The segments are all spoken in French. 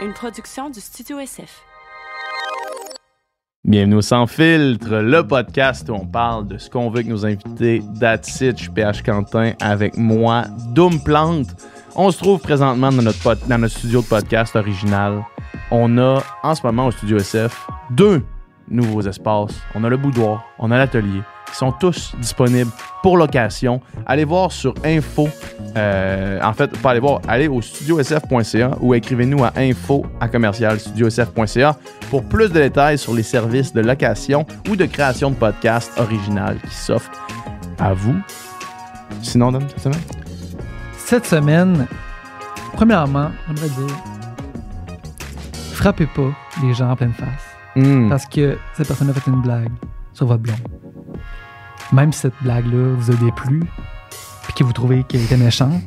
une production du Studio SF. Bienvenue au Sans Filtre, le podcast où on parle de ce qu'on veut avec nos invités. Suis PH Quentin avec moi, Doom Plante. On se trouve présentement dans notre studio de podcast original. On a en ce moment au Studio SF deux nouveaux espaces. On a le boudoir, on a l'atelier. Ils sont tous disponibles pour location. Allez voir sur info. euh, en fait, pas aller voir, allez au studiosf.ca ou écrivez-nous à info à commercial studiosf.ca pour plus de détails sur les services de location ou de création de podcasts original qui s'offrent à vous. Sinon, Dom, cette semaine? Cette semaine, premièrement, j'aimerais dire, frappez pas les gens en pleine face. Hmm. Parce que cette personne a fait une blague sur votre blonde. Même si cette blague-là vous a déplu, puis que vous trouvez qu'elle était méchante,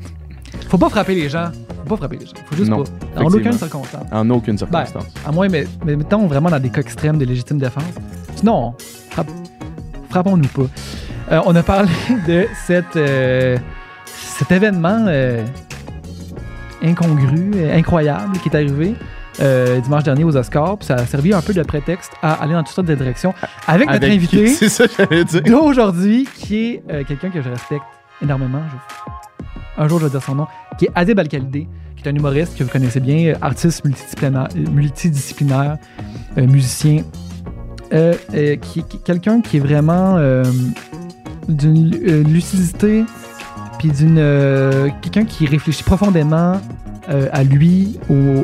faut pas frapper les gens. Faut pas frapper les gens. Faut juste Non, pas. En aucune circonstance. En aucune Ben, circonstance. à moins, mais, mais mettons vraiment dans des cas extrêmes de légitime défense. Sinon, frappe- frappons-nous pas. Euh, on a parlé de cette, euh, cet événement euh, incongru, incroyable qui est arrivé euh, dimanche dernier aux Oscars. Puis ça a servi un peu de prétexte à aller dans toutes sortes de directions avec notre invité qui? C'est ça que j'allais dire. d'aujourd'hui, qui est euh, quelqu'un que je respecte énormément. Je- Un jour, je vais dire son nom, qui est Adib Al-Khalidé, qui est un humoriste que vous connaissez bien, euh, artiste multidisciplinaire, multidisciplinaire euh, musicien, qui, qui- quelqu'un qui est vraiment d'une lu- lucidité, puis d'une quelqu'un qui réfléchit profondément euh, à lui,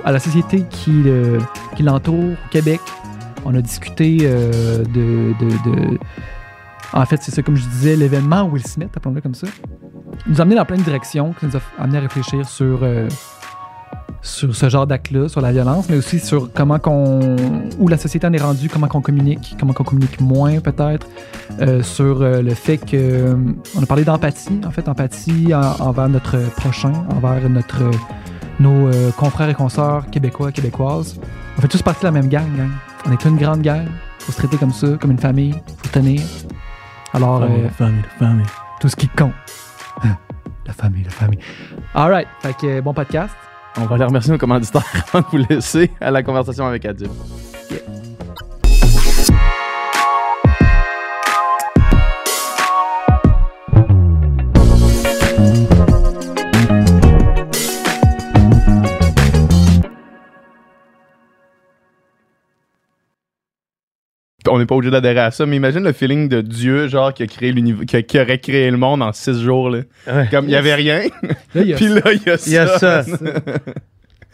à la société qui, le- qui l'entoure, au Québec. On a discuté euh, de, En fait, c'est ça, comme je disais, l'événement Will Smith, appelons-le comme ça, nous a amené dans plein de directions, qui nous a amené à réfléchir sur, euh, sur ce genre d'acte-là, sur la violence, mais aussi sur comment qu'on. où la société en est rendue, comment qu'on communique, comment qu'on communique moins peut-être, euh, sur euh, le fait que. euh, on a parlé d'empathie, en fait, empathie en- envers notre prochain, envers notre, nos euh, confrères et consoeurs québécois, québécoises. On fait tous partie de la même gang, gang. On est une grande gang. Faut se traiter comme ça, comme une famille. Faut tenir. Alors, euh, famille, famille. tout ce qui compte. la famille, la famille. All right. Fait que euh, bon podcast. On va aller remercier nos commanditaires avant de vous laisser à la conversation avec Adib. On n'est pas obligé d'adhérer à ça, mais imagine le feeling de Dieu, genre, qui a créé l'univers, qui, a- qui aurait créé le monde en six jours, là. Ouais. Comme il y avait rien, Là, il y a puis là, il y a ça. Il y a ça.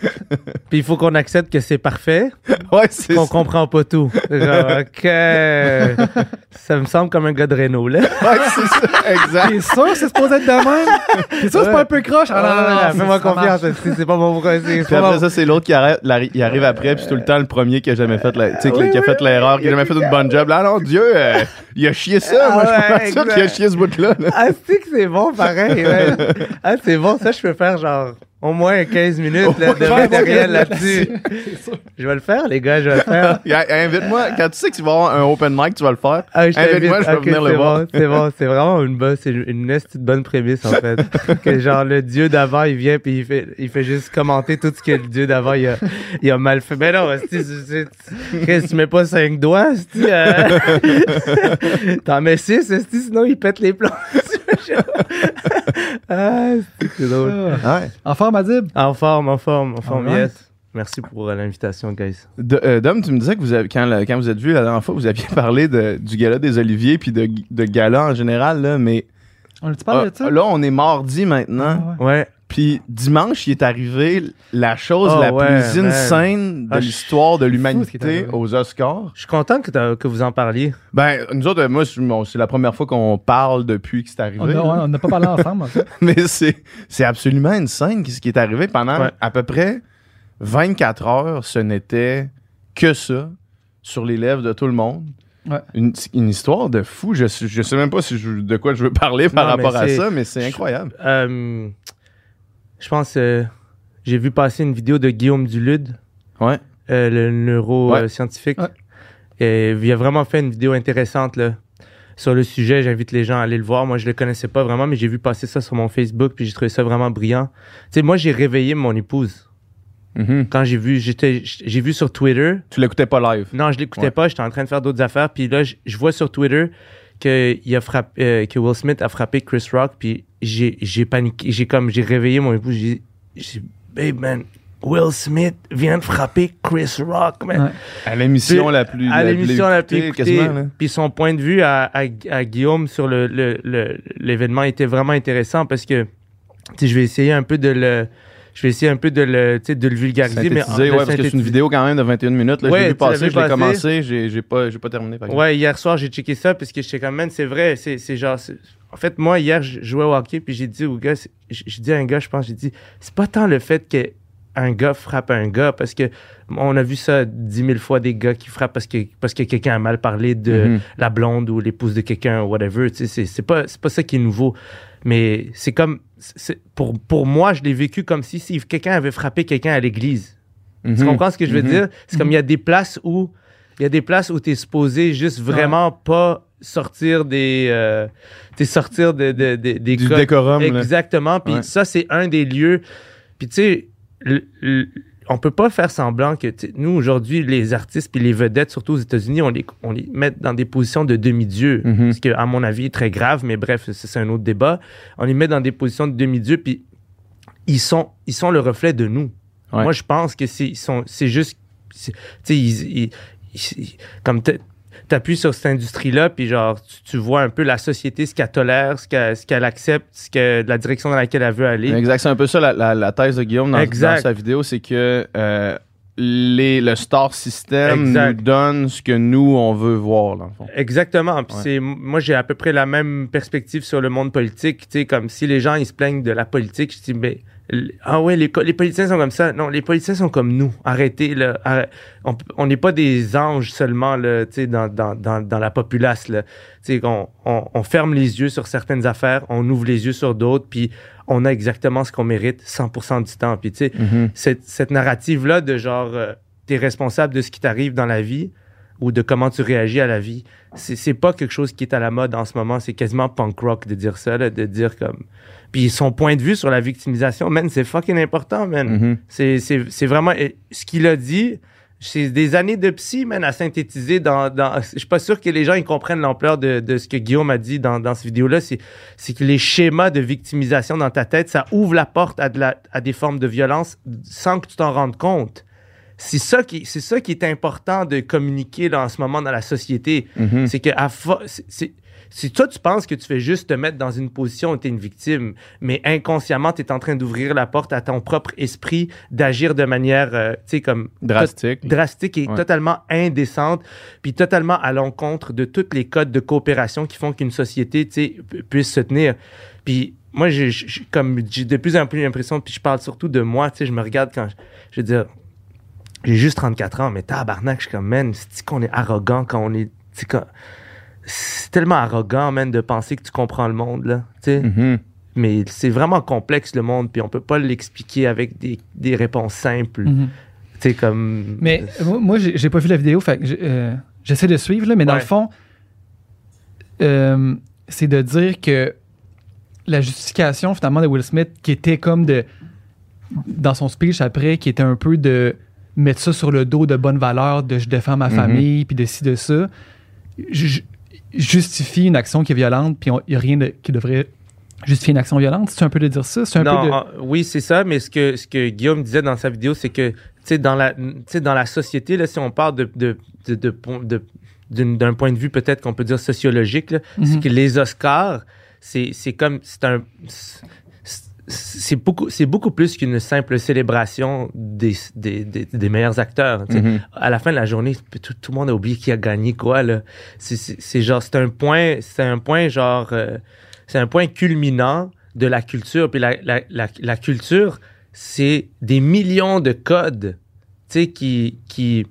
Puis il faut qu'on accepte que c'est parfait, Ouais, c'est qu'on comprend pas tout. Genre, OK. ça me semble comme un gars de Renault, là. Ouais, c'est ça, exact. T'es sûr que c'est supposé être de même? T'es sûr que c'est pas un peu croche? Ah, non, non, non, Ah, Fais-moi confiance, c'est pas mon c'est Puis après ça, c'est l'autre qui arrive, la- il arrive après, puis c'est tout le temps le premier qui a jamais fait, la, qui, a fait l'erreur, qui a jamais fait une bonne job. Là, non, Dieu, euh, il a chié ça. Ah Moi, je suis pas sûr qu'il a chié ce bout-là. là. Ah, c'est que c'est bon, pareil. Ah, c'est bon, ça, je peux faire genre au moins 15 minutes là, de matériel là-dessus. Je vais le faire, les gars, je vais le faire. Invite-moi, quand tu sais que tu vas avoir un open mic, tu vas le faire. Ah. Invite-moi, je vais Ok, venir le c'est voir. bon, C'est bon, c'est vraiment une bonne, c'est une, bonne prémisse en fait. que genre le dieu d'avant il vient puis il fait, il fait juste commenter tout ce que le dieu d'avant il a, il a mal fait. Mais non, Chris, tu mets pas cinq doigts, esti, euh... t'en mets six, esti, sinon il pète les plombs. Ah, c'est drôle. Ouais. En forme, Adib? En forme, en forme, en forme, yes. Merci pour euh, l'invitation, guys. De- euh, Dom, tu me disais que vous avez, quand, le- quand vous êtes vu la dernière fois, vous aviez parlé de, du gala des Oliviers puis de, de gala en général, là, mais On a-tu parlé ah, de ça? là, on est mardi maintenant. Ah, ouais. Ouais. Puis dimanche, il est arrivé la chose Oh, la ouais, plus man. insane de Ah, l'histoire de l'humanité aux Oscars. Je suis content que, que vous en parliez. Ben, nous autres, moi, c'est bon, c'est la première fois qu'on parle depuis que c'est arrivé. On n'a pas parlé ensemble, en fait. Mais c'est, c'est absolument insane ce qui est arrivé pendant Ouais. à peu près 24 heures. Ce n'était que ça sur les lèvres de tout le monde. Ouais. Une, une histoire de fou. Je, sais- je sais même pas si je- de quoi je veux parler par Non, rapport à ça, mais c'est je- incroyable. Euh, je pense euh, j'ai vu passer une vidéo de Guillaume Dulude, Ouais. euh, le neuroscientifique. Ouais. Et il a vraiment fait une vidéo intéressante là, sur le sujet. J'invite les gens à aller le voir. Moi, je le connaissais pas vraiment, mais j'ai vu passer ça sur mon Facebook, puis j'ai trouvé ça vraiment brillant. Tu sais, moi, j'ai réveillé mon épouse. Mhm. Quand j'ai vu, j'étais, j'ai vu sur Twitter, Tu l'écoutais pas live? non, je l'écoutais Ouais. pas, j'étais en train de faire d'autres affaires, puis là, je, je vois sur Twitter que, il a frappé, euh, que Will Smith a frappé Chris Rock, puis j'ai, j'ai paniqué, j'ai comme, j'ai réveillé mon épouse, j'ai j'ai dit, babe, man, Will Smith vient de frapper Chris Rock, man. Ouais. À l'émission Puis, la plus. à l'émission la plus écoutée, écoutée, puis son point de vue à, à- à Guillaume sur le- le- le- l'événement était vraiment intéressant parce que tu sais, je vais essayer un peu de le je vais essayer un peu de le sais, de le vulgariser mais de ouais, parce que c'est une vidéo quand même de 21 minutes. Là, je Ouais, l'ai vu passer, je l'ai commencé, j'ai pas, pas terminé. Par. Ouais, hier soir, j'ai checké ça parce que j'étais comme, man, c'est vrai, c'est genre. En fait, moi, hier, je jouais au hockey, puis j'ai dit au gars, j'ai dit à un gars, je pense, j'ai dit, c'est pas tant le fait que un gars frappe un gars, parce que on a vu ça dix mille fois des gars qui frappent parce que, parce que quelqu'un a mal parlé de Mhm. la blonde ou l'épouse de quelqu'un, whatever. Tu sais, c'est pas, c'est pas ça qui est nouveau. Mais c'est comme, pour, pour moi, je l'ai vécu comme si, si quelqu'un avait frappé quelqu'un à l'église. Tu Mhm. comprends ce que je veux Mhm. dire? C'est comme il y a des places où il y a des places où tu es supposé juste vraiment pas sortir des euh, t'es sortir de, de- de- des Du décorum. Exactement. Puis ça, c'est un des lieux. Puis tu sais, on peut pas faire semblant que nous, aujourd'hui, les artistes puis les vedettes, surtout aux États-Unis, on les, on les met dans des positions de demi-dieu. Mhm. Ce qui, à mon avis, est très grave, mais bref, c'est un autre débat. On les met dans des positions de demi-dieu, puis ils sont, ils sont le reflet de nous. Ouais. Moi, je pense que c'est, sont, c'est juste. c'est- Tu sais, ils, ils- ils- comme t'appuies sur cette industrie-là, puis genre, tu, tu vois un peu la société, ce qu'elle tolère, ce qu'elle, ce qu'elle accepte, ce que, la direction dans laquelle elle veut aller. Exact, c'est un peu ça la, la- la thèse de Guillaume dans, sa vidéo, c'est que euh, les, le star system Exact. nous donne ce que nous, on veut voir, dans le fond. Exactement. Puis Ouais. c'est, moi, j'ai à peu près la même perspective sur le monde politique. Tu sais, comme si les gens, ils se plaignent de la politique, je dis, mais, ah ouais, les, les politiciens sont comme ça. Non, les politiciens sont comme nous. Arrêtez, là. On n'est pas des anges seulement, là, tu sais, dans, dans, dans, dans la populace, là. Tu sais, on, on, on ferme les yeux sur certaines affaires, on ouvre les yeux sur d'autres, puis on a exactement ce qu'on mérite 100% du temps. Puis, tu sais, Mhm. cette, cette narrative-là de genre, euh, t'es responsable de ce qui t'arrive dans la vie ou de comment tu réagis à la vie, c'est c'est pas quelque chose qui est à la mode en ce moment. C'est quasiment punk rock de dire ça, là, de dire comme. Puis son point de vue sur la victimisation, man, c'est fucking important, man. Mhm. C'est- C'est c'est vraiment. Ce qu'il a dit, c'est des années de psy, man, à synthétiser dans. dans je suis pas sûr que les gens ils comprennent l'ampleur de, de ce que Guillaume a dit dans, dans cette vidéo-là. C'est c'est que les schémas de victimisation dans ta tête, ça ouvre la porte à, de la, à des formes de violence sans que tu t'en rendes compte. C'est ça, qui, c'est ça qui est important de communiquer là, en ce moment dans la société. Mhm. C'est que à fo- c'est- c'est- si toi, tu penses que tu fais juste te mettre dans une position où tu es une victime, mais inconsciemment, tu es en train d'ouvrir la porte à ton propre esprit d'agir de manière, euh, tu sais, comme Drastique. drastique et Ouais. totalement indécente, puis totalement à l'encontre de tous les codes de coopération qui font qu'une société, tu sais, pu- puisse se tenir. Puis moi, j'ai comme j'ai de plus en plus l'impression, puis je parle surtout de moi, tu sais, je me regarde quand, je, je veux dire, j'ai juste 34 ans, mais tabarnak, je suis comme, man, c'est qu'on est arrogant quand on est, tu sais, quand- c'est tellement arrogant, man, de penser que tu comprends le monde, là, tu sais. Mhm. Mais c'est vraiment complexe, le monde, puis on peut pas l'expliquer avec des, des réponses simples. Mhm. Tu sais, comme... Mais euh, moi, moi, j'ai j'ai pas vu la vidéo, fait que j'ai- euh, j'essaie de suivre, là, mais dans le fond, euh, c'est de dire que la justification finalement de Will Smith, qui était comme de. Dans son speech après, qui était un peu de mettre ça sur le dos de bonnes valeurs, de je défends ma Mhm. famille, puis de ci, de ça, justifie une action qui est violente, puis il n'y a rien de- qui devrait justifier une action violente? C'est un peu de dire ça? C'est un non, peu de. ah, oui, c'est ça, mais ce que, ce que Guillaume disait dans sa vidéo, c'est que, dans la, dans la société, là, si on parle de, de, de, de- d'un point de vue peut-être qu'on peut dire sociologique, là, Mhm. c'est que les Oscars, c'est, c'est comme, c'est un, c'est- beaucoup, c'est beaucoup plus qu'une simple célébration des, des, des, des meilleurs acteurs. tu sais. Mhm. À la fin de la journée, tout, tout le monde a oublié qui a gagné quoi. Là. C'est, c'est, c'est genre, c'est un point, c'est un point genre, euh, c'est un point culminant de la culture. Puis la, la, la, la culture, c'est des millions de codes, tu sais, qui, qui,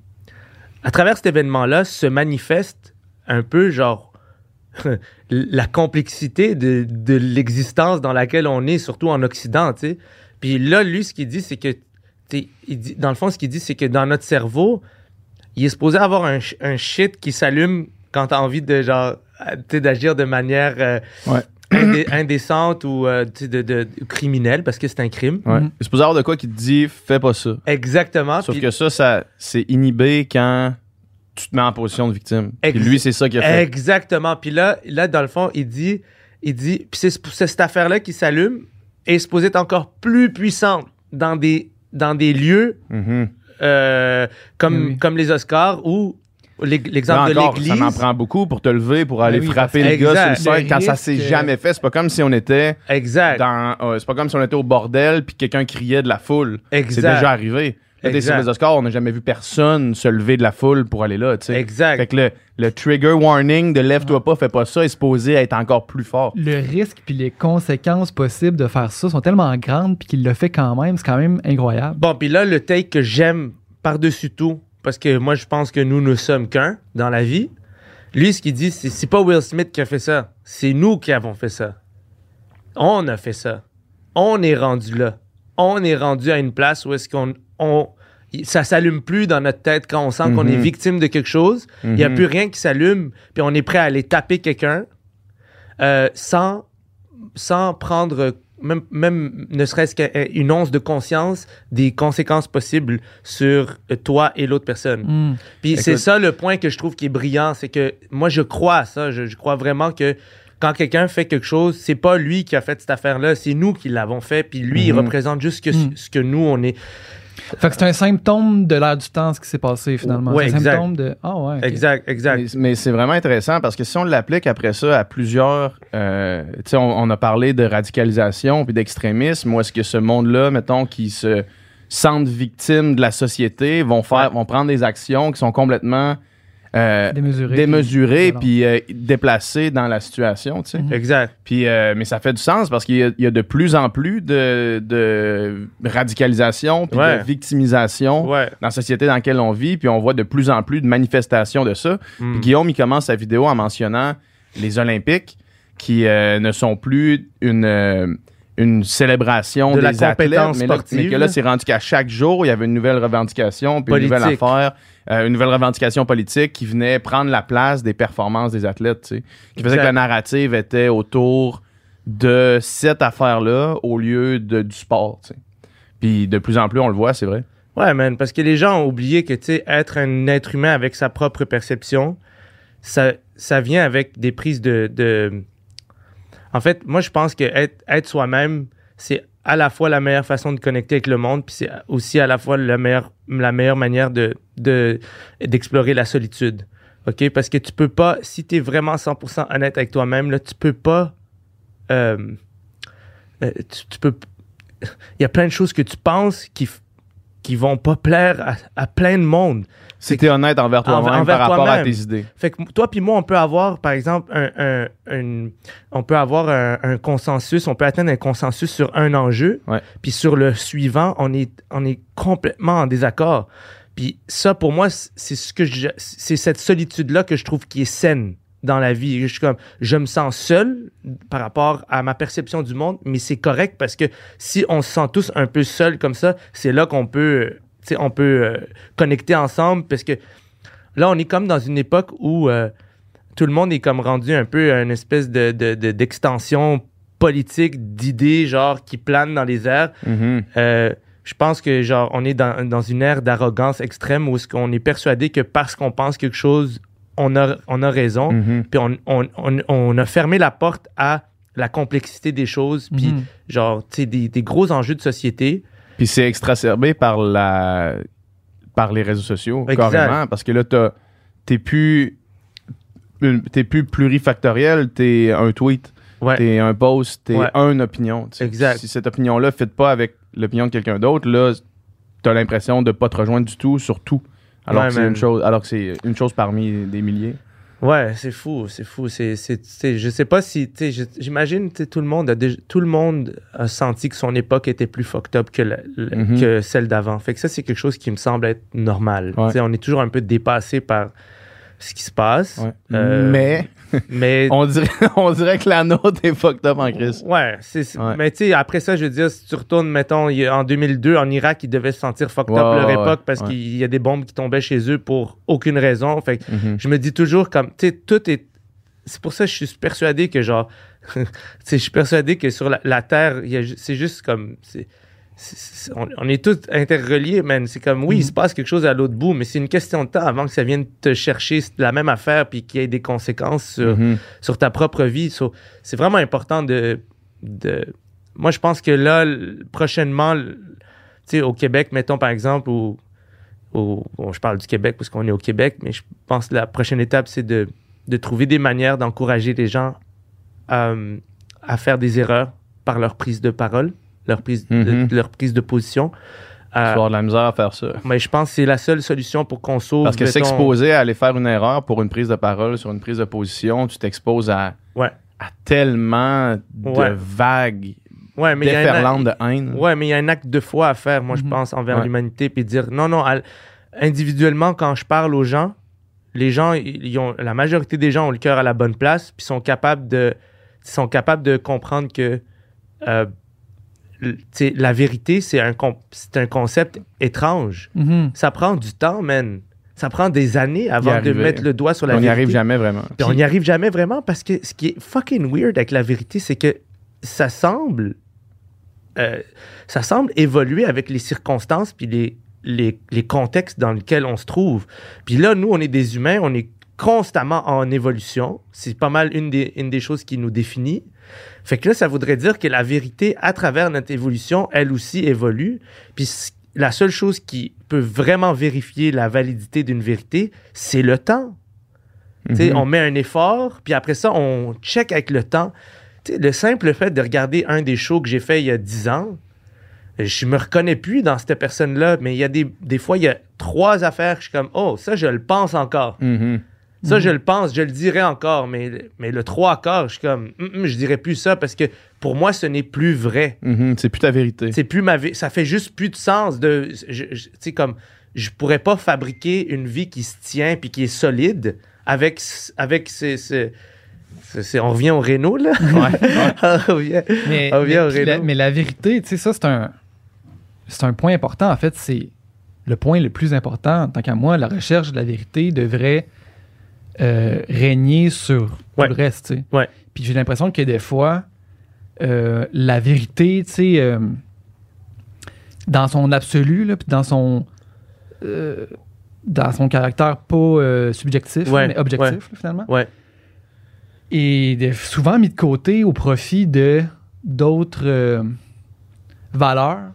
à travers cet événement-là, se manifestent un peu genre la complexité de, de l'existence dans laquelle on est, surtout en Occident, tu sais. Puis là, lui, ce qu'il dit, c'est que, tu il dit, dans le fond, ce qu'il dit, c'est que dans notre cerveau, il est supposé avoir un, un shit qui s'allume quand t'as envie de, genre, tu d'agir de manière euh, Ouais. indé- indécente ou euh, tu de, de- criminelle parce que c'est un crime. Ouais. Mhm. C'est supposé avoir de quoi qui te dit fais pas ça. Exactement. Sauf que ça, ça c'est inhibé quand tu te mets en position de victime. Puis lui, c'est ça qu'il a fait. Exactement. Puis là, là, dans le fond, il dit, il dit, puis c'est c'est cette affaire-là qui s'allume est supposée être encore plus puissante dans des, dans des lieux Mhm. euh, comme, Oui, oui. comme les Oscars ou l'exemple de l'Église. ça en prend beaucoup pour te lever, pour aller oui, frapper le gars sur le Le quand ça s'est jamais fait. C'est pas comme si on était Exact. dans. euh, c'est pas comme si on était au bordel puis quelqu'un criait de la foule. C'est déjà arrivé. Des sur les Oscars, on n'a jamais vu personne se lever de la foule pour aller là, tu sais. Exact. Fait que le, le trigger warning de lève-toi pas, fais pas ça est supposé être encore plus fort. Le risque puis les conséquences possibles de faire ça sont tellement grandes puis qu'il le fait quand même, c'est quand même incroyable. Bon, puis là, le take que j'aime par-dessus tout, parce que moi, je pense que nous ne sommes qu'un dans la vie. Lui, ce qu'il dit, c'est c'est pas Will Smith qui a fait ça. C'est nous qui avons fait ça. On a fait ça. On est rendu là. On est rendu à une place où est-ce qu'on. On, ça s'allume plus dans notre tête quand on sent qu'on Mhm. est victime de quelque chose. Il n'y a Mhm. plus rien qui s'allume, puis on est prêt à aller taper quelqu'un euh, sans, sans prendre même, même ne serait-ce qu'une once de conscience des conséquences possibles sur toi et l'autre personne. Hmm. Puis c'est ça le point que je trouve qui est brillant, c'est que moi je crois à ça, je, je crois vraiment que quand quelqu'un fait quelque chose, c'est pas lui qui a fait cette affaire-là, c'est nous qui l'avons fait, puis lui il Mhm. représente juste que- Mhm. ce que nous on est. Fait que c'est un symptôme de l'air du temps ce qui s'est passé finalement. C'est un exact. symptôme de ah ouais. Exact, exact. Mais, mais c'est vraiment intéressant parce que si on l'applique après ça à plusieurs. euh, tu sais, on, on a parlé de radicalisation puis d'extrémisme. Où est-ce que ce monde-là, mettons, qui se sentent victimes de la société, vont faire, Ouais. vont prendre des actions qui sont complètement euh, Démesuré. puis euh, déplacées dans la situation. Tu sais. Mhm. Exact. Puis, euh, mais ça fait du sens parce qu'il y, a- il y a de plus en plus de, de radicalisation puis Ouais. de victimisation Ouais. dans la société dans laquelle on vit, puis on voit de plus en plus de manifestations de ça. Mm. Puis Guillaume, il commence sa vidéo en mentionnant les Olympiques qui euh, ne sont plus une, euh, une célébration De des la athlètes, compétence mais, là- sportive, mais que là, c'est rendu qu'à chaque jour, il y avait une nouvelle revendication, puis une nouvelle affaire, euh, une nouvelle revendication politique qui venait prendre la place des performances des athlètes, tu sais. Qui faisait Exact. que la narrative était autour de cette affaire-là au lieu de, du sport, tu sais. Puis de plus en plus, on le voit, c'est vrai. Ouais, man, parce que les gens ont oublié que, tu sais, être un être humain avec sa propre perception, ça, ça vient avec des prises de, de... En fait, moi, je pense que être, être soi-même, c'est à la fois la meilleure façon de connecter avec le monde, puis c'est aussi à la fois la meilleure, la meilleure manière de, de, d'explorer la solitude. OK? Parce que tu peux pas, si tu es vraiment 100% honnête avec toi-même, là, tu peux pas... euh, euh, tu, peux... Il y a plein de choses que tu penses qui, qui vont pas plaire à, à plein de monde. Si t'es honnête envers toi-même envers par rapport à tes idées. Fait que toi puis moi, on peut avoir, par exemple, un, un- un- on peut avoir un, un consensus, on peut atteindre un consensus sur un enjeu, puis sur le suivant, on est, on est complètement en désaccord. Puis ça, pour moi, c'est ce que c'est cette solitude-là que je trouve qui est saine dans la vie. Je suis comme, je me sens seul par rapport à ma perception du monde, mais c'est correct parce que si on se sent tous un peu seul comme ça, c'est là qu'on peut, tu sais, on peut euh, connecter ensemble parce que là, on est comme dans une époque où euh, tout le monde est comme rendu un peu à une espèce de, de- de- d'extension politique, d'idées, genre, qui planent dans les airs. Mhm. Euh, je pense que, genre, on est dans, dans une ère d'arrogance extrême où est-ce qu'on est persuadé que parce qu'on pense quelque chose, on a, on a raison. Mhm. Puis on, on- on- on a fermé la porte à la complexité des choses, puis Mhm. genre, tu sais, des, des gros enjeux de société. Puis c'est exacerbé par la par les réseaux sociaux, Exact. carrément. Parce que là, t'as- t'es plus t'es plus plurifactoriel, t'es un tweet, Ouais. t'es un post, t'es Ouais. une opinion. Exact. Si cette opinion-là ne fit pas avec l'opinion de quelqu'un d'autre, là, t'as l'impression de pas te rejoindre du tout sur tout. Alors Ouais, que c'est une chose, alors que c'est une chose parmi des milliers. Ouais, c'est fou, c'est fou. C'est, c'est, je sais pas si, j'imagine, tu sais, tout le monde a déjà- tout le monde a senti que son époque était plus fucked up que, la- la- Mhm. que celle d'avant. Fait que ça, c'est quelque chose qui me semble être normal. Ouais. On est toujours un peu dépassé par ce qui se passe. Ouais. Euh, Mais mais on dirait, on dirait que la nôtre est fucked up en crise. Ouais, Ouais. mais tu sais, après ça, je veux dire, si tu retournes, mettons, en 2002, en Irak, ils devaient se sentir fucked Ouais, up leur ouais, époque parce qu'il y a des bombes qui tombaient chez eux pour aucune raison. Fait que Mhm. je me dis toujours comme, tu sais, tout est, c'est pour ça que je suis persuadé que, genre, tu sais, je suis persuadé que sur la, la Terre, c'est juste comme. On, est tous interreliés, man. C'est comme, oui, il se passe quelque chose à l'autre bout, mais c'est une question de temps avant que ça vienne te chercher la même affaire puis qu'il y ait des conséquences sur, Mhm. sur ta propre vie. So, c'est vraiment important de, de. Moi, je pense que là, prochainement, tu sais, au Québec, mettons par exemple, ou, ou- bon, je parle du Québec parce qu'on est au Québec, mais je pense que la prochaine étape, c'est de, de trouver des manières d'encourager les gens euh, à faire des erreurs par leur prise de parole, leur prise, de- Mhm. leur prise de position. Tu Euh, vas avoir de la misère à faire ça. mais je pense que c'est la seule solution pour qu'on sauve. Parce que s'exposer à aller faire une erreur pour une prise de parole sur une prise de position, tu t'exposes à, Ouais. à tellement de Ouais. vagues Ouais, mais déferlantes de haine. Ouais, mais il y a un acte de foi à faire, moi, je Mhm. pense, envers Ouais. l'humanité, puis dire non, non, à- individuellement, quand je parle aux gens, les gens, ils ils ont, la majorité des gens ont le cœur à la bonne place, puis sont capables de, sont capables de comprendre que euh, tu la vérité, c'est un, un concept étrange. Mhm. Ça prend du temps, man. Ça prend des années avant de mettre le doigt sur la On n'y vérité. arrive jamais vraiment. Puis on n'y arrive jamais vraiment parce que ce qui est fucking weird avec la vérité, c'est que ça semble, euh, ça semble évoluer avec les circonstances puis les, les, les contextes dans lesquels on se trouve. Puis là, nous, on est des humains, on est constamment en évolution. C'est pas mal une des, une des choses qui nous définit. Fait que là, ça voudrait dire que la vérité, à travers notre évolution, elle aussi évolue. Puis la seule chose qui peut vraiment vérifier la validité d'une vérité, c'est le temps. Sais, Mhm. On met un effort, puis après ça, on check avec le temps. Tu sais, le simple fait de regarder un des shows que j'ai fait il y a 10 ans, je me reconnais plus dans cette personne-là, mais il y a des, des fois, il y a trois affaires, je suis comme, oh, ça, je le pense encore. Mhm. Ça, je le pense, je le dirais encore, mais, mais le trois quarts, je suis comme, Hum, hum, je dirais plus ça parce que pour moi, ce n'est plus vrai. Mhm. C'est plus ta vérité. C'est plus ma vie. Ça fait juste plus de sens de. je- je- Tu sais, comme. Je pourrais pas fabriquer une vie qui se tient puis qui est solide avec. avec ces. on revient au Renault, là. on revient. Mais, puis la, Renaud. mais la vérité, tu sais, ça, c'est un, c'est un point important. En fait, c'est le point le plus important. Tant qu'à moi, la recherche de la vérité devrait euh, régner sur tout le reste. Ouais. Puis j'ai l'impression que des fois, euh, la vérité, tu sais, euh, dans son absolu, là, puis dans son. dans son caractère pas subjectif, Ouais, mais objectif, là, finalement et de- souvent mis de côté au profit de d'autres valeurs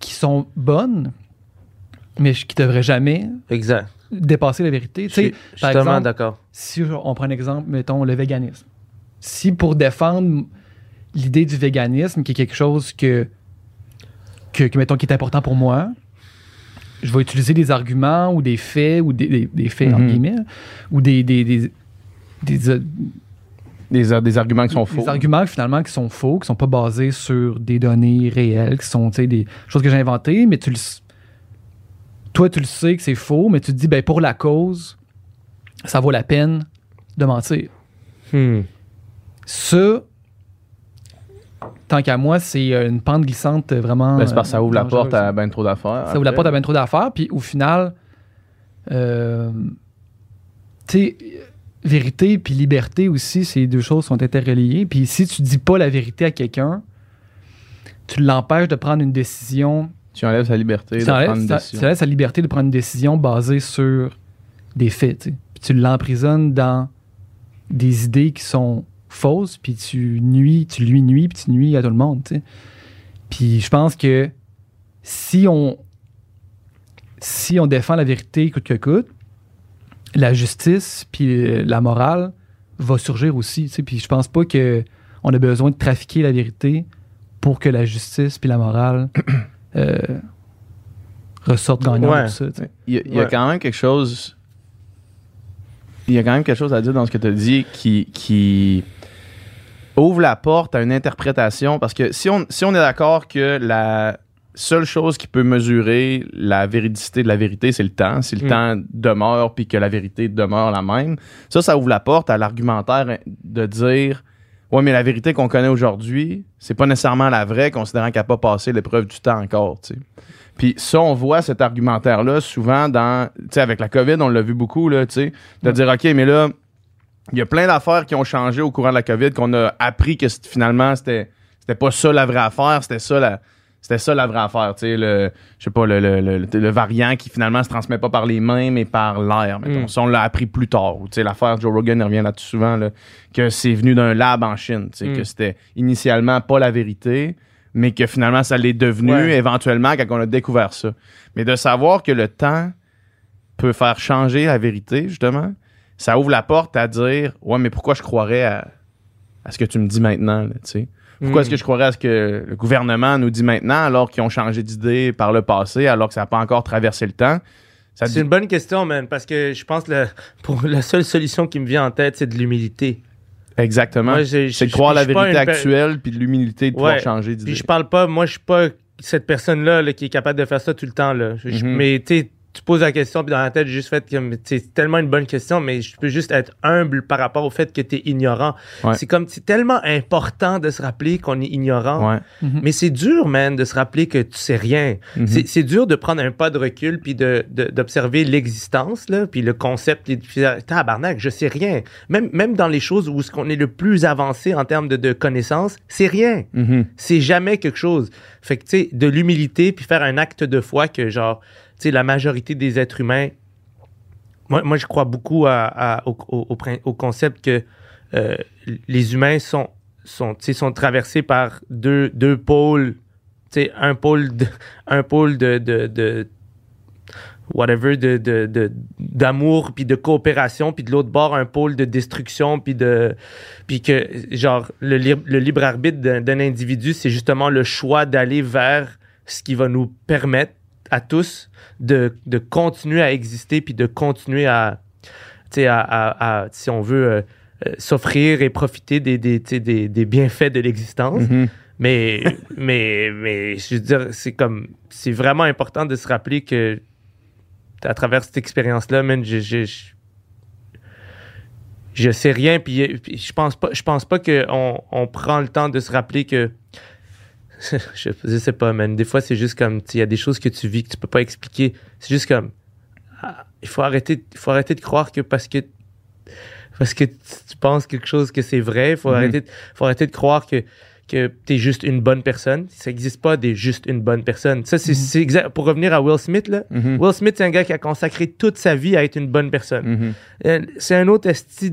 qui sont bonnes, mais qui devraient jamais Exact. Dépasser la vérité. Je suis d'accord. si on prend un exemple, mettons le véganisme. Si pour défendre l'idée du véganisme, qui est quelque chose que, que, que, mettons, qui est important pour moi, je vais utiliser des arguments ou des faits, ou des, des- des faits, entre Mhm. guillemets, ou des, des, des, des, euh, Des, des arguments qui sont faux. Des arguments finalement qui sont faux, qui sont pas basés sur des données réelles, qui sont tu sais, des choses que j'ai inventées, mais tu le toi tu le sais que c'est faux, mais tu te dis ben pour la cause, ça vaut la peine de mentir. Hmm. Ça, tant qu'à moi, c'est euh, une pente glissante euh, vraiment. Ben, c'est parce que ça ouvre la dangereuse. porte à ben trop d'affaires. Ça ouvre la porte à bien trop d'affaires, puis au final, euh, tu sais, vérité puis liberté aussi, ces deux choses sont interreliées. Puis si tu dis pas la vérité à quelqu'un, tu l'empêches de prendre une décision. Tu enlèves sa liberté de Tu enlèves, prendre une décision. ça laisse sa liberté de prendre une décision basée sur des faits. tu. Puis tu l'emprisonnes dans des idées qui sont fausses, puis tu nuis, tu lui nuis, puis tu nuis à tout le monde. tu. Puis je pense que si on si on défend la vérité coûte que coûte, la justice puis la morale va surgir aussi. tu. Puis je pense pas que on a besoin de trafiquer la vérité pour que la justice puis la morale euh, ressortent gagnants Ouais. de tout ça. Il y a, il y a Ouais. quand même quelque chose. Il y a quand même quelque chose à dire dans ce que tu as dit qui, qui ouvre la porte à une interprétation. Parce que si on, si on est d'accord que la seule chose qui peut mesurer la véridicité de la vérité, c'est le temps, si le Mm. temps demeure puis que la vérité demeure la même, ça, ça ouvre la porte à l'argumentaire de dire Ouais, mais la vérité qu'on connaît aujourd'hui, c'est pas nécessairement la vraie, considérant qu'elle n'a pas passé l'épreuve du temps encore. tu sais. Puis ça, on voit cet argumentaire-là souvent dans, tu sais, avec la COVID, on l'a vu beaucoup, là, tu sais, de dire, OK, mais là, il y a plein d'affaires qui ont changé au courant de la COVID, qu'on a appris que finalement, c'était, c'était pas ça la vraie affaire, c'était ça la, c'était ça la vraie affaire. Tu sais, le, je sais pas, le, le, le- le variant qui finalement se transmet pas par les mains, mais par l'air. mettons. Mm. Ça, on l'a appris plus tard. Tu sais, l'affaire Joe Rogan, revient là-dessus souvent, là, que c'est venu d'un lab en Chine. Tu sais, Mm. que c'était initialement pas la vérité, mais que finalement, ça l'est devenu Ouais. éventuellement quand on a découvert ça. Mais de savoir que le temps peut faire changer la vérité, justement, ça ouvre la porte à dire Ouais, mais pourquoi je croirais à, à ce que tu me dis maintenant, tu sais? Pourquoi est-ce que je croirais à ce que le gouvernement nous dit maintenant alors qu'ils ont changé d'idée par le passé, alors que ça n'a pas encore traversé le temps? C'est dit- une bonne question, man, parce que je pense que la, pour la seule solution qui me vient en tête, c'est de l'humilité. Exactement. C'est de croire la vérité actuelle puis de l'humilité de pouvoir changer d'idée. Puis je parle pas, moi, je suis pas cette personne-là là, qui est capable de faire ça tout le temps. Là. Je- Mhm. Mais tu tu poses la question, puis dans la tête, j'ai juste fait sais, c'est tellement une bonne question, mais je peux juste être humble par rapport au fait que tu es ignorant. Ouais. C'est comme, c'est tellement important de se rappeler qu'on est ignorant. Ouais. Mais c'est dur, man, de se rappeler que tu sais rien. Mhm. C'est- C'est dur de prendre un pas de recul puis de- de- d'observer l'existence, là, puis le concept. Puis de faire, tabarnak, je sais rien. Même, même dans les choses où ce qu'on est le plus avancé en termes de, de connaissances, c'est rien. Mhm. C'est jamais quelque chose. Fait que, tu sais, de l'humilité puis faire un acte de foi que, genre, sais, la majorité des êtres humains. Moi, moi je crois beaucoup au, au- concept que euh, les humains sont, sont, sont traversés par deux, deux pôles. Un pôle un pôle de, de, de whatever, de, d'amour, puis de coopération, puis de l'autre bord, un pôle de destruction, puis de... Puis que, genre, le, libre- le libre arbitre d'un individu, c'est justement le choix d'aller vers ce qui va nous permettre à tous de, de continuer à exister, puis de continuer à, à, à- à, si on veut, euh, euh, s'offrir et profiter des, des, des, des bienfaits de l'existence. Mhm. Mais, mais, mais, je veux dire, c'est comme, c'est vraiment important de se rappeler que à travers cette expérience-là, man, je, je, je, je sais rien, puis, puis je pense pas, je pense pas qu'on on prend le temps de se rappeler que, je, je sais pas, man, des fois c'est juste comme, il y a des choses que tu vis que tu peux pas expliquer, c'est juste comme, ah, il faut arrêter, il faut arrêter de croire que parce que parce que tu, tu penses quelque chose que c'est vrai, il faut, Mhm. arrêter, de- faut arrêter de croire que que tu es juste une bonne personne. Ça n'existe pas des juste une bonne personne. Ça, c'est c'est exact. Pour revenir à Will Smith, là, Mhm. Will Smith, c'est un gars qui a consacré toute sa vie à être une bonne personne. Mhm. Euh, C'est un autre esti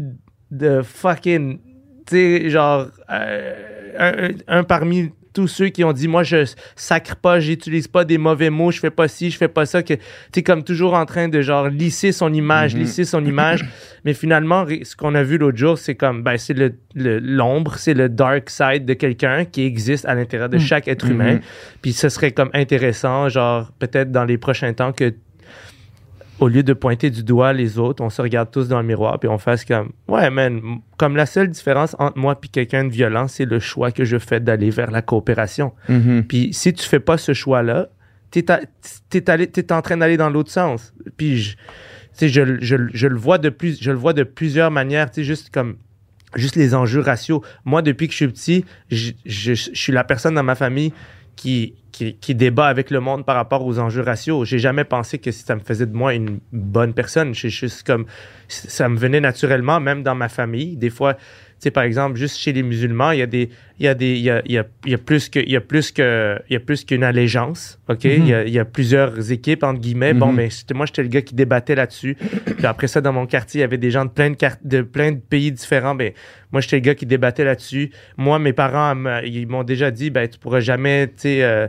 de fucking. Tu sais, genre. euh, un parmi tous ceux qui ont dit Moi, je sacre pas, j'utilise pas des mauvais mots, je fais pas ci, je fais pas ça. que Tu comme toujours en train de genre lisser son image, Mhm. lisser son image. Mais finalement, ce qu'on a vu l'autre jour, c'est comme. Ben, c'est le- l'ombre, c'est le dark side de quelqu'un qui existe à l'intérieur de Mhm. chaque être humain. Mhm. Puis ce serait comme intéressant, genre, peut-être dans les prochains temps, que au lieu de pointer du doigt les autres, on se regarde tous dans le miroir puis on fasse comme ouais man, comme la seule différence entre moi puis quelqu'un de violent, c'est le choix que je fais d'aller vers la coopération. Mhm. Puis si tu fais pas ce choix-là, t'es à- t'es t'es en train d'aller dans l'autre sens. Puis je, je, je, je le vois de plus, je le vois de plusieurs manières, juste comme juste les enjeux raciaux. Moi, depuis que je suis petit, je- je suis la personne dans ma famille qui, débat avec le monde par rapport aux enjeux raciaux. J'ai jamais pensé que ça me faisait de moi une bonne personne. Je suis comme, ça me venait naturellement, même dans ma famille. Des fois, sais, par exemple, juste chez les musulmans, il y a des, il y a des, il y a, il y a, il y a plus que, il y a plus que, il y a plus qu'une allégeance, ok? Il, y a, il y a plusieurs équipes entre guillemets. Bon, Mhm. mais c'était- moi, j'étais le gars qui débattait là-dessus. Puis après ça, dans mon quartier, il y avait des gens de plein de, de plein de pays différents. Ben, moi, j'étais le gars qui débattait là-dessus. Moi, mes parents, ils m'ont déjà dit, ben, tu pourras jamais, tu sais, euh,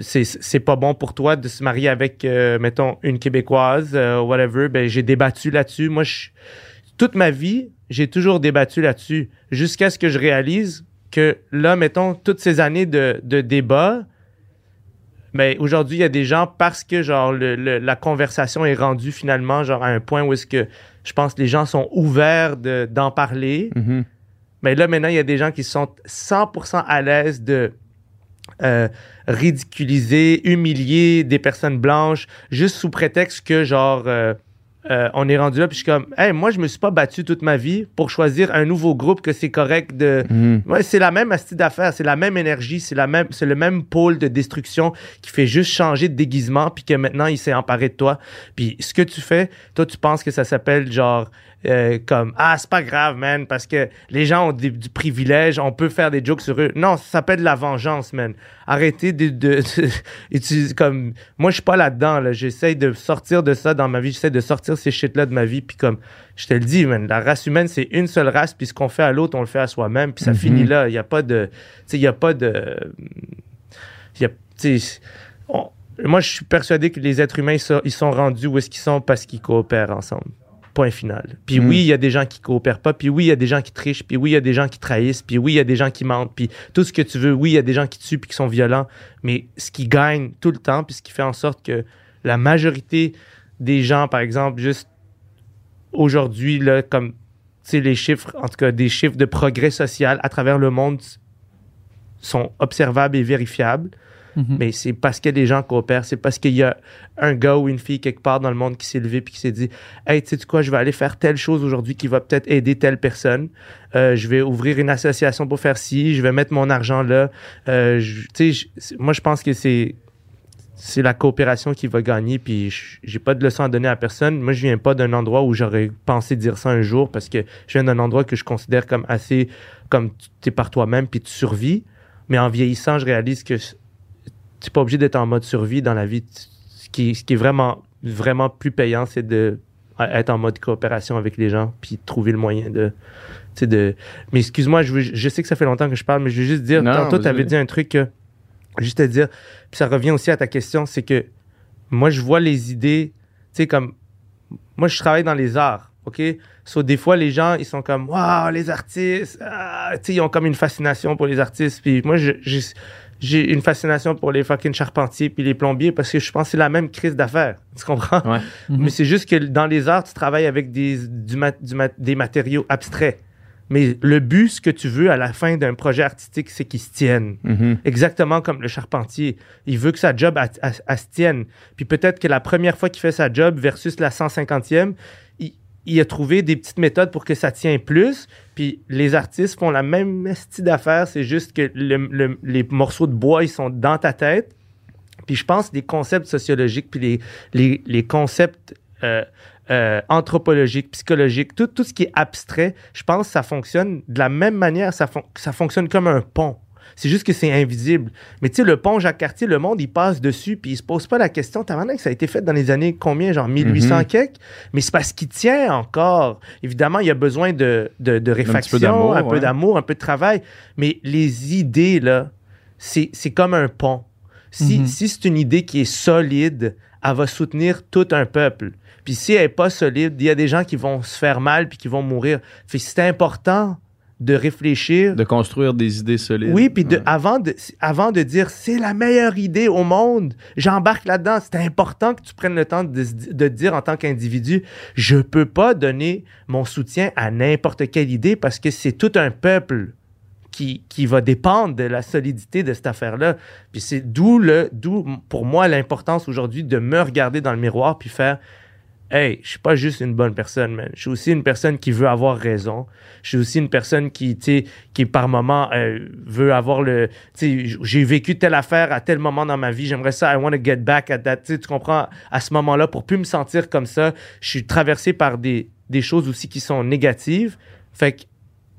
c'est, c'est pas bon pour toi de se marier avec, euh, mettons, une Québécoise, euh, whatever. Ben, j'ai débattu là-dessus. Moi, je, toute ma vie, j'ai toujours débattu là-dessus jusqu'à ce que je réalise que là, mettons, toutes ces années de, de débat, mais aujourd'hui, il y a des gens parce que genre le- le- la conversation est rendue finalement genre à un point où est-ce que je pense que les gens sont ouverts de- d'en parler. Mhm. Mais là, maintenant, il y a des gens qui sont 100% à l'aise de euh, ridiculiser, humilier des personnes blanches, juste sous prétexte que, genre, euh, euh, on est rendu là, puis je suis comme, hey, moi, je me suis pas battu toute ma vie pour choisir un nouveau groupe que c'est correct de. Mhm. Ouais, c'est la même astuce d'affaires, c'est la même énergie, c'est la même, c'est le même pôle de destruction qui fait juste changer de déguisement, puis que maintenant il s'est emparé de toi. Puis ce que tu fais, toi, tu penses que ça s'appelle genre euh, comme ah c'est pas grave, man, parce que les gens ont des- du privilège, on peut faire des jokes sur eux. Non, ça s'appelle de la vengeance, man. Arrêtez de, de, comme moi je suis pas là-dedans là. J'essaie de sortir de ça dans ma vie, j'essaie de sortir ces shit là de ma vie, puis comme je te le dis, man, la race humaine c'est une seule race, puis ce qu'on fait à l'autre on le fait à soi-même, puis ça Mhm. finit là. Il y a pas de, tu sais, il y a pas de, y a, on- moi je suis persuadé que les êtres humains ils sont, ils sont rendus où est-ce qu'ils sont parce qu'ils coopèrent ensemble. Point final. Puis Mm. oui, il y a des gens qui coopèrent pas, puis oui, il y a des gens qui trichent, puis oui, il y a des gens qui trahissent, puis oui, il y a des gens qui mentent, puis tout ce que tu veux, oui, il y a des gens qui tuent puis qui sont violents, mais ce qui gagne tout le temps, puis ce qui fait en sorte que la majorité des gens, par exemple, juste aujourd'hui, là, comme, tu sais, les chiffres, en tout cas, des chiffres de progrès social à travers le monde sont observables et vérifiables Mhm. mais c'est parce que des gens coopèrent, c'est parce qu'il y a un gars ou une fille quelque part dans le monde qui s'est levé puis qui s'est dit Hey, tu sais quoi, je vais aller faire telle chose aujourd'hui qui va peut-être aider telle personne. Euh, je vais ouvrir une association pour faire ci, je vais mettre mon argent là. Euh, moi, je pense que c'est. C'est la coopération qui va gagner, puis j'ai pas de leçon à donner à personne. Moi, je viens pas d'un endroit où j'aurais pensé dire ça un jour parce que je viens d'un endroit que je considère comme assez comme tu es par toi-même puis tu survis. Mais en vieillissant, je réalise que tu n'es pas obligé d'être en mode survie dans la vie. Ce qui, ce qui est vraiment, vraiment plus payant, c'est de être en mode coopération avec les gens, puis trouver le moyen de. de... Mais excuse-moi, je, veux- je sais que ça fait longtemps que je parle, mais je veux juste dire, Non, tantôt, tu avais dit un truc que. Juste te dire, puis ça revient aussi à ta question, c'est que moi, je vois les idées, tu sais, comme. Moi, je travaille dans les arts, OK? So, des fois, les gens, ils sont comme, waouh, les artistes, ah, tu sais, ils ont comme une fascination pour les artistes. Puis moi, je- je- j'ai une fascination pour les fucking charpentiers puis les plombiers parce que je pense que c'est la même crise d'affaires. Tu comprends? Ouais. Mhm. Mais c'est juste que dans les arts, tu travailles avec des, du mat- du mat- des matériaux abstraits. Mais le but, ce que tu veux à la fin d'un projet artistique, c'est qu'il se tienne. Mhm. Exactement comme le charpentier. Il veut que sa job elle- elle- elle se tienne. Puis peut-être que la première fois qu'il fait sa job versus la 150e, il, a trouvé des petites méthodes pour que ça tienne plus. Puis les artistes font la même style d'affaires. C'est juste que le- le- les morceaux de bois, ils sont dans ta tête. Puis je pense que les concepts sociologiques, puis les, les, les concepts euh, euh, anthropologiques, psychologiques, tout, tout ce qui est abstrait, je pense que ça fonctionne de la même manière, ça, fon- ça fonctionne comme un pont. C'est juste que c'est invisible. Mais tu sais, le pont Jacques-Cartier, le monde, il passe dessus, puis il se pose pas la question. T'as que ça a été fait dans les années combien, genre 1800 Mhm. quelques? Mais c'est parce qu'il tient encore. Évidemment, il y a besoin de, de, de réfaction, d'amour, un peu d'amour, un peu de travail. Mais les idées, là, c'est c'est comme un pont. Si, Mhm. si c'est une idée qui est solide, elle va soutenir tout un peuple. Puis si elle n'est pas solide, il y a des gens qui vont se faire mal puis qui vont mourir. Fait c'est important de réfléchir. De construire des idées solides. Oui, puis Ouais. avant, de, avant de dire c'est la meilleure idée au monde, j'embarque là-dedans. C'est important que tu prennes le temps de, de dire en tant qu'individu, je peux pas donner mon soutien à n'importe quelle idée parce que c'est tout un peuple qui, qui va dépendre de la solidité de cette affaire-là. Puis c'est d'où le, d'où pour moi l'importance aujourd'hui de me regarder dans le miroir puis faire Hey, je suis pas juste une bonne personne, man. Je suis aussi une personne qui veut avoir raison. Je suis aussi une personne qui, tu qui par moment euh, veut avoir le, tu sais, j'ai vécu telle affaire à tel moment dans ma vie. J'aimerais ça. I want to get back at that. Tu comprends? À ce moment-là, pour plus me sentir comme ça, je suis traversé par des, des choses aussi qui sont négatives. Fait que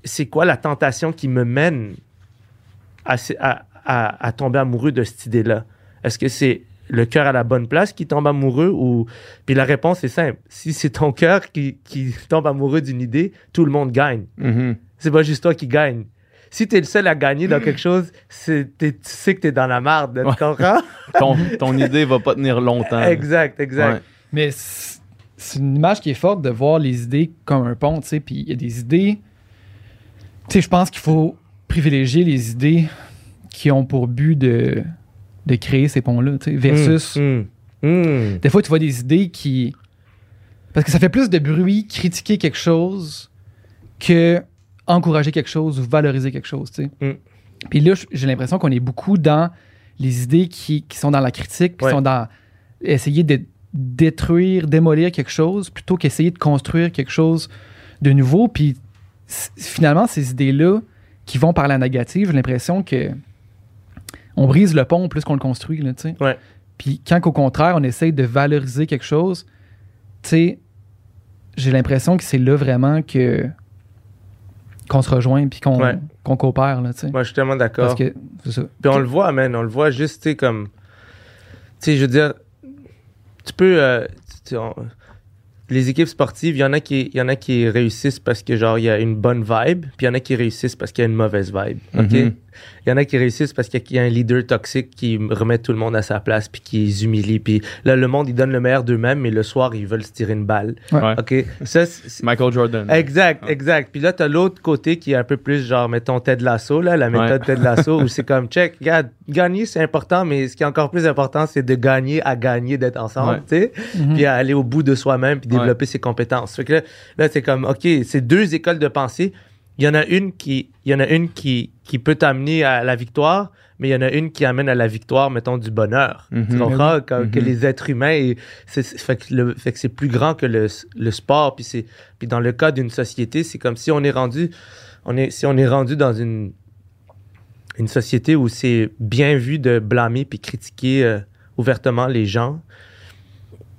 c'est quoi la tentation qui me mène à- à tomber amoureux de cette idée-là? Est-ce que c'est le cœur à la bonne place qui tombe amoureux ou... Puis la réponse est simple. Si c'est ton cœur qui, qui tombe amoureux d'une idée, tout le monde gagne. Mhm. C'est pas juste toi qui gagne. Si t'es le seul à gagner dans quelque chose, c'est, tu sais que t'es dans la marde. Ouais. Tu ton, ton idée va pas tenir longtemps. exact, exact. Ouais. Mais c'est c'est une image qui est forte de voir les idées comme un pont, tu sais. Puis il y a des idées. Tu sais, je pense qu'il faut privilégier les idées qui ont pour but de, de créer ces ponts-là, tu sais, versus. Mm, mm, mm. Des fois, tu vois des idées qui. Parce que ça fait plus de bruit critiquer quelque chose que encourager quelque chose ou valoriser quelque chose, tu sais. Puis là, j'ai l'impression qu'on est beaucoup dans les idées qui, qui sont dans la critique, qui Ouais. sont dans essayer de, détruire, démolir quelque chose plutôt qu'essayer de construire quelque chose de nouveau. Puis finalement, ces idées-là qui vont par la négative, j'ai l'impression que on brise le pont plus qu'on le construit. Là, tu sais. Ouais. Puis quand qu'au contraire, on essaye de valoriser quelque chose, tu sais, j'ai l'impression que c'est là vraiment que qu'on se rejoint puis qu'on Ouais. coopère. Là, tu sais. Moi, je suis tellement d'accord. Parce que c'est ça. Puis on le voit, man. On le voit juste, tu sais, comme. Tu sais, je veux dire, tu peux. euh, tu sais, on- les équipes sportives, il y, en a qui, y en a qui réussissent parce que, genre, il y a une bonne vibe, puis il y en a qui réussissent parce qu'il y a une mauvaise vibe. OK? Mhm. Il y en a qui réussissent parce qu'il y a un leader toxique qui remet tout le monde à sa place, puis qui les humilie. Puis là, le monde, ils donnent le meilleur d'eux-mêmes, mais le soir, ils veulent se tirer une balle. Ouais. OK? Ça, c'est- Michael Jordan. Exact, exact. Puis là, t'as l'autre côté qui est un peu plus genre, mettons, Ted Lasso, là, la méthode Ted Lasso, où c'est comme, check, regarde, gagner, c'est important, mais ce qui est encore plus important, c'est de gagner à gagner, d'être ensemble, Ouais. tu sais, puis à aller au bout de soi-même, puis développer ses compétences. Fait que là, là c'est comme, OK, c'est deux écoles de pensée. Il y en a une qui, il y en a une qui, qui peut t'amener à la victoire, mais il y en a une qui amène à la victoire, mettons, du bonheur. Tu Mhm. comprends? Comme que Mhm. les êtres humains, c'est, fait que, le- fait que c'est plus grand que le, le sport. Puis, c'est, puis dans le cas d'une société, c'est comme si on est rendu, on est, si on est rendu dans une, une société où c'est bien vu de blâmer puis critiquer euh, ouvertement les gens.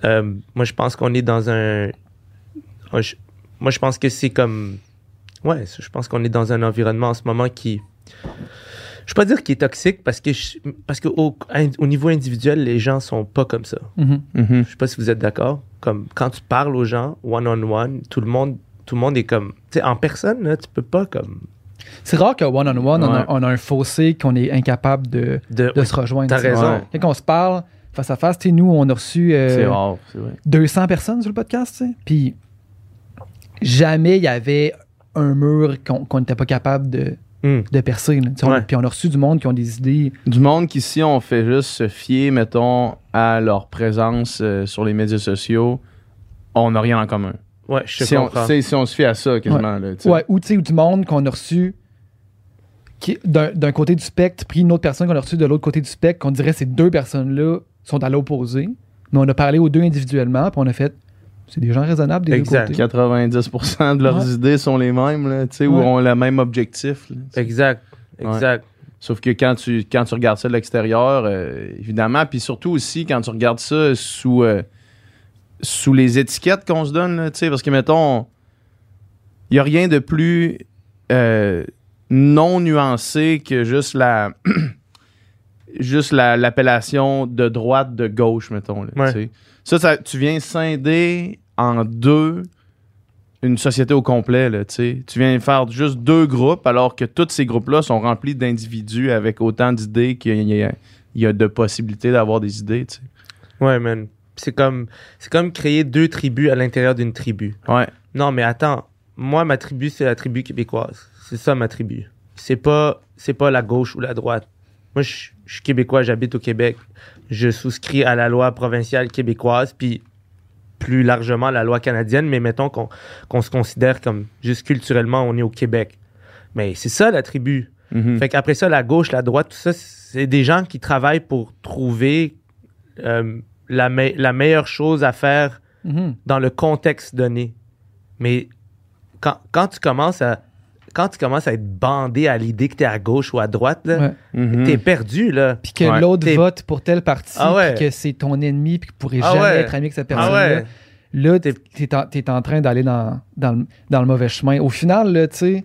Euh, moi, je pense qu'on est dans un. Moi, je pense que c'est comme. Ouais, je pense qu'on est dans un environnement en ce moment qui. Je ne peux pas dire qu'il est toxique parce que, je- parce que au, au niveau individuel, les gens sont pas comme ça. Mhm. Mhm. Je sais pas si vous êtes d'accord. Comme quand tu parles aux gens one on one, tout le monde, tout le monde est comme, tu sais, en personne, là, tu peux pas comme C'est rare qu'à one-on-one, on, Ouais. a, on a un fossé qu'on est incapable de, de. de se rejoindre. T'as raison. Ouais. Quand on se parle face à face, nous, on a reçu euh, C'est rare, c'est vrai. 200 personnes sur le podcast. Puis jamais il y avait un mur qu'on n'était pas capable de, Hmm. de percer. là. On- Ouais. Puis on a reçu du monde qui ont des idées. Du monde qui, si on fait juste se fier, mettons, à leur présence euh, sur les médias sociaux, on n'a rien en commun. Ouais, je Si on, comprends. si, si on se fie à ça, quasiment. Là. Ouais, ou tu sais, ou du monde qu'on a reçu qui- d'un côté du spectre, puis une autre personne qu'on a reçu de l'autre côté du spectre, qu'on dirait ces deux personnes-là sont à l'opposé. Mais on a parlé aux deux individuellement, puis on a fait c'est des gens raisonnables des Exact. deux côtés. 90% de leurs Ouais. idées sont les mêmes, là, tu sais, ou Ouais. ont le même objectif. là. Exact, exact. Sauf que quand tu, quand tu regardes ça de l'extérieur, euh, évidemment, puis surtout aussi quand tu regardes ça sous, euh, sous les étiquettes qu'on se donne, là, tu sais, parce que, mettons, il n'y a rien de plus euh, non nuancé que juste la juste la- l'appellation de droite, de gauche, mettons. là, Ouais. tu sais. Ça, ça, tu viens scinder en deux une société au complet. Là, tu sais. tu viens faire juste deux groupes alors que tous ces groupes-là sont remplis d'individus avec autant d'idées qu'il y a, il y a de possibilités d'avoir des idées. tu sais. Ouais, man. C'est comme, c'est comme créer deux tribus à l'intérieur d'une tribu. Ouais. Non, mais attends. Moi, ma tribu, c'est la tribu québécoise. C'est ça, ma tribu. C'est pas, c'est pas la gauche ou la droite. Moi, je suis québécois, j'habite au Québec. Je souscris à la loi provinciale québécoise, puis plus largement la loi canadienne, mais mettons qu'on se considère comme juste culturellement, on est au Québec. Mais c'est ça, la tribu. Mhm. Fait qu'après ça, la gauche, la droite, tout ça, c'est des gens qui travaillent pour trouver euh, la, me- la meilleure chose à faire Mhm. dans le contexte donné. Mais quand, quand tu commences à quand tu commences à être bandé à l'idée que tu es à gauche ou à droite, là, Ouais. Mhm. t'es perdu, là. Puis que Ouais. l'autre vote pour telle partie, Ah ouais. puis que c'est ton ennemi, puis qu'il pourrait Ah jamais ouais. être ami avec cette Ah personne-là. ouais. Là, t'es es en, t'es en train d'aller dans, dans, le, dans le mauvais chemin. Au final, là, tu sais,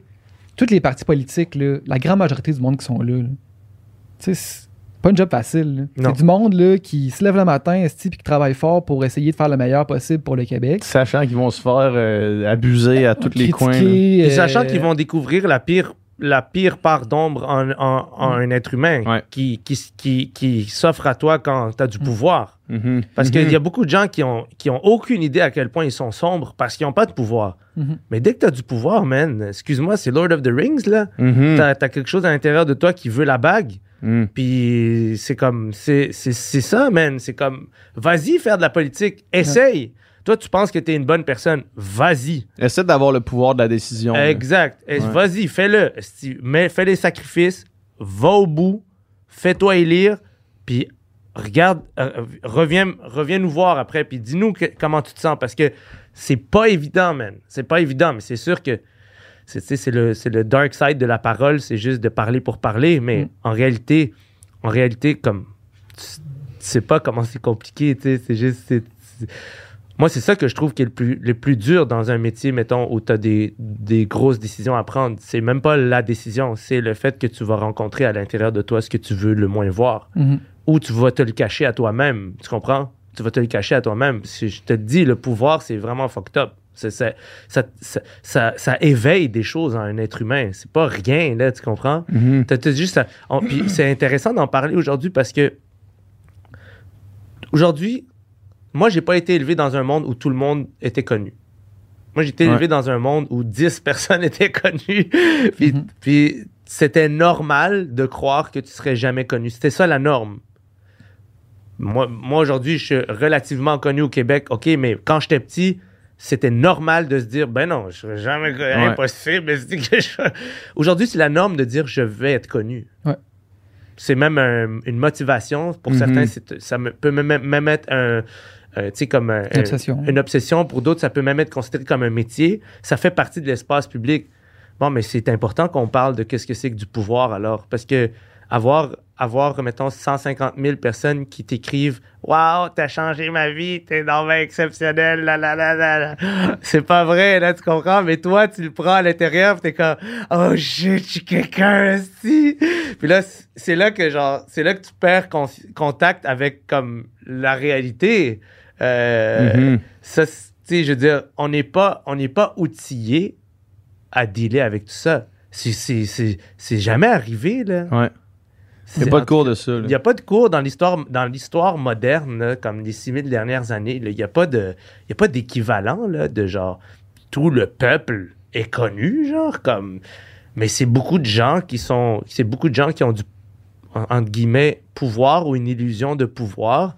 toutes les partis politiques, là, la grande majorité du monde qui sont là, là, tu sais, c'est pas une job facile. C'est du monde là, qui se lève le matin, esti, puis qui travaille fort pour essayer de faire le meilleur possible pour le Québec. Sachant qu'ils vont se faire euh, abuser à tous les coins. Critiquer, Puis euh, sachant qu'ils vont découvrir la pire la pire part d'ombre en, en- en un être humain Ouais. qui, qui, qui, qui s'offre à toi quand tu as du pouvoir. Mhm. Parce Mhm. qu'il y a beaucoup de gens qui ont, qui ont aucune idée à quel point ils sont sombres parce qu'ils n'ont pas de pouvoir. Mhm. Mais dès que tu as du pouvoir, man, excuse-moi, c'est Lord of the Rings, là. T'as as quelque chose à l'intérieur de toi qui veut la bague. Mhm. Puis c'est comme, c'est c'est- c'est ça, man. C'est comme, vas-y faire de la politique. Essaye. Toi, tu penses que tu es une bonne personne. Vas-y. Essaie d'avoir le pouvoir de la décision. Exact. Ouais. Vas-y, fais-le. Fais les sacrifices. Va au bout. Fais-toi élire. Puis regarde, euh, reviens, reviens nous voir après, puis dis-nous comment tu te sens, parce que c'est pas évident, man. C'est pas évident, mais c'est sûr que c'est, le, c'est le dark side de la parole, c'est juste de parler pour parler, mais Mm. en réalité, en réalité, comme, tu, sais pas comment c'est compliqué, tu sais, c'est juste, c'est- c'est- moi, c'est ça que je trouve qui est le plus, le plus dur dans un métier, mettons, où tu as des, des grosses décisions à prendre. C'est même pas la décision, c'est le fait que tu vas rencontrer à l'intérieur de toi ce que tu veux le moins voir. Mhm. Ou tu vas te le cacher à toi-même. Tu comprends? Tu vas te le cacher à toi-même. Si je te dis, le pouvoir, c'est vraiment fucked up. Ça, ça, ça, ça éveille des choses en un être humain. C'est pas rien, là, tu comprends? Mhm. Juste à- puis c'est intéressant d'en parler aujourd'hui parce que aujourd'hui, moi, j'ai pas été élevé dans un monde où tout le monde était connu. Moi, j'ai été Ouais. élevé dans un monde où 10 personnes étaient connues. puis, Mhm. puis c'était normal de croire que tu serais jamais connu. C'était ça la norme. Moi, moi aujourd'hui, je suis relativement connu au Québec. OK, mais quand j'étais petit, c'était normal de se dire, ben non, je serais jamais connu. Ouais. Impossible. je- Aujourd'hui, c'est la norme de dire, je vais être connu. Ouais. C'est même un- une motivation. Pour Mhm. certains, ça me- peut même, même être un, euh, tu sais, comme un- Une obsession. une obsession. Pour d'autres, ça peut même être considéré comme un métier. Ça fait partie de l'espace public. Bon, mais c'est important qu'on parle de qu'est-ce que c'est que du pouvoir alors. Parce que avoir, avoir mettons, 150 000 personnes qui t'écrivent Waouh, t'as changé ma vie, t'es vraiment exceptionnel, la la la la la. C'est pas vrai, là, tu comprends? Mais toi, tu le prends à l'intérieur, t'es comme Oh shit, je suis quelqu'un, aussi. Puis là, c'est là que, genre, c'est là que tu perds con- contact avec, comme, la réalité. Euh, Mhm. ça, tu sais, je veux dire, on n'est pas, on n'est pas outillé à dealer avec tout ça. C'est jamais arrivé, là. Ouais. Il n'y a pas de cours de ça. là. Il n'y a pas de cours dans l'histoire, dans l'histoire moderne, comme les 6000 dernières années. là. Il n'y a pas de, il y a pas d'équivalent, là, de genre, tout le peuple est connu, genre, comme. Mais c'est beaucoup de gens qui sont, c'est beaucoup de gens qui ont du, en- entre guillemets, pouvoir ou une illusion de pouvoir.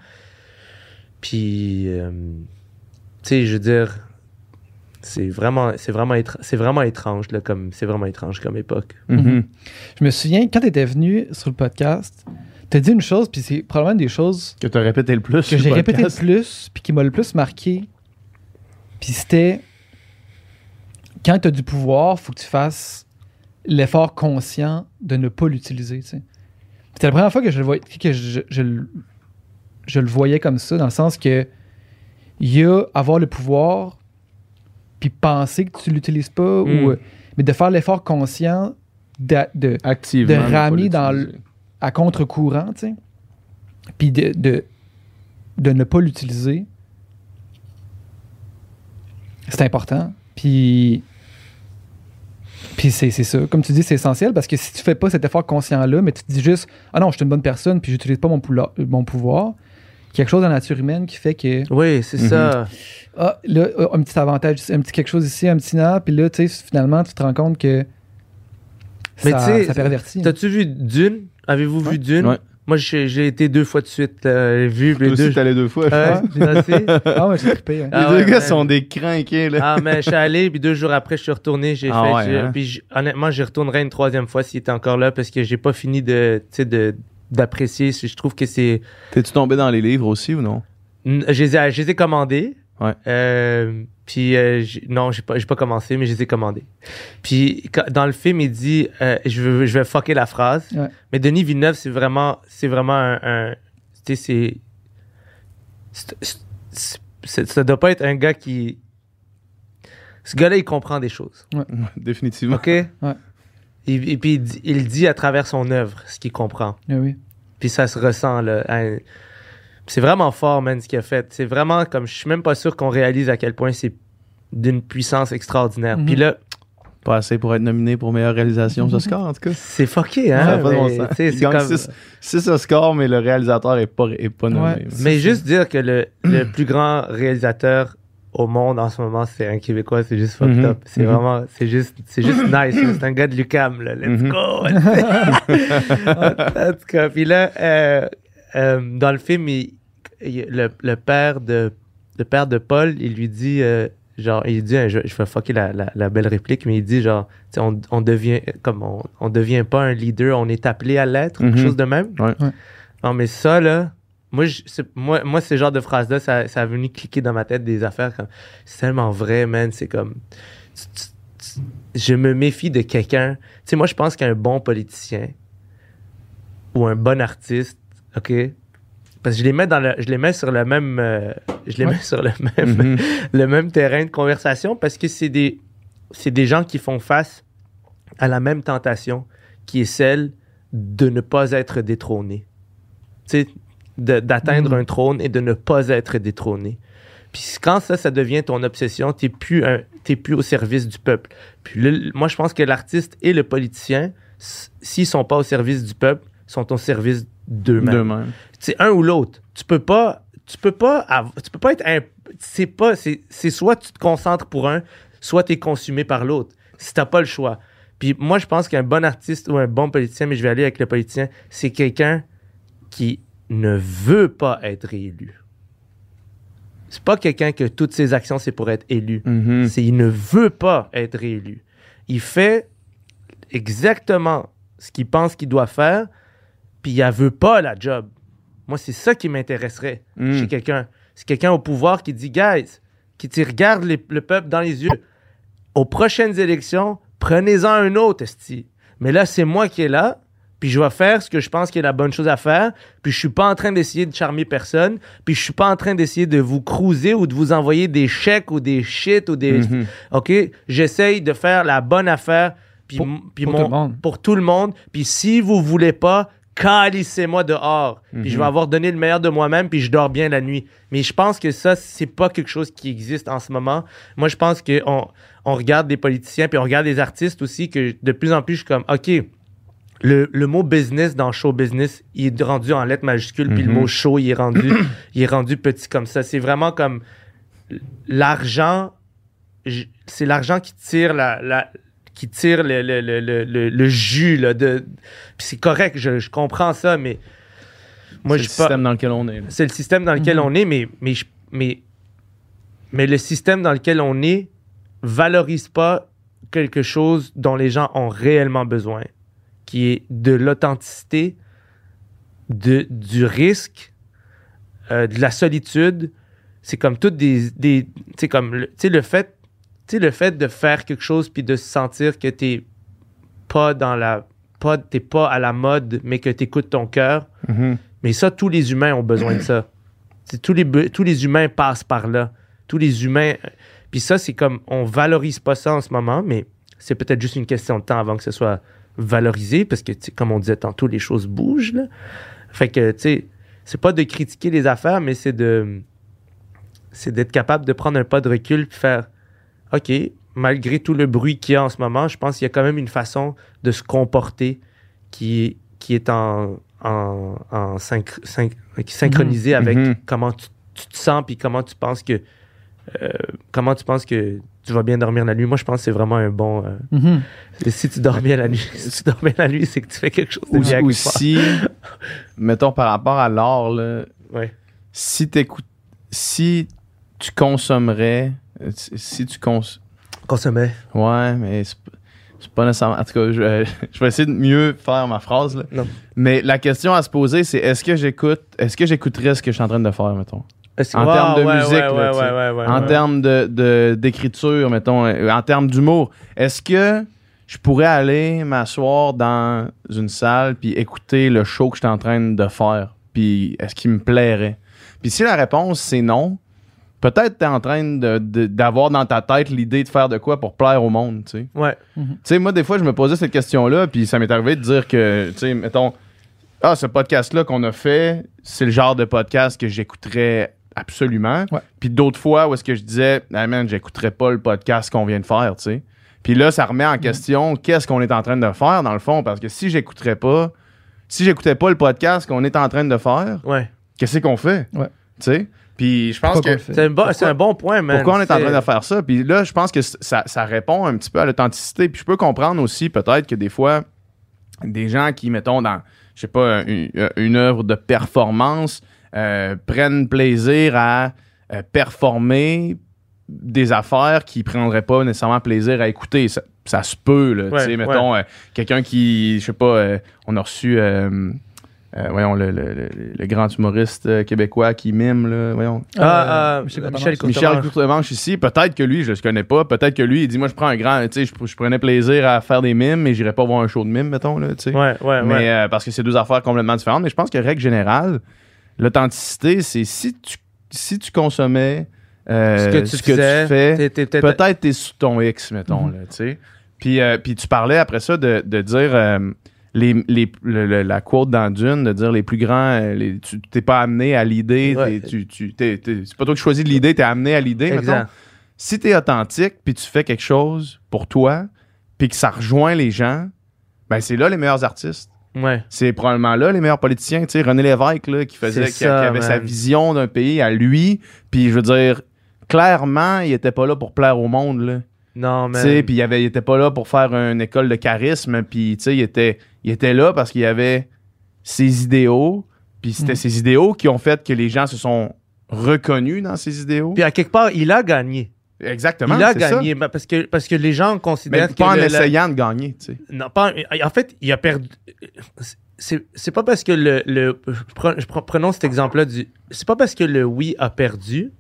Puis, euh, tu sais, je veux dire, c'est vraiment, c'est vraiment, c'est vraiment étrange, là, comme, c'est vraiment étrange comme époque. Mhm. Je me souviens, quand tu étais venu sur le podcast, tu as dit une chose, puis c'est probablement des choses Que tu as répété le plus. que j'ai répété le plus, puis qui m'a le plus marqué. Puis c'était quand tu as du pouvoir, faut que tu fasses l'effort conscient de ne pas l'utiliser. tu sais. C'était la première fois que je le voyais, que je, je le voyais comme ça, dans le sens que il y a avoir le pouvoir, puis penser que tu l'utilises pas, Mm. ou, euh, mais de faire l'effort conscient de, de ne pas ramener dans à contre-courant, tu sais. Puis de, de, de ne pas l'utiliser. C'est important. Puis. Puis c'est ça. Comme tu dis, c'est essentiel parce que si tu fais pas cet effort conscient-là, mais tu te dis juste Ah non, je suis une bonne personne, puis j'utilise pas mon, poula- mon pouvoir, quelque chose dans la nature humaine qui fait que. Oui, c'est Mhm. ça. Ah, là, ah, un petit avantage, un petit quelque chose ici, un petit là, puis là, tu sais, finalement, tu te rends compte que. Mais ça, tu sais, ça pervertit. T'as-tu vu Dune? Avez-vous vu Dune? Ouais. Moi, j'ai j'ai été deux fois de suite là, vu. Toi les aussi, deux. allé deux fois. je pense. Ah ouais, j'ai trippé. hein. Ah Les ouais, deux gars man. sont des crinqués, là. Ah, mais je suis allé, puis deux jours après, je suis retourné. J'ai Ah fait. ouais, hein? Puis honnêtement, j'y retournerai une troisième fois s'il était encore là parce que j'ai pas fini de, tu sais, de d'apprécier. Je trouve que c'est. T'es-tu tombé dans les livres aussi ou non? Je les ai, je les ai commandés. Ouais. Euh, puis euh, non, j'ai pas, j'ai pas commencé, mais je les ai commandés. Puis quand- dans le film, il dit, euh, je, veux, je vais fucker la phrase. Ouais. Mais Denis Villeneuve, c'est vraiment, c'est vraiment un, un- tu sais, c'est, ça doit pas être un gars qui, ce gars-là, il comprend des choses. Définitivement. Ok? Et, et puis il dit, il dit à travers son œuvre ce qu'il comprend. Oui. Puis ça se ressent, là. Hein. C'est vraiment fort, man, ce qu'il a fait. C'est vraiment comme, je suis même pas sûr qu'on réalise à quel point c'est d'une puissance extraordinaire. Mhm. Puis là, Pas assez pour être nominé pour meilleure réalisation aux Oscars, en tout cas. c'est fucké, Ça hein. a pas de bon sens. Il c'est gagne comme- six- six Oscars, mais le réalisateur est pas, est pas nommé. Ouais. Mais juste dire que le, le plus grand réalisateur au monde en ce moment, c'est un Québécois, c'est juste fucked Mhm. up. C'est Mhm. vraiment, c'est juste, c'est juste nice. C'est un gars de Lucam, là. Let's Mhm. go! en tout cas, puis là, euh, euh, dans le film, il- il- le, le père de, le père de Paul, il lui dit, euh, genre, il dit, je, je vais fucker la, la, la belle réplique, mais il dit, genre, on, on devient, comme on, on devient pas un leader, on est appelé à l'être, quelque chose de même. Ouais. Ouais. Non, mais ça, là, moi, je- moi, moi, ce genre de phrases-là, ça, ça a venu cliquer dans ma tête des affaires comme. C'est tellement vrai, man. C'est comme. tu- tu- tu- je me méfie de quelqu'un. Tu sais, moi, je pense qu'un bon politicien ou un bon artiste, OK? Parce que je les mets, dans le, je les mets sur le même. euh, je les Ouais. mets sur le même, Mhm. le même terrain de conversation parce que c'est des, c'est des gens qui font face à la même tentation qui est celle de ne pas être détrôné. Tu sais, d'atteindre Mhm. un trône et de ne pas être détrôné. Puis quand ça, ça devient ton obsession, t'es plus, un- t'es plus au service du peuple. Puis le- moi, je pense que l'artiste et le politicien, s'ils sont pas au service du peuple, sont au service d'eux-mêmes c'est un ou l'autre. Tu peux pas, tu peux pas, tu peux pas être un, c'est pas, c'est, c'est soit tu te concentres pour un, soit tu es consumé par l'autre. Si t'as pas le choix. Puis moi, je pense qu'un bon artiste ou un bon politicien, mais je vais aller avec le politicien, c'est quelqu'un qui ne veut pas être réélu. C'est pas quelqu'un que toutes ses actions, c'est pour être élu. Mhm. C'est il ne veut pas être réélu. Il fait exactement ce qu'il pense qu'il doit faire, puis il ne veut pas la job. Moi, c'est ça qui m'intéresserait Mm. chez quelqu'un. C'est quelqu'un au pouvoir qui dit, guys, qui te regarde les- le peuple dans les yeux. Aux prochaines élections, prenez-en un autre, esti. Mais là, c'est moi qui est là, puis je vais faire ce que je pense qui est la bonne chose à faire, puis je suis pas en train d'essayer de charmer personne, puis je suis pas en train d'essayer de vous cruiser ou de vous envoyer des chèques ou des shit ou des... Mhm. OK? J'essaye de faire la bonne affaire puis Pour- puis pour mon- tout le monde. pour tout le monde. Puis si vous voulez pas, calissez-moi dehors. Puis je vais avoir donné le meilleur de moi-même, puis je dors bien la nuit. Mais je pense que ça, c'est pas quelque chose qui existe en ce moment. Moi, je pense qu'on on regarde des politiciens, puis on regarde des artistes aussi, que de plus en plus, je suis comme, OK, le, le mot business dans show business, il est rendu en lettres majuscules, puis le Mhm. mot show, il est rendu, il est rendu petit comme ça. C'est vraiment comme l'argent, c'est l'argent qui tire la, la- qui tire le, le, le, le, le- le jus là, de. Puis c'est correct, je, je comprends ça, mais moi C'est je le suis pas. système dans lequel on est. C'est le système dans lequel on est, mais, mais, mais, mais le système dans lequel on est valorise pas quelque chose dont les gens ont réellement besoin, qui est de l'authenticité, du risque, euh, de la solitude. C'est comme toutes des... des tu sais, comme, le- le fait... Le fait de faire quelque chose puis de se sentir que t'es pas dans la... Pas, t'es pas à la mode, mais que t'écoutes ton cœur, Mhm. mais ça, tous les humains ont besoin de ça. Tous les, tous les humains passent par là. Tous les humains. Puis ça, c'est comme. On valorise pas ça en ce moment, mais c'est peut-être juste une question de temps avant que ce soit valorisé, parce que, comme on disait tantôt, les choses bougent. Là. Fait que, tu sais, c'est pas de critiquer les affaires, mais c'est de. C'est d'être capable de prendre un pas de recul puis faire. OK, malgré tout le bruit qu'il y a en ce moment, je pense qu'il y a quand même une façon de se comporter qui, qui est en, en, en synch- synch- synchronisée avec Mhm. comment tu, tu te sens puis comment tu penses que euh, comment tu penses que tu vas bien dormir la nuit? Moi, je pense que c'est vraiment un bon. euh, Mhm. si tu dors bien la nuit, si tu dors bien la nuit, c'est que tu fais quelque chose de Ou, bien. quelque aussi, mettons par rapport à part. Ouais. si t'écoutes, si tu consommerais, euh, si si tu cons, Consommer. ouais, mais c'est pas nécessairement. En tout cas, je, euh, je vais essayer de mieux faire ma phrase. Là. Non. Mais la question à se poser, c'est est-ce que j'écoute, est-ce que j'écouterais ce que je suis en train de faire, mettons, En termes de ouais, musique, ouais, là, ouais, tu sais. ouais, ouais, ouais, en ouais. termes de, de- d'écriture, mettons, en termes d'humour, est-ce que je pourrais aller m'asseoir dans une salle puis écouter le show que je suis en train de faire? Puis est-ce qu'il me plairait? Puis si la réponse c'est non, peut-être tu es en train de- de- d'avoir dans ta tête l'idée de faire de quoi pour plaire au monde, tu sais. Ouais. Tu sais, moi, des fois, je me posais cette question-là, puis ça m'est arrivé de dire que, tu sais, mettons, ah, ce podcast-là qu'on a fait, c'est le genre de podcast que j'écouterais absolument. Ouais. Puis d'autres fois où est-ce que je disais, ah man, j'écouterais pas le podcast qu'on vient de faire, tu sais. Puis là, ça remet en question qu'est-ce qu'on est en train de faire, dans le fond, parce que si j'écouterais pas, si j'écoutais pas le podcast qu'on est en train de faire, Ouais. qu'est-ce qu'on fait? Ouais. Tu sais? Puis je pense que? C'est un, bon, c'est un bon point, man. pourquoi on est en train de faire ça? Puis là, je pense que ça répond un petit peu à l'authenticité. Puis je peux comprendre aussi peut-être que des fois, des gens qui, mettons, dans, je sais pas, une, une œuvre de performance, euh, prennent plaisir à euh, performer des affaires qu'ils prendraient pas nécessairement plaisir à écouter. Ça, ça se peut, là. Ouais, tu sais, mettons, euh, quelqu'un qui, je sais pas, on a reçu... euh, voyons, le, le- le- le grand humoriste québécois qui mime, là, voyons. Ah, Euh, ah, Michel Courtemanche. Ici, peut-être que lui, je le connais pas, peut-être que lui, il dit, moi, je prends un grand, tu sais, je, je prenais plaisir à faire des mimes, mais j'irais pas voir un show de mime, mettons, là, tu sais. Ouais, ouais, mais ouais. parce que c'est deux affaires complètement différentes. Mais je pense que règle générale, l'authenticité, c'est si tu si tu consommais euh, ce que tu faisais, fais, t'es- t'es peut-être- t'es sous ton X, mettons, là, tu sais. Puis, euh, puis tu parlais après ça de, de dire euh, les, les- le- le- la quote dans Dune, de dire les plus grands, les- tu t'es pas amené à l'idée, Ouais. tu, tu, c'est pas toi qui choisis de l'idée, t'es amené à l'idée, mettons. Si t'es authentique, puis tu fais quelque chose pour toi, puis que ça rejoint les gens, ben c'est là les meilleurs artistes Ouais. c'est probablement là les meilleurs politiciens. Tu sais, René Lévesque, là, qui, faisait, qui, ça, qui avait sa vision d'un pays à lui. Puis, je veux dire, clairement, il était pas là pour plaire au monde. Là. Non, Tu mais. sais, Puis, il, avait, il était pas là pour faire une école de charisme. Puis, tu sais, il était, il était là parce qu'il avait ses idéaux. Puis, c'était Mhm. ses idéaux qui ont fait que les gens se sont reconnus dans ses idéaux. Puis à quelque part, il a gagné. Exactement. il a ça. gagné ben, parce que, parce que les gens Mais considèrent pas que. en le- la- essayant de gagner. tu sais. Non, pas, en fait, il a perdu. C'est pas parce que le. le je prenons cet exemple-là. du C'est pas parce que le oui a perdu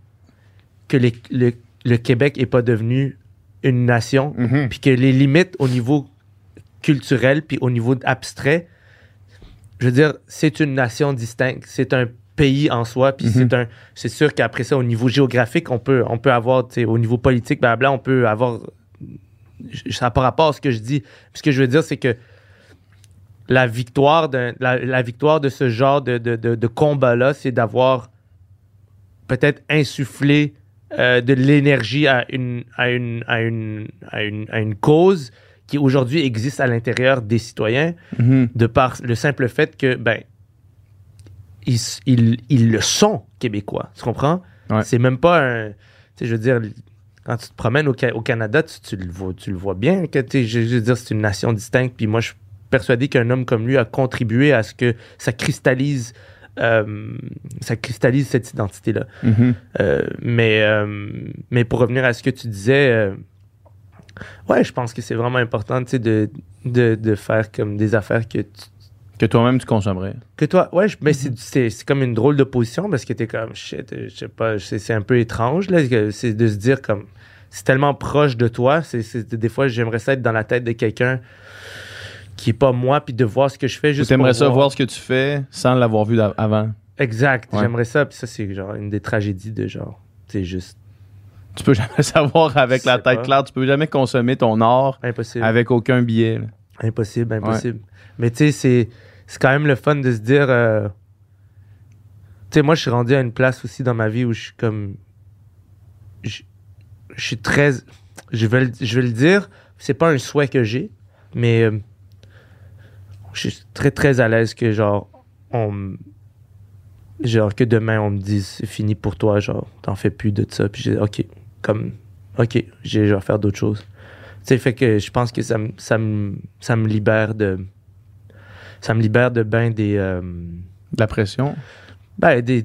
que les- le, le Québec est pas devenu une nation, Mhm. puis que les limites au niveau culturel, puis au niveau abstrait, je veux dire, c'est une nation distincte. C'est un pays en soi, puis c'est un. C'est sûr qu'après ça, au niveau géographique, on peut, on peut avoir, au niveau politique, blabla, on peut avoir. Ça n'a pas rapport à ce que je dis. Ce que je veux dire, c'est que la victoire, d'un- la, la victoire de ce genre de, de, de- de combat-là, c'est d'avoir peut-être insufflé euh, de l'énergie à une, à, une, à, une, à, une, à une cause qui aujourd'hui existe à l'intérieur des citoyens Mhm. de par le simple fait que, ben, ils, ils, ils le sont québécois. Tu comprends? Ouais. C'est même pas un. Tu sais, je veux dire, quand tu te promènes au, Ca- au Canada, tu, tu le vois, tu le vois bien. Que, je, veux dire, c'est une nation distincte. Puis moi, je suis persuadé qu'un homme comme lui a contribué à ce que ça cristallise. euh, ça cristallise cette identité-là. Mhm. Euh, mais, euh, mais pour revenir à ce que tu disais, ouais, je pense que c'est vraiment important de, de, de faire comme des affaires que tu- Que toi-même, tu consommerais. que toi, ouais, je- mais c'est- c'est c'est comme une drôle de position parce que t'es comme shit, je sais pas, c'est c'est un peu étrange là, c'est de se dire comme c'est tellement proche de toi, c'est c'est- des fois j'aimerais ça être dans la tête de quelqu'un qui est pas moi puis de voir ce que je fais Tu juste aimerais pour ça voir ce que tu fais sans l'avoir vu avant. Exact, Ouais. j'aimerais ça puis ça c'est genre une des tragédies de genre c'est juste Tu peux jamais savoir avec la tête pas. claire. Tu peux jamais consommer ton art impossible. avec aucun billet. là. Impossible, impossible. Mais tu sais, c'est, c'est quand même le fun de se dire. euh, Tu sais, moi, je suis rendu à une place aussi dans ma vie où je suis comme. Je, je suis très. Je vais, je le dire, c'est pas un souhait que j'ai, mais euh, je suis très, très à l'aise que, genre, on. Genre, que demain, on me dise, c'est fini pour toi, genre, t'en fais plus de ça. Puis j'ai, OK, comme. OK, je vais faire d'autres choses. Tu sais, fait que je pense que ça ça ça me libère de. Ça me libère de ben des. euh, De la pression? ben, des.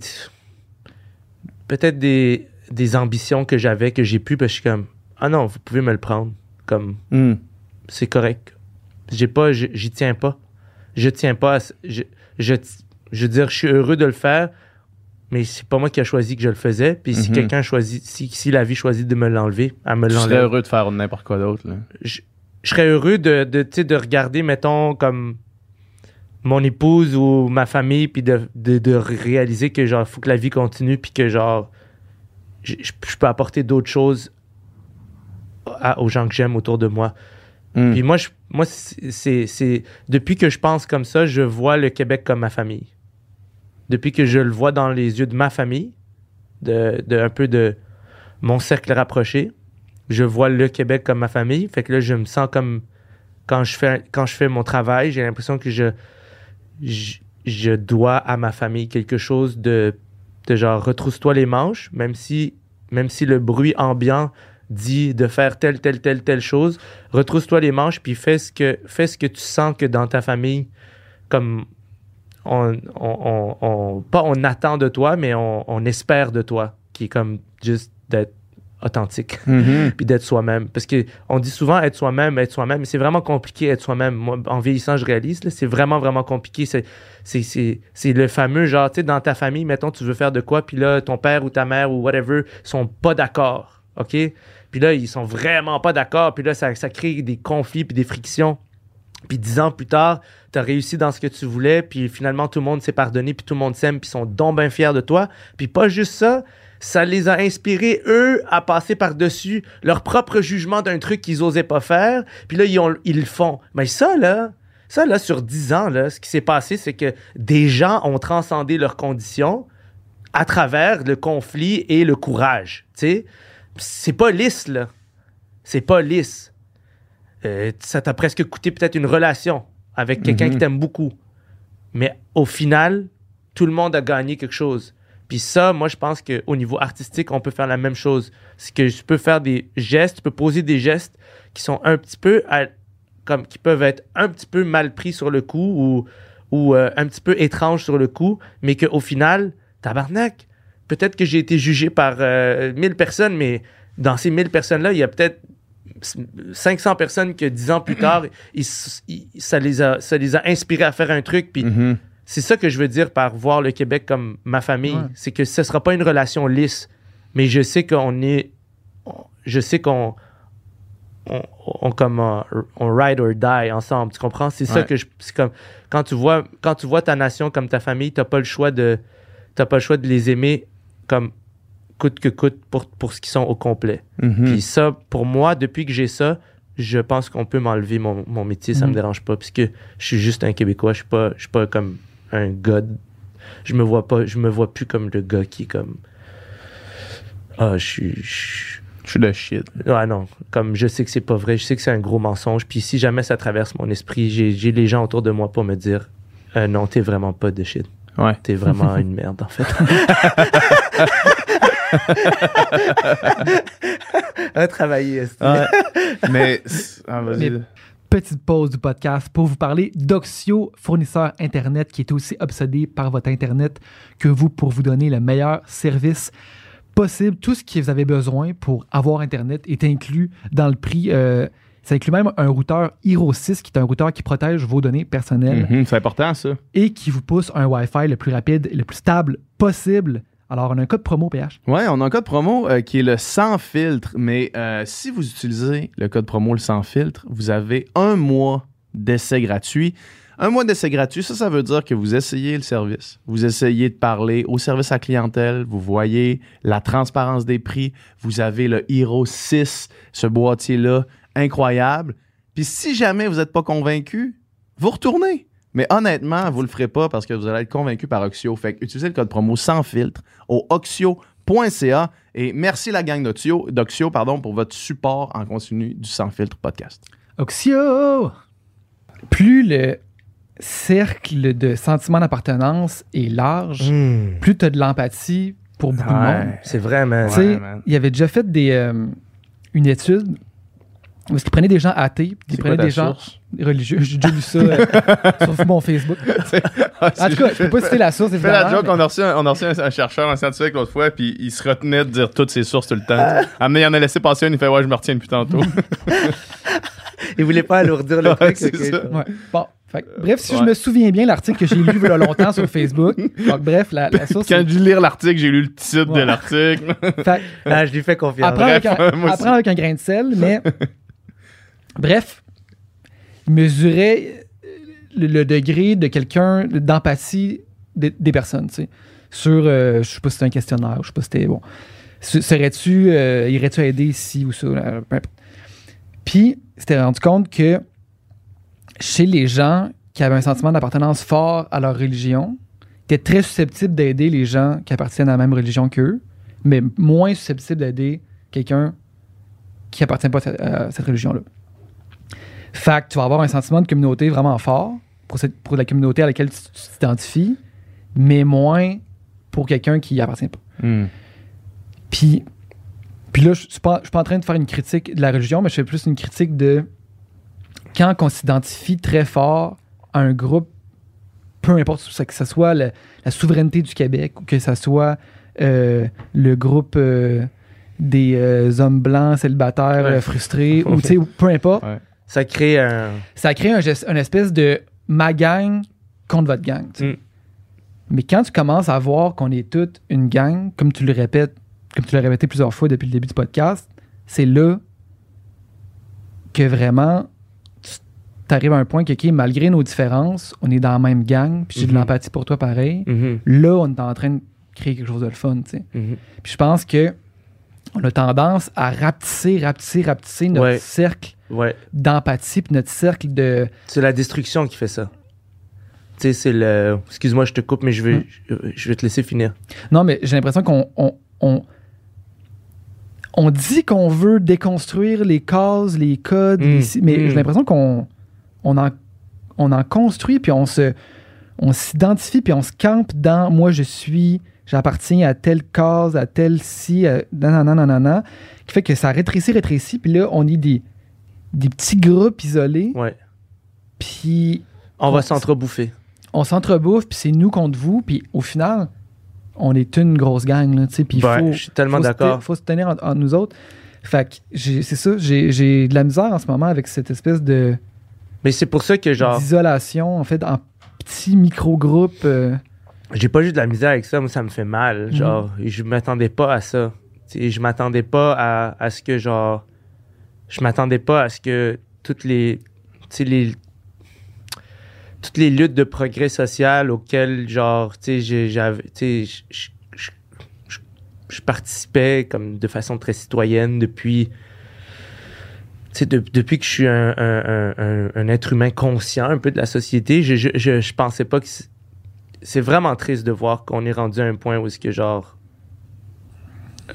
Peut-être des, des ambitions que j'avais, que j'ai plus, parce que je suis comme. Ah non, vous pouvez me le prendre. Comme, Hmm. c'est correct. J'ai pas, je- j'y tiens pas. Je tiens pas à. Je, je, je veux dire, je suis heureux de le faire, mais c'est pas moi qui a choisi que je le faisais. Puis si Mhm. quelqu'un choisit, si, si la vie choisit de me l'enlever, elle me Tu serais l'enlève. heureux de faire n'importe quoi d'autre. je, je serais heureux de regarder, mettons, comme mon épouse ou ma famille, puis de, de, de réaliser que, genre, faut que la vie continue, puis que, genre, je, je- peux apporter d'autres choses à- aux gens que j'aime autour de moi. Hmm. Puis moi, je, moi c'est, c'est- c'est- depuis que je pense comme ça, je vois le Québec comme ma famille. Depuis que je le vois dans les yeux de ma famille, de, de un peu de mon cercle rapproché, je vois le Québec comme ma famille. Fait que là, je me sens comme quand je fais quand je fais mon travail, j'ai l'impression que je, je dois à ma famille quelque chose de genre retrousse-toi les manches, même si même si le bruit ambiant dit de faire telle telle telle telle chose, retrousse-toi les manches puis fais ce que fais ce que tu sens que dans ta famille comme on, on, on- on- pas on attend de toi mais on espère de toi qui est comme juste d'être authentique Mhm. puis d'être soi-même. Parce que on dit souvent être soi-même, être soi-même, mais c'est vraiment compliqué être soi-même. Moi, en vieillissant, je réalise, c'est vraiment, vraiment compliqué. C'est, c'est, c'est, c'est le fameux genre, tu sais, dans ta famille, mettons, tu veux faire de quoi, puis là, ton père ou ta mère ou whatever sont pas d'accord, OK? Puis là, ils sont vraiment pas d'accord, puis là, ça, ça crée des conflits puis des frictions. Puis dix ans plus tard, tu as réussi dans ce que tu voulais, puis finalement, tout le monde s'est pardonné, puis tout le monde s'aime, puis sont donc bien fiers de toi. Puis pas juste ça, ça les a inspirés, eux, à passer par-dessus leur propre jugement d'un truc qu'ils osaient pas faire. Puis là, ils, ont- ils le font. Mais ça, là, ça, là, sur 10 ans, là, ce qui s'est passé, c'est que des gens ont transcendé leurs conditions à travers le conflit et le courage. Tu sais, c'est pas lisse, là. C'est pas lisse. Euh, ça t'a presque coûté peut-être une relation avec quelqu'un qui t'aime beaucoup. Mais au final, tout le monde a gagné quelque chose. Puis ça, moi, je pense qu'au niveau artistique, on peut faire la même chose. C'est que je peux faire des gestes, tu peux poser des gestes qui sont un petit peu, qui peuvent être un petit peu mal pris sur le coup ou, euh, un petit peu étranges sur le coup, mais qu'au final, tabarnak, peut-être que j'ai été jugé par euh, 1000 personnes, mais dans ces 1000 personnes-là, il y a peut-être 500 personnes que 10 ans plus tard, ça, les a, ça inspirés à faire un truc. Mhm. C'est ça que je veux dire par voir le Québec comme ma famille. Ouais. C'est que ce sera pas une relation lisse, mais je sais qu'on est. on- Je sais qu'on. On, on, comme, euh, on ride or die ensemble, tu comprends? C'est ça que je. C'est comme. Quand tu, vois, quand tu vois ta nation comme ta famille, t'as pas le choix de. T'as pas le choix de les aimer comme coûte que coûte pour, pour ce qu'ils sont au complet. Mhm. Puis ça, pour moi, depuis que j'ai ça, je pense qu'on peut m'enlever mon, mon métier, ça Mhm. me dérange pas, puisque je suis juste un Québécois, je suis pas, je suis pas comme un gars. de- Je me vois pas, je me vois plus comme le gars qui est comme. Ah, je suis. je- suis le shit. Ah non, comme je sais que c'est pas vrai, je sais que c'est un gros mensonge. Puis si jamais ça traverse mon esprit, j'ai les gens autour de moi pour me dire euh, non, t'es vraiment pas de shit. Ouais. T'es vraiment une merde, en fait. à travailler, est-ce que- Mais. Ah, vas-y. Mais- Petite pause du podcast pour vous parler d'Oxio, fournisseur Internet qui est aussi obsédé par votre Internet que vous pour vous donner le meilleur service possible. Tout ce que vous avez besoin pour avoir Internet est inclus dans le prix. euh, ça inclut même un routeur Hero 6 qui est un routeur qui protège vos données personnelles Mhm, C'est important, ça. et qui vous pousse un Wi-Fi le plus rapide et le plus stable possible. Alors, on a un code promo PH. Ouais, on a un code promo euh, qui est le sans filtre, mais euh, si vous utilisez le code promo le sans filtre, vous avez un mois d'essai gratuit. Un mois d'essai gratuit, ça, ça veut dire que vous essayez le service. Vous essayez de parler au service à clientèle, vous voyez la transparence des prix, vous avez le Hero 6, ce boîtier-là, incroyable. Puis si jamais vous n'êtes pas convaincu, vous retournez. Mais honnêtement, vous le ferez pas parce que vous allez être convaincu par Oxio. Fait que utilisez le code promo sans filtre au oxio.ca et merci la gang d'Oxio, pardon, pour votre support en continu du Sans Filtre podcast. Oxio! Plus le cercle de sentiments d'appartenance est large, Hmm, plus tu as de l'empathie pour beaucoup de monde. c'est vrai, man. Ouais, il avait déjà fait des, euh, une étude où il prenait des gens athées, puis il C'est quoi prenait ta des gens source? religieux? J'ai déjà lu ça euh, sur mon Facebook. En tout cas, je peux pas citer la source, la on a reçu, un, on a reçu un, un chercheur, un scientifique l'autre fois, puis il se retenait de dire toutes ses sources tout le temps. Ah, mais il en a laissé passer une, il fait Ouais, je me retiens depuis tantôt. Il voulait pas alourdir le Ouais, truc. c'est ok. ça. mais- Ouais. Bon, fait que, bref, si Ouais. je me souviens bien, l'article que j'ai lu il y a longtemps sur Facebook. Donc, bref, la, la source. Quand j'ai lu lire l'article, j'ai lu le titre Ouais. de l'article. fait- Ah, je lui fais confiance. Apprends, bref, avec un, moi aussi. apprends avec un grain de sel, mais bref, il mesurait euh, le, degré de quelqu'un d'empathie des, personnes, tu sais. Sur, euh, je sais pas si c'était un questionnaire, je sais pas si c'était bon. Se- Serais-tu, euh, irais-tu aider ici ou ça, euh. Puis, il s'était rendu compte que chez les gens qui avaient un sentiment d'appartenance fort à leur religion, étaient très susceptibles d'aider les gens qui appartiennent à la même religion qu'eux, mais moins susceptibles d'aider quelqu'un qui appartient pas à cette religion-là. Fait que tu vas avoir un sentiment de communauté vraiment fort pour, cette, pour la communauté à laquelle tu t'identifies, mais moins pour quelqu'un qui y appartient pas. Hmm. Puis, puis là, je ne suis, pas je suis pas en train de faire une critique de la religion, mais je fais plus une critique de quand on s'identifie très fort à un groupe, peu importe ce que ce soit la, la souveraineté du Québec ou que ce soit euh, le groupe euh, des euh, hommes blancs célibataires Ouais. frustrés, ou tu sais, ou peu importe. Ouais. Ça crée un. Ça crée un, geste- une espèce de ma gang contre votre gang. Mm. Mais quand tu commences à voir qu'on est toute une gang, comme tu le répètes, comme tu l'as répété plusieurs fois depuis le début du podcast, c'est là que vraiment tu arrives à un point que, OK, malgré nos différences, on est dans la même gang, puis j'ai de Mhm. l'empathie pour toi pareil. Mhm, Là, on est en train de créer quelque chose de le fun, tu sais. mhm. Puis je pense que on a tendance à rapetisser, rapetisser, rapetisser notre Ouais. cercle Ouais. d'empathie, puis notre cercle de... C'est la destruction qui fait ça. Tu sais, c'est le. Excuse-moi, je te coupe, mais je vais, Mm. je, je vais te laisser finir. Non, mais j'ai l'impression qu'on on, on, on dit qu'on veut déconstruire les causes, les codes, Mm, les ci- mais j'ai l'impression qu'on on en, on en construit, puis on se on s'identifie, puis on se campe dans moi, je suis, j'appartiens à telle cause, à telle ci, à nanana, nanana, qui fait que ça rétrécit, rétrécit, puis là, on est des, des petits groupes isolés, Ouais. puis On va s'entrebouffer. on s'entrebouffe, puis c'est nous contre vous, puis au final, on est une grosse gang, là, tu sais, puis il Ouais, faut, je suis tellement d'accord. faut se tenir entre entre nous autres. Fait que c'est ça, j'ai j'ai de la misère en ce moment avec cette espèce de Mais c'est pour ça que, genre, d'isolation, en fait, en petits micro-groupes. euh, j'ai pas juste de la misère avec ça, moi, ça me fait Mhm. mal. Genre, je m'attendais pas à ça. Je m'attendais pas à, à ce que, genre, je m'attendais pas à ce que toutes les, toutes les luttes de progrès social auxquelles, genre, tu sais, j'avais, tu sais, je- participais comme de façon très citoyenne depuis, tu sais, de- depuis que je suis un, un- un- un- un être humain conscient un peu de la société, je, je, je, je pensais pas que c'est- vraiment triste de voir qu'on est rendu à un point où est-ce que genre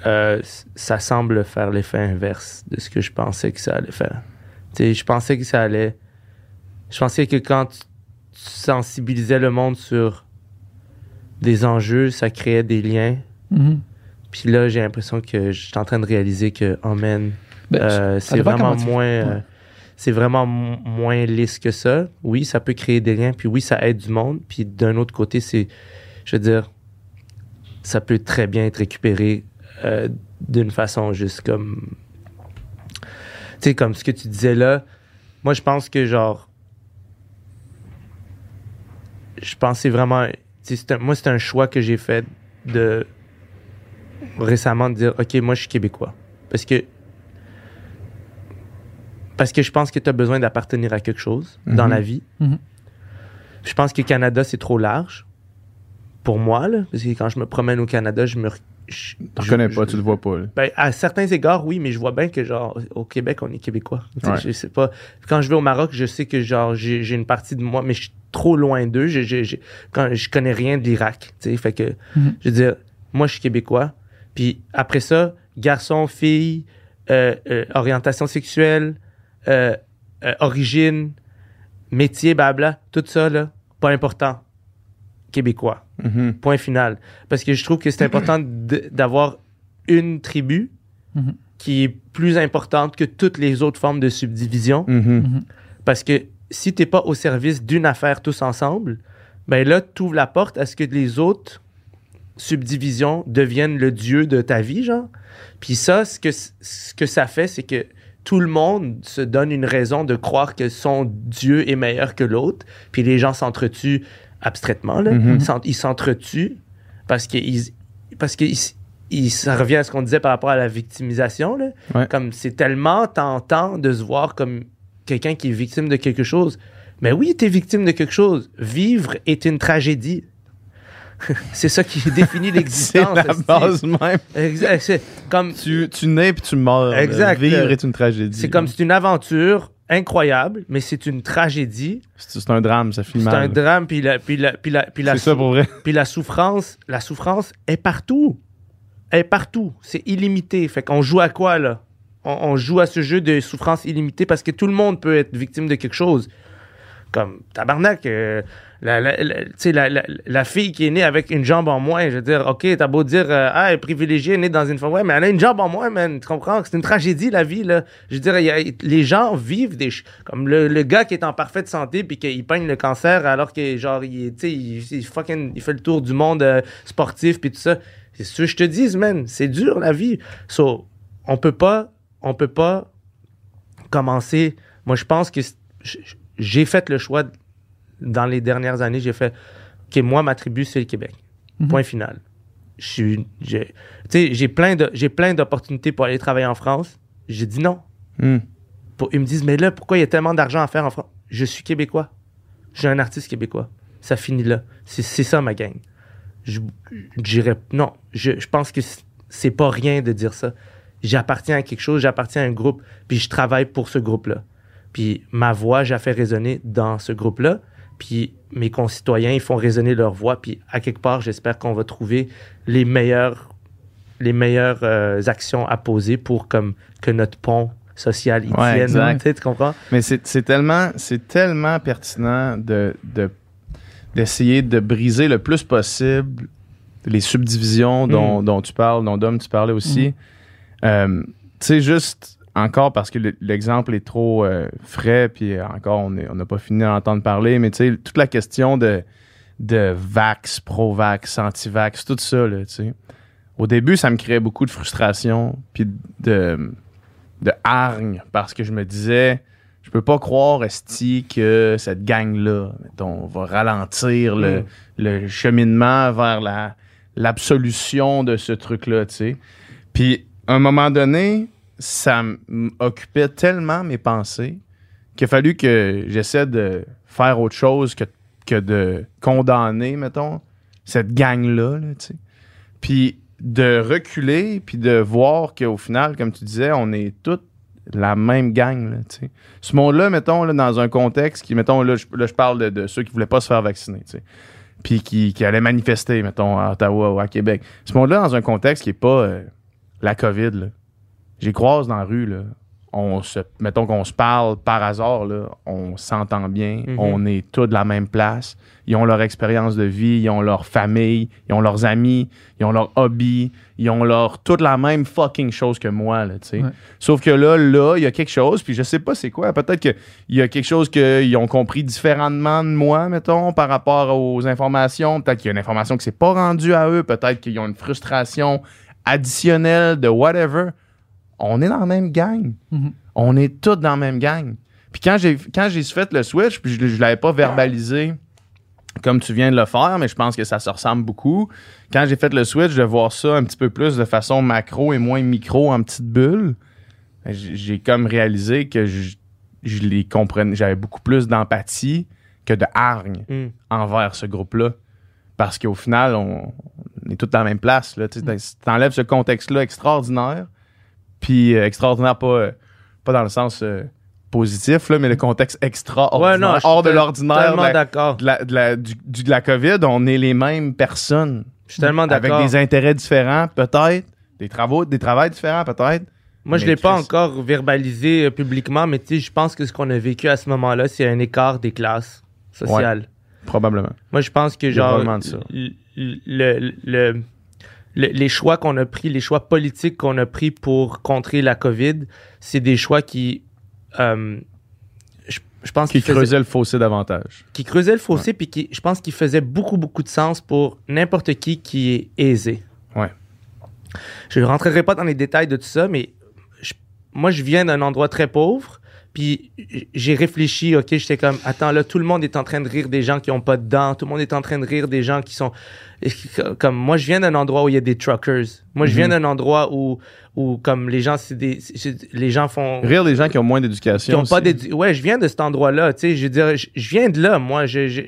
euh, ça semble faire l'effet inverse de ce que je pensais que ça allait faire. Tu sais, je pensais que ça allait. Je pensais que quand tu, sensibilisais le monde sur des enjeux, ça créait des liens. mhm. Puis là, j'ai l'impression que je suis en train de réaliser que, oh man, Ben, euh, c'est vraiment tu- moins euh. C'est vraiment moins lisse que ça. Oui ça peut créer des liens puis oui ça aide du monde. Puis d'un autre côté c'est je veux dire ça peut très bien être récupéré euh, d'une façon juste comme tu sais comme ce que tu disais là. Moi je pense que genre je c'est vraiment moi c'est un choix que j'ai fait de récemment de dire ok moi je suis québécois. Parce que parce que je pense que tu as besoin d'appartenir à quelque chose dans Mhm. la vie. Mhm. Je pense que le Canada, c'est trop large pour moi. Là, parce que quand je me promène au Canada, je me. Je, Tu je- reconnais je- pas, tu le vois pas. là. ben, à certains égards, oui, mais je vois bien que, genre, au Québec, on est québécois. Ouais. Je sais pas. Quand je vais au Maroc, je sais que, genre, j'ai j'ai une partie de moi, mais je suis trop loin d'eux. Je, je, je- quand, je connais rien de l'Irak. Tu sais, fait que, Mhm. je veux dire, moi, je suis québécois. Puis après ça, garçon, fille, euh, euh, orientation sexuelle, euh, euh, origine, métier, blabla, tout ça, là, pas important. Québécois. Mhm. Point final. Parce que je trouve que c'est important d'avoir une tribu Mhm. qui est plus importante que toutes les autres formes de subdivision. Mhm. Parce que si t'es pas au service d'une affaire tous ensemble, ben là, tu ouvres la porte à ce que les autres subdivisions deviennent le dieu de ta vie, genre. Puis ça, ce que, ce que ça fait, c'est que tout le monde se donne une raison de croire que son dieu est meilleur que l'autre. Puis les gens s'entretuent abstraitement, là. Mhm. Ils s'entretuent parce qu'ils... Parce ça revient à ce qu'on disait par rapport à la victimisation, là. Ouais. Comme c'est tellement tentant de se voir comme quelqu'un qui est victime de quelque chose. Mais oui, tu es victime de quelque chose. Vivre est une tragédie. c'est ça qui définit C'est l'existence. la hostie. base même. Exact. C'est comme Tu, tu nais puis tu meurs. Exact. Vivre est une tragédie. c'est comme c'est une aventure incroyable, mais c'est une tragédie. C'est c'est un drame, ça finit C'est mal. un drame, puis la, puis la, puis la, puis la, C'est ça pour vrai. puis la souffrance, la souffrance est partout. Elle est partout. C'est illimité. Fait qu'on joue à quoi, là? On, on joue à ce jeu de souffrance illimitée parce que tout le monde peut être victime de quelque chose. Comme, tabarnak, euh, la, fille qui est née avec une jambe en moins, je veux dire, OK, t'as beau dire, euh, ah, elle est privilégiée, née dans une famille, mais elle a une jambe en moins, man. Tu comprends? C'est une tragédie, la vie, là. Je veux dire, les gens vivent des... Comme le, le gars qui est en parfaite santé puis qu'il peigne le cancer alors que, genre, il, il, fucking, il fait le tour du monde euh, sportif puis tout ça. C'est ce que je te dis, man. C'est dur, la vie. So, on peut pas, on peut pas commencer. Moi, je pense que j'ai fait le choix dans les dernières années. J'ai fait, ok, moi, ma tribu, c'est le Québec. Mhm. Point final. J'ai, plein de, plein d'opportunités pour aller travailler en France. J'ai dit non. Hmm. Pour- ils me disent, mais là, pourquoi il y a tellement d'argent à faire en France? Je suis québécois. Je suis un artiste québécois. Ça finit là. C'est, ça ma gang. Je dirais, non, je, je pense que c'est pas rien de dire ça. J'appartiens à quelque chose, j'appartiens à un groupe, puis je travaille pour ce groupe-là. Puis ma voix, j'ai fait résonner dans ce groupe-là. Puis mes concitoyens, ils font résonner leur voix. Puis à quelque part, j'espère qu'on va trouver les meilleures, les meilleures euh, actions à poser pour comme que notre pont social il Ouais, tienne. Tu comprends? Mais c'est tellement, pertinent de, de- d'essayer de briser le plus possible les subdivisions dont, Mm. dont tu parles, dont Dom tu parlais aussi. Euh, tu sais, juste encore parce que le- l'exemple est trop euh, frais, puis encore on n'a pas fini d'en entendre parler, mais tu sais, toute la question de, de vax, pro-vax, anti-vax, tout ça, là, tu sais. Au début, ça me créait beaucoup de frustration, puis de, de hargne, parce que je me disais, je peux pas croire, Esti, que cette gang-là, mettons, va ralentir le, Mm. le cheminement vers la, l'absolution de ce truc-là, tu sais. Puis, à un moment donné, ça m'occupait tellement mes pensées qu'il a fallu que j'essaie de faire autre chose que, que de condamner, mettons, cette gang-là. Puis de reculer, puis de voir qu'au final, comme tu disais, on est toute la même gang, là. Ce monde-là, mettons, là, dans un contexte qui, mettons, là, je, parle de, ceux qui voulaient pas se faire vacciner. Puis qui, qui allaient manifester, mettons, à Ottawa ou à Québec. Ce monde-là, dans un contexte qui est pas euh, la COVID, là. J'y croise dans la rue, là. On se, mettons qu'on se parle par hasard, là, on s'entend bien, Mhm. on est tous de la même place. Ils ont leur expérience de vie, ils ont leur famille, ils ont leurs amis, ils ont leur hobby, ils ont leur toute la même fucking chose que moi, là, tu sais. Ouais. Sauf que là, là, il y a quelque chose, puis je sais pas c'est quoi. Peut-être qu'il y a quelque chose qu'ils ont compris différemment de moi, mettons, par rapport aux informations. Peut-être qu'il y a une information qui s'est pas rendue à eux. Peut-être qu'ils ont une frustration additionnelle de whatever. On est dans la même gang. Mhm. On est tous dans la même gang. Puis quand j'ai quand j'ai fait le switch, puis je, je l'avais pas verbalisé comme tu viens de le faire, mais je pense que ça se ressemble beaucoup. Quand j'ai fait le switch, de voir ça un petit peu plus de façon macro et moins micro en petite bulle, j'ai comme réalisé que je, je les comprenais. J'avais beaucoup plus d'empathie que de hargne Mm. envers ce groupe-là. Parce qu'au final, on, on est tous dans la même place. Là, tu sais, t'enlèves ce contexte-là extraordinaire, puis euh, extraordinaire pas, euh, pas dans le sens euh, positif, là, mais le contexte extraordinaire, Ouais, non, hors de l'ordinaire de Tellement la- d'accord. de la, de la- du, de la COVID, on est les mêmes personnes. Je suis tellement Avec d'accord. des intérêts différents, peut-être. Des travaux, des travails différents, peut-être. Moi, je Mais l'ai pas encore verbalisé publiquement, mais je pense que ce qu'on a vécu à ce moment-là, c'est un écart des classes sociales. Probablement. Moi, je pense que genre le, le- le- le- les choix qu'on a pris, les choix politiques qu'on a pris pour contrer la COVID, c'est des choix qui, euh, je, je pense, Qui faisaient- creusait le fossé davantage. qui creusaient le fossé, puis qui, je pense qu'ils faisaient beaucoup, beaucoup de sens pour n'importe qui qui est aisé. Ouais. Je ne rentrerai pas dans les détails de tout ça, mais je- moi, je viens d'un endroit très pauvre, puis j'ai réfléchi, OK, j'étais comme, attends, là, tout le monde est en train de rire des gens qui n'ont pas de dents, tout le monde est en train de rire des gens qui sont... Comme, moi, je viens d'un endroit où il y a des truckers. Moi, je viens d'un endroit où, où, comme, les gens, c'est des... Les gens font Rire des gens qui ont moins qui d'éducation. ont pas Ouais, je viens de cet endroit-là. Tu sais, je veux dire, je, je viens de là, moi. Je- je-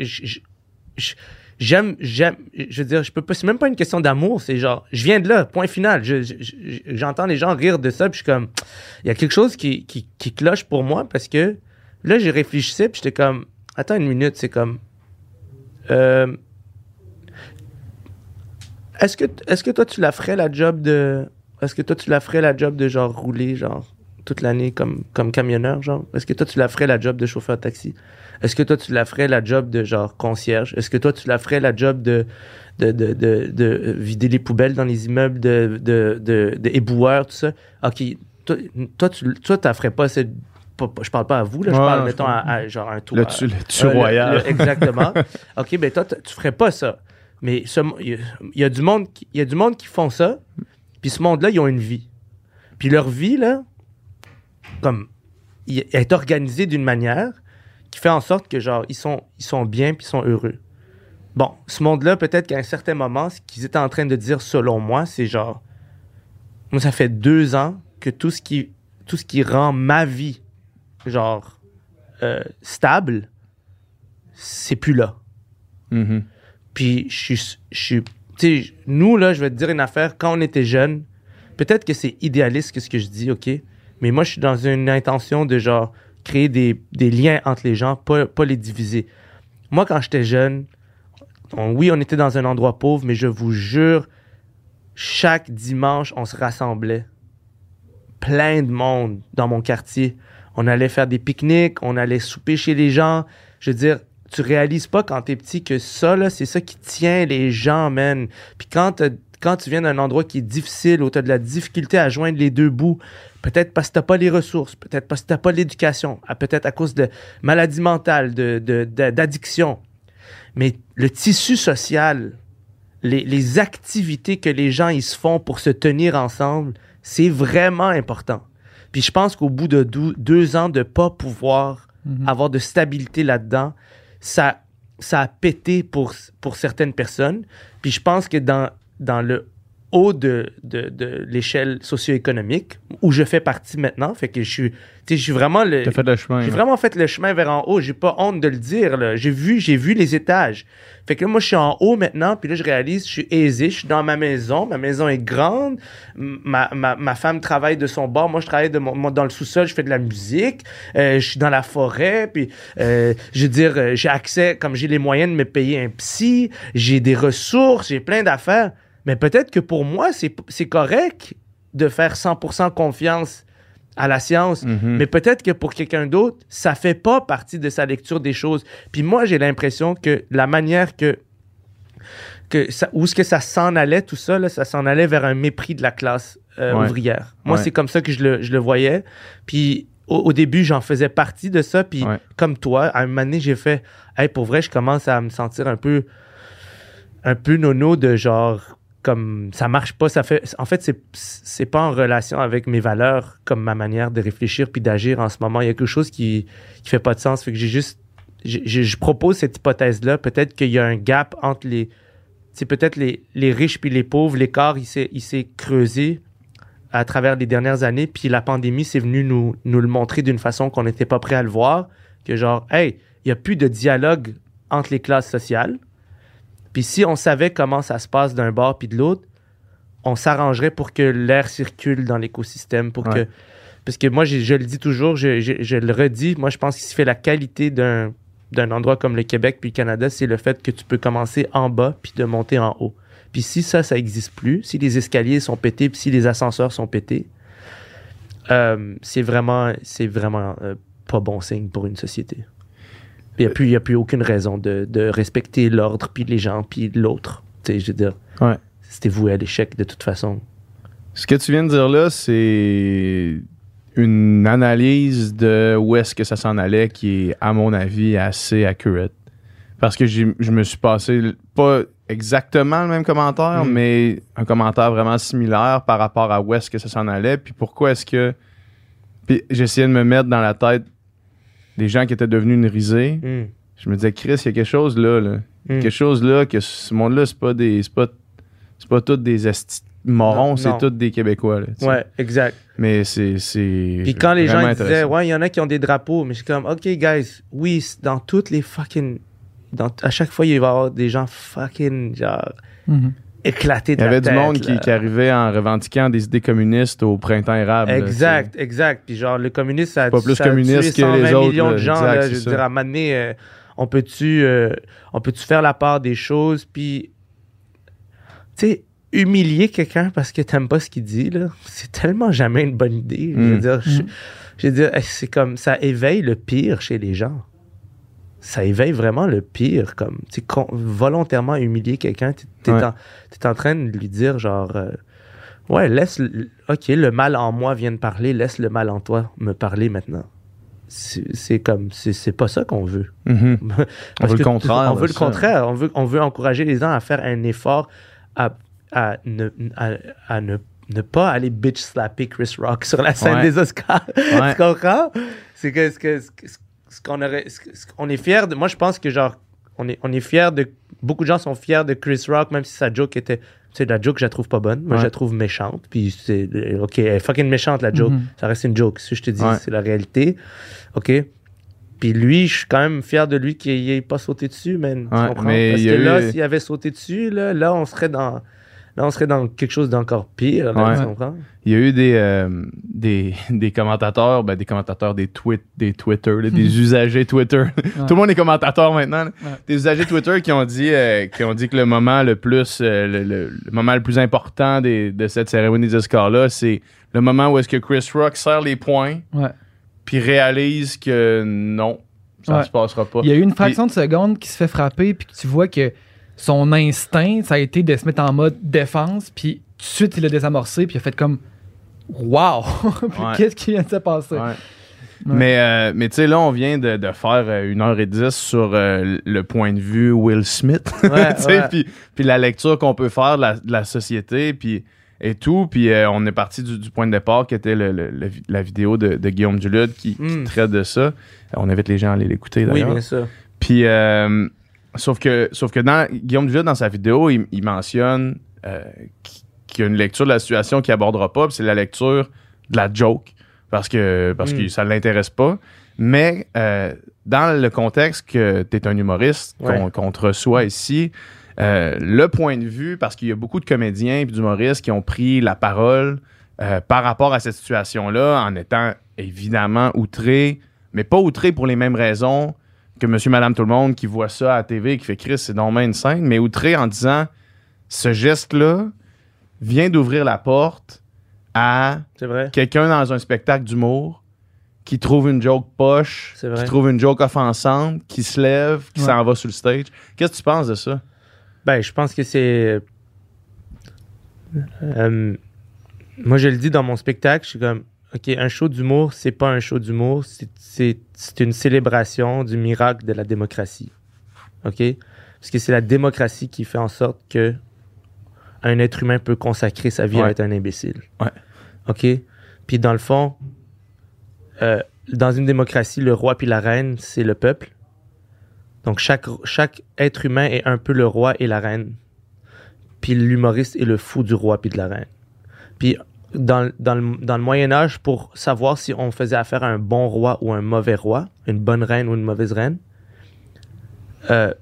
je- j'aime, j'aime. Je veux dire, je peux pas. C'est même pas une question d'amour. C'est genre, je viens de là. Point final. Je- je- je- j'entends les gens rire de ça, puis je suis comme, il y a quelque chose qui, qui, qui cloche pour moi parce que là, j'ai réfléchissais, puis j'étais comme, attends une minute, c'est comme, euh, est-ce que, est-ce que toi tu la ferais la job de, est-ce que toi tu la ferais la job de genre rouler genre? Toute l'année comme, comme camionneur, genre? Est-ce que toi, tu la ferais la job de chauffeur de taxi? Est-ce que toi, tu la ferais la job de genre concierge? Est-ce que toi, tu la ferais la job de, de, de, de, de vider les poubelles dans les immeubles, de, de, de, de éboueur, tout ça? OK, toi, toi, tu toi, t'en ferais pas cette. je parle pas à vous, là, je Ouais, parle, je mettons, à, genre un tour. Le à- tu, le tu euh, royal. le- exactement. OK, ben toi, tu ferais pas ça. Mais il y, a- il y a du monde qui- il y a du monde qui font ça, puis ce monde-là, ils ont une vie. Puis leur vie, là, comme, est organisée d'une manière qui fait en sorte que, genre, ils sont, ils sont bien puis ils sont heureux. Bon, ce monde-là, peut-être qu'à un certain moment, ce qu'ils étaient en train de dire, selon moi, c'est genre, moi, ça fait deux ans que tout ce qui, tout ce qui rend ma vie, genre, euh, stable, c'est plus là. Mhm. Puis je suis, je suis, tu sais, nous là, je vais te dire une affaire. Quand on était jeunes, peut-être que c'est idéaliste que ce que je dis, ok? Mais moi, je suis dans une intention de genre créer des, liens entre les gens, pas, les diviser. Moi, quand j'étais jeune, oui, on était dans un endroit pauvre, mais je vous jure, chaque dimanche, on se rassemblait. Plein de monde dans mon quartier. On allait faire des pique-niques, on allait souper chez les gens. Je veux dire, tu réalises pas quand t'es petit que ça, c'est ça qui tient les gens, man. Puis quand, t'as- quand tu viens d'un endroit qui est difficile, où tu as de la difficulté à joindre les deux bouts, peut-être parce que t'as pas les ressources, peut-être parce que t'as pas l'éducation, peut-être à cause de maladies mentales, de, de- de- d'addiction. Mais le tissu social, les, les activités que les gens ils se font pour se tenir ensemble, c'est vraiment important. Puis je pense qu'au bout de dou- deux ans de pas pouvoir Mhm. avoir de stabilité là-dedans, ça, ça a pété pour, pour certaines personnes. Puis je pense que dans, dans le haut de, de, de l'échelle socio-économique, où je fais partie maintenant, fait que je suis, je suis vraiment le... T'as fait le chemin. J'ai vraiment fait le chemin vers en haut. J'ai pas honte de le dire. là. J'ai vu, j'ai vu les étages. Fait que là, moi, je suis en haut maintenant. Puis là, je réalise, je suis aisé. Je suis dans ma maison. Ma maison est grande. Ma, ma, ma femme travaille de son bord. Moi, je travaille de mon, moi, dans le sous-sol. Je fais de la musique. Euh, je suis dans la forêt. Puis, euh, je veux dire, euh, j'ai accès, comme j'ai les moyens de me payer un psy. J'ai des ressources. J'ai plein d'affaires. Mais peut-être que pour moi, c'est correct de faire 100% confiance à la science. Mhm. Mais peut-être que pour quelqu'un d'autre, ça fait pas partie de sa lecture des choses. Puis moi, j'ai l'impression que la manière que que ça, où est-ce que ça s'en allait, tout ça, là, ça s'en allait vers un mépris de la classe euh, Ouais. ouvrière. Moi, Ouais. c'est comme ça que je le, je le voyais. Puis au, au début, j'en faisais partie de ça. Puis Ouais. comme toi, à un moment donné, j'ai fait, hey, pour vrai, je commence à me sentir un peu, un peu nono de genre, comme ça marche pas. Ça fait, en fait, c'est, c'est pas en relation avec mes valeurs, comme ma manière de réfléchir puis d'agir en ce moment. Il y a quelque chose qui, qui fait pas de sens. Fait que j'ai juste, je propose cette hypothèse-là. Peut-être qu'il y a un gap entre les, c'est peut-être les, les riches puis les pauvres. L'écart, il s'est, il s'est creusé à travers les dernières années. Puis la pandémie, c'est venu nous, nous le montrer d'une façon qu'on n'était pas prêt à le voir. Que genre, hey, il n'y a plus de dialogue entre les classes sociales. Puis si on savait comment ça se passe d'un bord puis de l'autre, on s'arrangerait pour que l'air circule dans l'écosystème, pour Ouais. que parce que moi je le dis toujours, je, je- je le redis, moi je pense qu'il se fait la qualité d'un d'un endroit comme le Québec puis le Canada, c'est le fait que tu peux commencer en bas puis de monter en haut. Puis si ça ça existe plus, si les escaliers sont pétés, puis si les ascenseurs sont pétés, euh, c'est vraiment c'est vraiment euh, pas bon signe pour une société. Il n'y a, plus- y a plus aucune raison de, de respecter l'ordre, puis les gens, puis l'autre. Tu sais, je veux dire, Ouais. c'était voué à l'échec de toute façon. Ce que tu viens de dire là, c'est une analyse de où est-ce que ça s'en allait qui est, à mon avis, assez accurate. Parce que je me suis passé pas exactement le même commentaire, Mm. mais un commentaire vraiment similaire par rapport à où est-ce que ça s'en allait, puis pourquoi est-ce que... Puis j'essayais de me mettre dans la tête des gens qui étaient devenus une risée. Mm. Je me disais, Chris, il y a quelque chose là, là. Mm. Quelque chose là, que ce monde-là, c'est pas des... C'est pas, c'est pas tous des morons, Non, c'est tous des Québécois, là. Ouais, exact. Mais c'est. c'est Puis quand les gens disaient, ouais, il y en a qui ont des drapeaux, mais je suis comme, OK, guys, oui, dans toutes les fucking. Dans, à chaque fois, il va y avoir des gens fucking, genre, Mhm. Éclatés de Il y avait la du monde qui, qui arrivait en revendiquant des idées communistes au printemps érable. là, Exact, exact. Puis genre, le communiste, ça a, Pas plus ça a communiste tué que les 120 autres, millions de gens. Exact, là, je veux ça. dire, à un moment donné, euh, on peut-tu euh, on peut-tu faire la part des choses, puis, tu sais, humilier quelqu'un parce que t'aimes pas ce qu'il dit, là, c'est tellement jamais une bonne idée. Je veux Mm. dire, je, Mm. je veux dire, eh, c'est comme, ça éveille le pire chez les gens. Ça éveille vraiment le pire, comme, tu volontairement humilier quelqu'un, t'es Ouais. en, train de lui dire, genre, euh, ouais, laisse, ok, le mal en moi vient de parler, laisse le mal en toi me parler maintenant. C'est comme, c'est pas ça qu'on veut. ça. Mhm. Parce veut le contraire On veut le contraire. On veut, on veut encourager les gens à faire un effort à, à ne, à, à ne, ne pas aller bitch slapper Chris Rock sur la scène Ouais. des Oscars. Ouais. tu comprends? C'est que que- que- ce qu'on aurait. ce que- ce qu'on est fier de. Moi, je pense que genre, on est, on est fier de. Beaucoup de gens sont fiers de Chris Rock, même si sa joke était. Tu sais, la joke, je la trouve pas bonne. Moi, Ouais. je la trouve méchante. Puis, c'est. OK, elle est fucking méchante, la joke. Mhm. Ça reste une joke. Si je te dis, Ouais. c'est la réalité. OK? Puis lui, je suis quand même fier de lui qu'il n'ait pas sauté dessus, man. Tu comprends? mais Parce que là, s'il avait sauté dessus, là, là, on serait dans. Là, on serait dans quelque chose d'encore pire. Là, Ouais. Tu comprends? Il y a eu des, euh, des, des commentateurs, ben, des commentateurs des, tweet, des Twitter, là, des usagers Twitter. Tout le monde est commentateur maintenant. Des usagers Twitter qui ont dit, euh, qui ont dit que le moment le plus, euh, le, le- le moment le plus important des- de cette cérémonie des Oscars-là, c'est le moment où est-ce que Chris Rock serre les poings Ouais. puis réalise que non, ça Ouais. se passera pas. Il y a eu une fraction de seconde qui se fait frapper, puis que tu vois que son instinct, ça a été de se mettre en mode défense, puis tout de suite, il a désamorcé, puis il a fait comme Wow! Qu'est-ce qui vient de se passer? Ouais. Mais, euh, mais tu sais, là, on vient de, de faire euh, une heure et dix sur euh, le point de vue Will Smith. Ouais. Puis, la lecture qu'on peut faire de la, de la société, puis et tout. Puis euh, on est parti du, du point de départ qui était le- le- le vi- la vidéo de, de Guillaume Dulude qui, qui Mm. traite de ça. On invite les gens à aller l'écouter Oui, d'ailleurs. bien sûr. Puis, euh, sauf que, sauf que dans, Guillaume dans sa vidéo, il, il mentionne euh, qu'il y a une lecture de la situation qu'il abordera pas, c'est la lecture de la joke, parce que, parce Mm. que ça l'intéresse pas. Mais euh, dans le contexte que tu es un humoriste, qu'on Ouais. qu'on te reçoit ici, euh, le point de vue, parce qu'il y a beaucoup de comédiens et d'humoristes qui ont pris la parole par rapport à cette situation-là, en étant évidemment outrés, mais pas outrés pour les mêmes raisons que monsieur, madame, tout le monde qui voit ça à la TV et qui fait Chris, c'est donc une scène, mais outré en disant ce geste-là vient d'ouvrir la porte à quelqu'un dans un spectacle d'humour qui trouve une joke poche, qui trouve une joke offensante, qui se lève, qui Ouais. s'en va sur le stage. Qu'est-ce que tu penses de ça? Ben, je pense que c'est. Euh, moi, je le dis dans mon spectacle, je suis comme, OK, un show d'humour, c'est pas un show d'humour, c'est- une célébration du miracle de la démocratie. OK? Parce que c'est la démocratie qui fait en sorte que un être humain peut consacrer sa vie à être un imbécile. Ouais. OK? Puis dans le fond, euh, dans une démocratie, le roi puis la reine, c'est le peuple. Donc chaque, chaque être humain est un peu le roi et la reine. Puis l'humoriste est le fou du roi puis de la reine. Puis dans, dans le, dans le Moyen Âge, pour savoir si on faisait affaire à un bon roi ou un mauvais roi, une bonne reine ou une mauvaise reine, euh,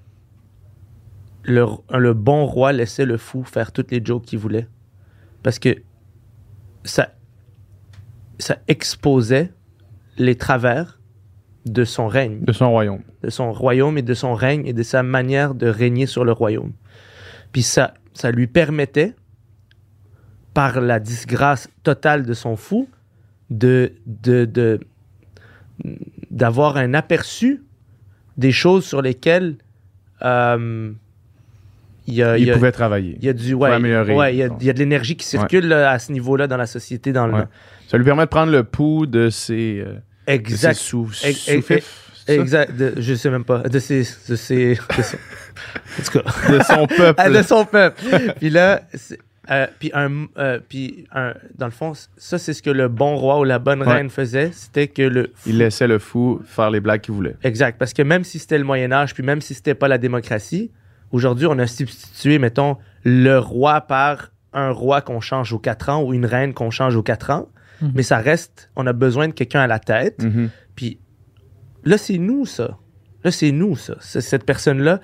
le, le bon roi laissait le fou faire toutes les jokes qu'il voulait. Parce que ça, ça exposait les travers de son règne De son royaume. de son royaume et de son règne et de sa manière de régner sur le royaume. Puis ça, ça lui permettait, par la disgrâce totale de son fou, de, de, de- d'avoir un aperçu des choses sur lesquelles euh, il y a, il Il y a- pouvait travailler. il y a du ouais, améliorer. ouais, il y a, il y a de l'énergie qui circule à ce niveau-là dans la société dans le. Ça lui permet de prendre le pouls de ses, euh, de ses exact sous, Ex- sous-fifs, c'est ça? exact de- je sais même pas de ses de ses de son- en tout cas de son peuple. Ah, de son peuple. puis là, euh, puis un, euh, puis un- dans le fond, ça c'est ce que le bon roi ou la bonne Ouais. reine faisait, c'était que le Il laissait le fou faire les blagues qu'il voulait. exact, parce que même si c'était le Moyen Âge, puis même si c'était pas la démocratie, aujourd'hui on a substitué, mettons, le roi par un roi qu'on change aux quatre ans ou une reine qu'on change aux quatre ans, Mhm. mais ça reste, on a besoin de quelqu'un à la tête. Mhm. Puis là, c'est nous, ça. Là, c'est nous, ça. Cette personne-là,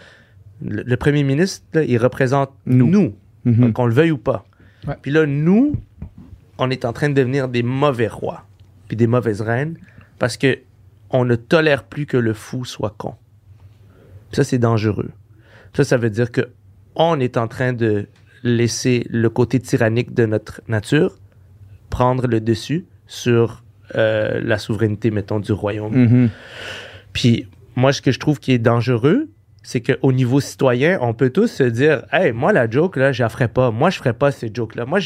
le, le premier ministre, là, il représente Nous. nous, Mhm. qu'on le veuille ou pas. Ouais. Puis là, nous, on est en train de devenir des mauvais rois, puis des mauvaises reines, parce que on ne tolère plus que le fou soit con. Ça, c'est dangereux. Ça, ça veut dire que on est en train de laisser le côté tyrannique de notre nature prendre le dessus sur euh, la souveraineté, mettons, du royaume. Mhm. Puis moi, ce que je trouve qui est dangereux, c'est qu'au niveau citoyen, on peut tous se dire Hey, moi, la joke, là, je la ferais pas. Moi, je ferais pas ces jokes-là. Moi,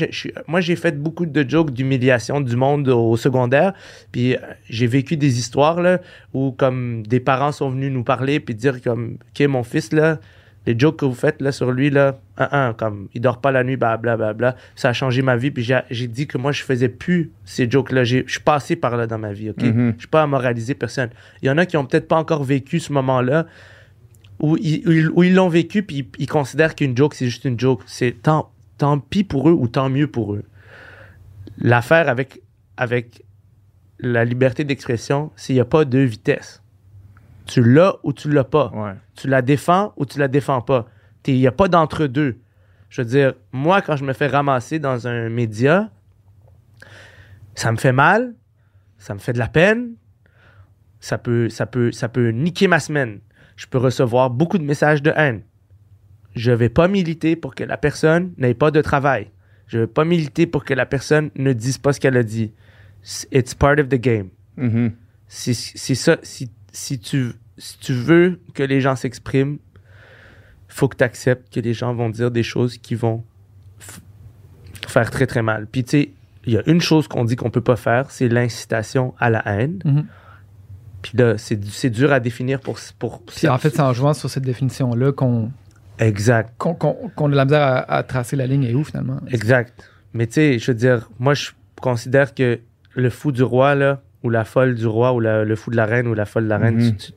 j'ai fait beaucoup de jokes d'humiliation du monde au secondaire. Puis euh, j'ai vécu des histoires là, où, comme, des parents sont venus nous parler puis dire comme OK, mon fils, là, Les jokes que vous faites là sur lui, là, un, un, comme il dort pas la nuit, blablabla, bla, bla, bla, ça a changé ma vie. Puis j'ai j'ai dit que moi, je faisais plus ces jokes-là. J'ai- Je suis passé par là dans ma vie, OK? Mhm. Je suis pas à moraliser personne. Il y en a qui ont peut-être pas encore vécu ce moment-là où ils où l'ont vécu puis ils, ils considèrent qu'une joke, c'est juste une joke. C'est tant, tant pis pour eux ou tant mieux pour eux. L'affaire avec, avec la liberté d'expression, c'est qu'il n'y a pas deux vitesses. Tu l'as ou tu l'as pas. Ouais. Tu la défends ou tu la défends pas. Il n'y a pas d'entre-deux. Je veux dire, moi, quand je me fais ramasser dans un média, ça me fait mal, ça me fait de la peine, ça peut, ça peut, ça peut niquer ma semaine. Je peux recevoir beaucoup de messages de haine. Je vais pas militer pour que la personne n'ait pas de travail. Je vais pas militer pour que la personne ne dise pas ce qu'elle a dit. It's part of the game c'est c'est ça. Si, si, tu, si tu veux que les gens s'expriment, faut que tu acceptes que les gens vont dire des choses qui vont faire très très mal. Puis tu sais, il y a une chose qu'on dit qu'on peut pas faire, c'est l'incitation à la haine. Mhm. Puis là, c'est du- c'est dur à définir pour. pour Puis en fait, c'est en jouant sur cette définition-là qu'on Exact. qu'on qu'on- qu'on a de la misère à, à tracer la ligne et où finalement. Exact. Mais tu sais, je veux dire, moi, je considère que le fou du roi, là, ou la folle du roi, ou la- le fou de la reine, ou la folle de la reine, Mhm. tu, tu-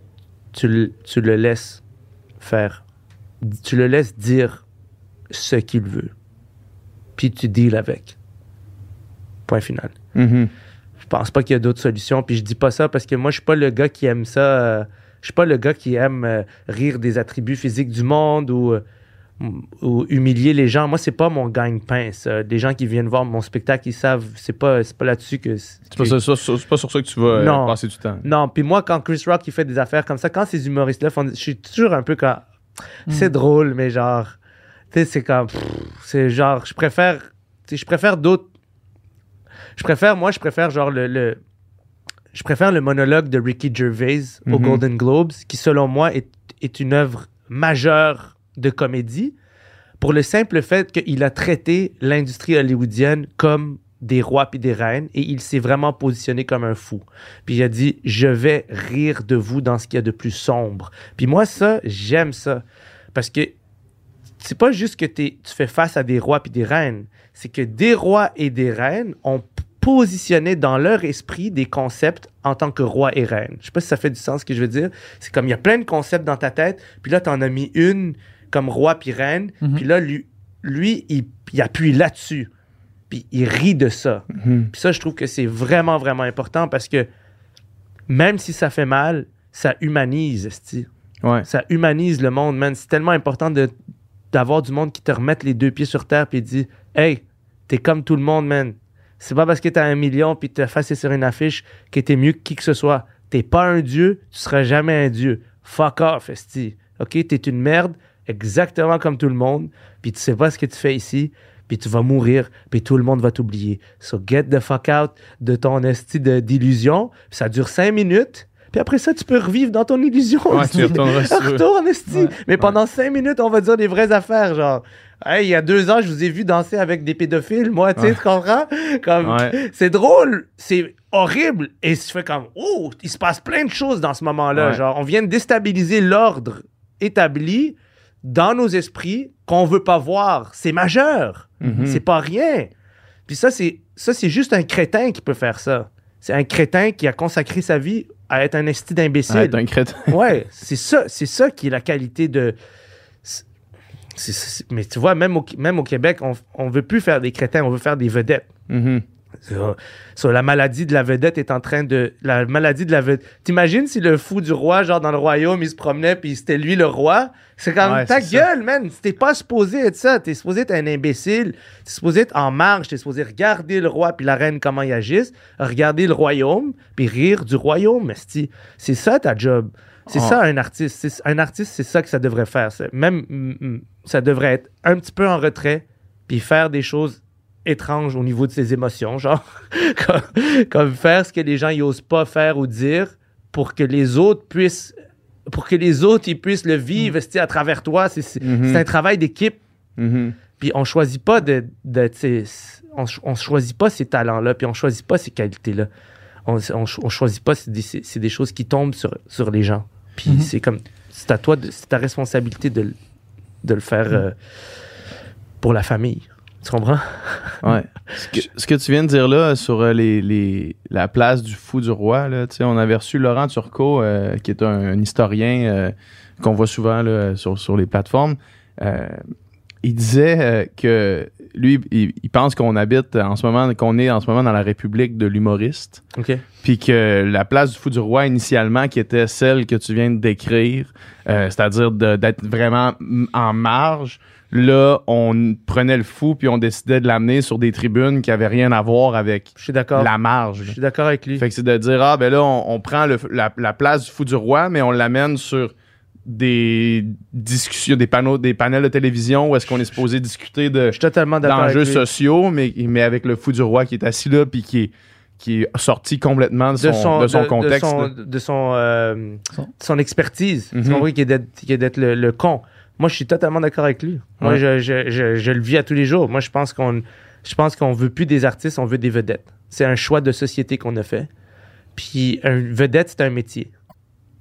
tu le- tu le laisses faire. Tu le laisses dire ce qu'il veut. Puis tu deals avec. Point final. Mhm. Je pense pas qu'il y a d'autres solutions. Puis je dis pas ça parce que moi, je suis pas le gars qui aime ça. euh, je suis pas le gars qui aime euh, rire des attributs physiques du monde ou, euh, ou humilier les gens. Moi, c'est pas mon gagne-pain. ça. Des gens qui viennent voir mon spectacle, ils savent. C'est pas, c'est pas là-dessus que. C'est pas, pas sur ça que tu vas euh, Non. passer du temps. Non, puis moi, quand Chris Rock il fait des affaires comme ça, quand ces humoristes-là font. Je suis toujours un peu quand. C'est drôle, mais genre. Tu sais, c'est comme. C'est genre. Je préfère. Tu sais, je préfère d'autres. Je préfère, moi, je préfère genre le. le- je préfère le monologue de Ricky Gervais au Mhm. Golden Globes, qui selon moi est, est une œuvre majeure de comédie, pour le simple fait qu'il a traité l'industrie hollywoodienne comme des rois puis des reines et il s'est vraiment positionné comme un fou. Puis il a dit je vais rire de vous dans ce qu'il y a de plus sombre. Puis moi ça, j'aime ça parce que c'est pas juste que t'es- tu fais face à des rois puis des reines, c'est que des rois et des reines ont p- positionné dans leur esprit des concepts en tant que roi et reine. Je sais pas si ça fait du sens ce que je veux dire. C'est comme il y a plein de concepts dans ta tête, puis là t'en as mis une comme roi puis reine, Mhm. puis là lui, lui il, il appuie là-dessus, puis il rit de ça. Mhm. Puis ça, je trouve que c'est vraiment, vraiment important parce que même si ça fait mal, ça humanise, esti. Ouais. Ça humanise le monde, man. C'est tellement important de, d'avoir du monde qui te remette les deux pieds sur terre puis dit Hey, t'es comme tout le monde, man. C'est pas parce que t'as un million puis t'as fait sur une affiche que t'es mieux que qui que ce soit. T'es pas un dieu, tu seras jamais un dieu. Fuck off, esti. OK? T'es une merde, exactement comme tout le monde, puis tu sais pas ce que tu fais ici, puis tu vas mourir, puis tout le monde va t'oublier. So get the fuck out de ton esti d'illusion. Ça dure cinq minutes, puis après ça, tu peux revivre dans ton illusion. Ouais, tu retourneras sur eux. Retourne, esti. Ouais. Mais pendant cinq minutes, on va dire des vraies affaires, genre... Hey, il y a deux ans, je vous ai vu danser avec des pédophiles, moi, tu sais, tu comprends? Comme, Ouais. c'est drôle, c'est horrible, et je fais comme, oh, il se passe plein de choses dans ce moment-là. Ouais. Genre, on vient de déstabiliser l'ordre établi dans nos esprits qu'on veut pas voir. C'est majeur. Mhm. C'est pas rien. Puis ça, c'est ça, c'est juste un crétin qui peut faire ça. C'est un crétin qui a consacré sa vie à être un esti d'imbécile. Ouais, t'es un crétin. Ouais, c'est ça, c'est ça qui est la qualité de. mais tu vois, même au, même au Québec, on, on veut plus faire des crétins, on veut faire des vedettes. Mhm. Ça, ça, la maladie de la vedette est en train de. La maladie de la vedette. T'imagines si le fou du roi, genre dans le royaume, il se promenait puis c'était lui le roi? C'est comme Ouais, ta gueule, man. T'es pas supposé être ça. T'es supposé être un imbécile. T'es supposé être en marge. T'es supposé regarder le roi puis la reine comment ils agissent, regarder le royaume puis rire du royaume. C'est ça ta job. C'est Oh. ça un artiste. Un artiste, c'est ça que ça devrait faire. Même, ça devrait être un petit peu en retrait puis faire des choses étranges au niveau de ses émotions, genre comme, comme faire ce que les gens n'osent pas faire ou dire pour que les autres puissent pour que les autres ils puissent le vivre esti, à travers toi. C'est Mhm. c'est un travail d'équipe. Mhm. Puis on choisit pas de, on, on choisit pas ces talents-là, puis on choisit pas ces qualités-là. On, on, ch- on choisit pas, c'est des, choses qui tombent sur, sur les gens. Puis Mhm. c'est comme, c'est à toi, c'est ta responsabilité de, de le faire euh, pour la famille. Tu comprends? Ouais. Ce que, ce que tu viens de dire là sur euh, les, les- la place du fou du roi, là, on avait reçu Laurent Turcot, euh, qui est un, un historien euh, qu'on voit souvent là, sur, sur les plateformes. Euh, il disait que lui, il, il pense qu'on habite en ce moment, qu'on est en ce moment dans la République de l'humoriste. OK. Puis que la place du fou du roi, initialement, qui était celle que tu viens de décrire, euh, c'est-à-dire d'être vraiment en marge, là, on prenait le fou puis on décidait de l'amener sur des tribunes qui avaient rien à voir avec Je suis d'accord. la marge. Je suis d'accord avec lui. Fait que c'est de dire, ah, ben là, on, on prend le- la, la place du fou du roi, mais on l'amène sur des discussions, des panneaux, des panels de télévision où est-ce qu'on est supposé discuter de d'enjeux sociaux, mais, mais avec le fou du roi qui est assis là puis qui est, qui est sorti complètement de son, de son contexte. de son, de son, euh, Son- son expertise. Tu comprends qui est d'être qui est d'être le, le con. Moi, je suis totalement d'accord avec lui. Moi, Ouais. je, je, je, je le vis à tous les jours. Moi, je pense qu'on je pense qu'on veut plus des artistes, on veut des vedettes. C'est un choix de société qu'on a fait. Puis, vedette, c'est un métier.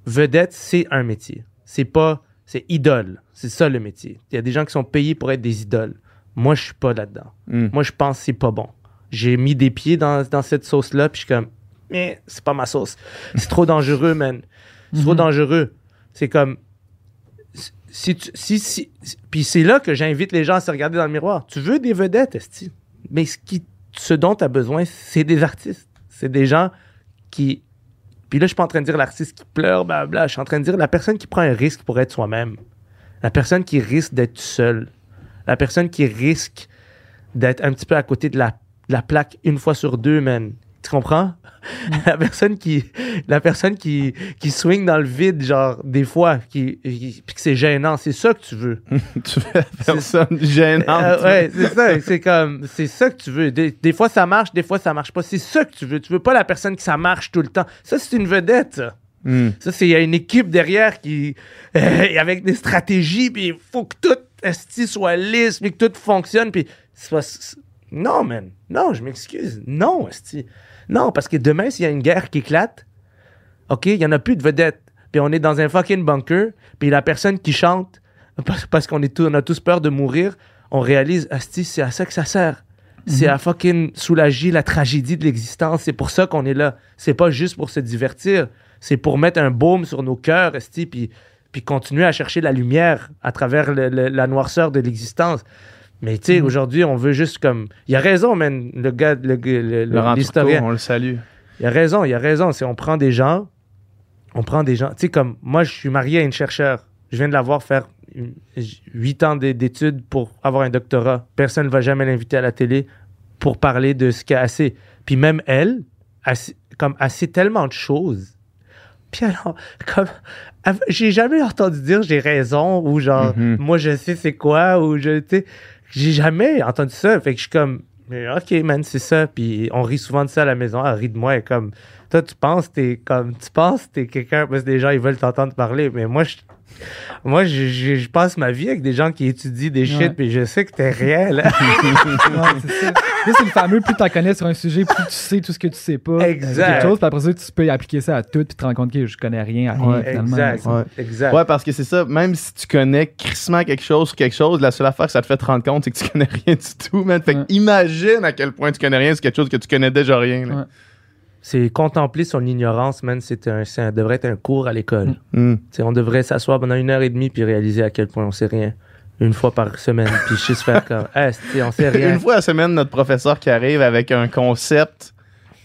Vedette, c'est un métier. C'est pas, c'est idole. C'est ça le métier. Il y a des gens qui sont payés pour être des idoles. Moi, je suis pas là-dedans. Mm. Moi, je pense que c'est pas bon. J'ai mis des pieds dans, dans cette sauce-là, puis je suis comme, mais c'est pas ma sauce. C'est trop dangereux, man. C'est trop Mhm. dangereux. C'est comme, si puis c'est là que j'invite les gens à se regarder dans le miroir. Tu veux des vedettes, Esti? Mais ce, qui, ce dont tu as besoin, c'est des artistes. C'est des gens qui. Puis là, je suis pas en train de dire l'artiste qui pleure, blabla. Je suis en train de dire la personne qui prend un risque pour être soi-même. La personne qui risque d'être seule. La personne qui risque d'être un petit peu à côté de la, de la plaque une fois sur deux, man. Tu comprends? la personne qui la personne qui, qui swing dans le vide, genre, des fois, qui, qui- puis que c'est gênant. C'est ça que tu veux. tu fais personne gênante. Euh, ouais, c'est ça. C'est comme, c'est ça que tu veux. Des, des fois, ça marche, des fois, ça marche pas. C'est ça que tu veux. Tu veux pas la personne qui ça marche tout le temps. Ça, c'est une vedette, ça. Mm. Ça, c'est il y a une équipe derrière qui euh, avec des stratégies, puis il faut que tout esti, soit lisse, puis que tout fonctionne, puis c'est pas- non, man, non, je m'excuse, non, esti, non, parce que demain s'il y a une guerre qui éclate, ok, il y en a plus de vedettes, puis on est dans un fucking bunker, puis la personne qui chante parce, qu'on est tous, on a tous peur de mourir, on réalise, esti, c'est à ça que ça sert. C'est à fucking soulager la tragédie de l'existence. C'est pour ça qu'on est là. C'est pas juste pour se divertir. C'est pour mettre un baume sur nos cœurs, esti, puis, puis continuer à chercher la lumière à travers le- le- la noirceur de l'existence. Mais tu sais, aujourd'hui, on veut juste comme. Il a raison, man, le gars, le, le- le- on le salue. Il a raison, il a raison. C'est on prend des gens, on prend des gens. Tu sais, comme moi, je suis marié à une chercheure. Je viens de la voir faire huit ans d'é- d'études pour avoir un doctorat. Personne ne va jamais l'inviter à la télé pour parler de ce qu'elle sait. Puis même elle, sait- comme sait tellement de choses. Puis alors, comme, j'ai jamais entendu dire j'ai raison ou genre, Mhm. moi je sais c'est quoi ou je, tu sais, j'ai jamais entendu ça. Fait que je suis comme, mais ok, man, c'est ça. Puis on rit souvent de ça à la maison. Elle rit de moi. Est comme, toi, tu penses, t'es comme, tu penses, t'es quelqu'un, parce que des gens, ils veulent t'entendre parler. Mais moi, je, moi, je, je- je passe ma vie avec des gens qui étudient des shit, Ouais. puis je sais que t'es là. Ouais, c'est le fameux, plus tu connais sur un sujet, plus tu sais tout ce que tu sais pas. euh, Exact. c'est quelque chose, puis après ça, tu peux appliquer ça à tout, puis te rends compte que je connais rien à rien, Ouais, finalement. exact. Ouais. Exact. Ouais, parce que c'est ça, même si tu connais crissement quelque chose sur quelque chose, la seule affaire que ça te fait te rendre compte, c'est que tu connais rien du tout, man. Fait que Ouais. imagine à quel point tu connais rien sur quelque chose que tu connais déjà rien. là. C'est contempler son ignorance, man. C'est un, ça devrait être un cours à l'école. Mm. Mm. On devrait s'asseoir pendant une heure et demie puis réaliser à quel point on sait rien. Une fois par semaine, puis juste faire comme, hey, c'est- on sait rien. Une fois à la semaine, notre professeur qui arrive avec un concept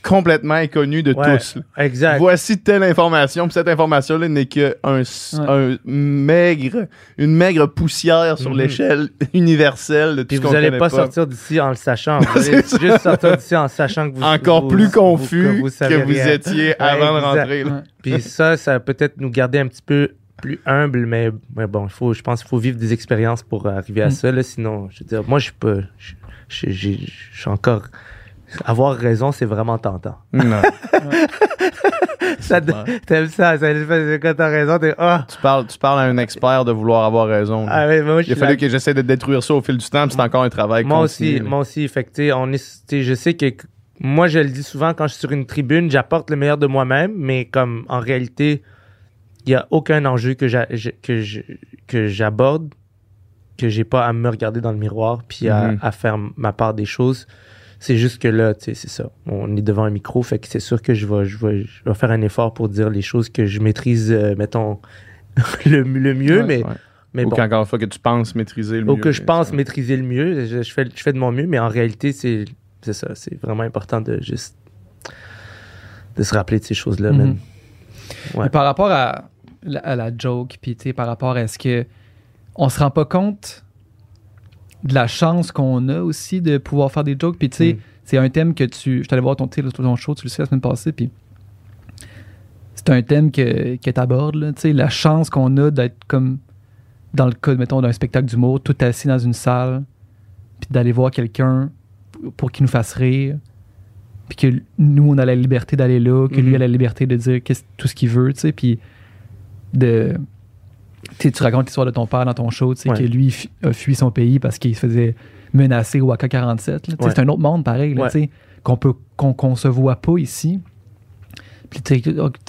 complètement inconnu de Ouais, tous. là. Exact. Voici telle information, puis cette information-là n'est que un, maigre, une maigre poussière sur Mhm. l'échelle universelle de tout Puis ce vous qu'on n'allez connaît pas, pas. sortir d'ici en le sachant. Vous allez ça. juste sortir d'ici en sachant que vous Encore vous- plus vous- confus que vous, que vous étiez avant de rentrer. là. Puis ça, ça va peut-être nous garder un petit peu plus humble, mais, mais bon, faut, je pense qu'il faut vivre des expériences pour arriver à Mm. ça. Là, sinon, je veux dire, moi, je j'ai- je suis encore. Avoir raison, c'est vraiment tentant. Non. Ça. T'aimes ça, quand t'as raison, t'es ah. tu, parles, tu parles à un expert de vouloir avoir raison. Ah, mais moi, je Il a fallu que j'essaie de détruire ça au fil du temps, c'est encore un travail Moi continu, aussi, moi aussi. Fait que, on est, je sais que moi, je le dis souvent quand je suis sur une tribune, j'apporte le meilleur de moi-même, mais comme en réalité, il n'y a aucun enjeu que j'aborde que j'ai pas à me regarder dans le miroir puis à, Mhm. à faire ma part des choses. C'est juste que là, tu sais, c'est ça. On est devant un micro, fait que c'est sûr que je vais, je, vais, je vais faire un effort pour dire les choses que je maîtrise, euh, mettons, le, le mieux, Ouais, mais, Ouais. mais Ou bon. qu'encore une fois que tu penses maîtriser le Ou mieux. que je pense ça- maîtriser le mieux. Je, je fais, je fais de mon mieux, mais en réalité, c'est c'est ça. C'est vraiment important de juste de se rappeler de ces choses-là. Mhm. Ouais. Par rapport à la, à la joke, puis tu sais, par rapport à ce que on se rend pas compte de la chance qu'on a aussi de pouvoir faire des jokes, puis tu sais, Mm. c'est un thème que tu. Je t'allais voir ton, ton show, tu le sais la semaine passée, puis c'est un thème que, que tu abordes, là, tu sais, la chance qu'on a d'être comme dans le cas, mettons, d'un spectacle d'humour, tout assis dans une salle, puis d'aller voir quelqu'un pour- qu'il nous fasse rire, puis que nous, on a la liberté d'aller là, que lui Mhm. a la liberté de dire tout ce qu'il veut, tu sais, puis de... Tu racontes l'histoire de ton père dans ton show, tu sais, Ouais. que lui fu- a fui son pays parce qu'il se faisait menacer au AK-47. là. Tu sais, Ouais. C'est un autre monde pareil, là, Ouais. tu sais, qu'on peut qu'on se voit pas ici. Puis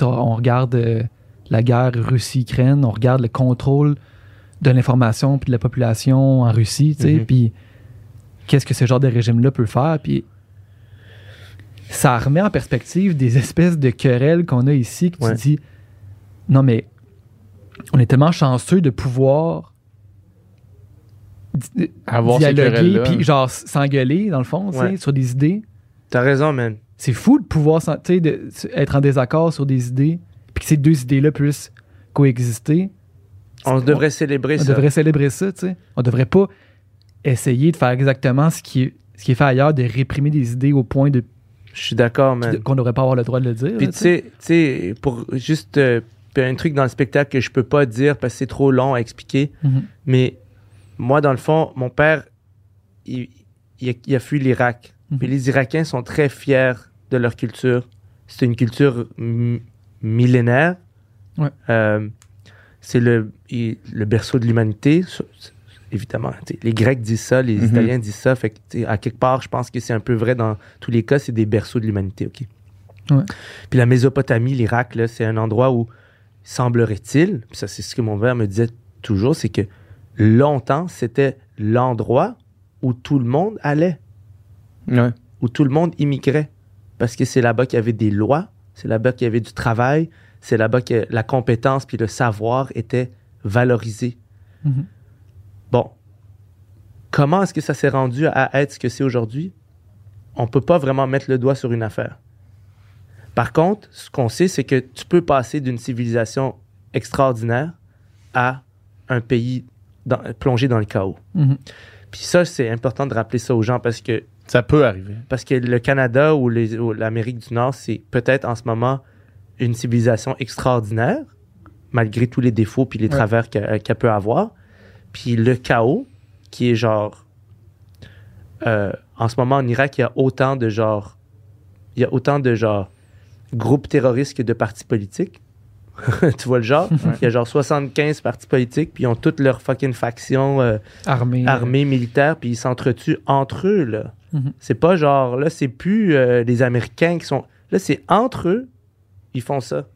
on regarde euh, la guerre Russie-Ukraine, on regarde le contrôle de l'information puis de la population en Russie, tu sais, Mhm. puis qu'est-ce que ce genre de régime-là peut faire, puis ça remet en perspective des espèces de querelles qu'on a ici que tu dis non mais on est tellement chanceux de pouvoir Avoir dialoguer puis genre s'engueuler dans le fond Ouais. sur des idées T'as raison, man. c'est fou de pouvoir de- être en désaccord sur des idées puis que ces deux idées-là puissent coexister On devrait célébrer on ça. devrait célébrer ça, tu sais. On devrait pas essayer de faire exactement ce qui est, ce qui est fait ailleurs, de réprimer des idées au point de Je suis d'accord, man. qu'on devrait pas avoir le droit de le dire. Puis là, tu sais, tu sais, pour juste euh, puis un truc dans le spectacle que je peux pas dire parce que c'est trop long à expliquer, Mhm. mais moi, dans le fond, mon père, il, il a, il a fui l'Irak. Mhm. Puis les Irakiens sont très fiers de leur culture. C'est une culture millénaire. Ouais. Euh, c'est le, il- le berceau de l'humanité. Évidemment, les Grecs disent ça, les Mhm. Italiens disent ça. Fait que, à quelque part, je pense que c'est un peu vrai dans tous les cas, c'est des berceaux de l'humanité. ok. Ouais. Puis la Mésopotamie, l'Irak, là, c'est un endroit où, semblerait-il, ça c'est ce que mon père me disait toujours, c'est que longtemps, c'était l'endroit où tout le monde allait, Ouais. où tout le monde immigrait. Parce que c'est là-bas qu'il y avait des lois, c'est là-bas qu'il y avait du travail, c'est là-bas que la compétence puis le savoir étaient valorisés. Mhm. Bon, comment est-ce que ça s'est rendu à être ce que c'est aujourd'hui? On peut pas vraiment mettre le doigt sur une affaire. Par contre, ce qu'on sait, c'est que tu peux passer d'une civilisation extraordinaire à un pays dans- plongé dans le chaos. Mhm. Puis ça, c'est important de rappeler ça aux gens parce que, Ça peut arriver. parce que le Canada ou l'Amérique du Nord, c'est peut-être en ce moment une civilisation extraordinaire, malgré tous les défauts puis les Ouais. travers que- qu'elle peut avoir. Puis le chaos, qui est genre... euh, en ce moment, en Irak, il y a autant de genre... Il y a autant de genre groupes terroristes que de partis politiques. tu vois le genre? Il y a genre 75 partis politiques, puis ils ont toutes leurs fucking factions euh, Armée. armées, militaires, puis ils s'entretuent entre eux, là. Mhm. C'est pas genre, là, c'est plus euh, les Américains qui sont... Là, c'est entre eux, ils font ça.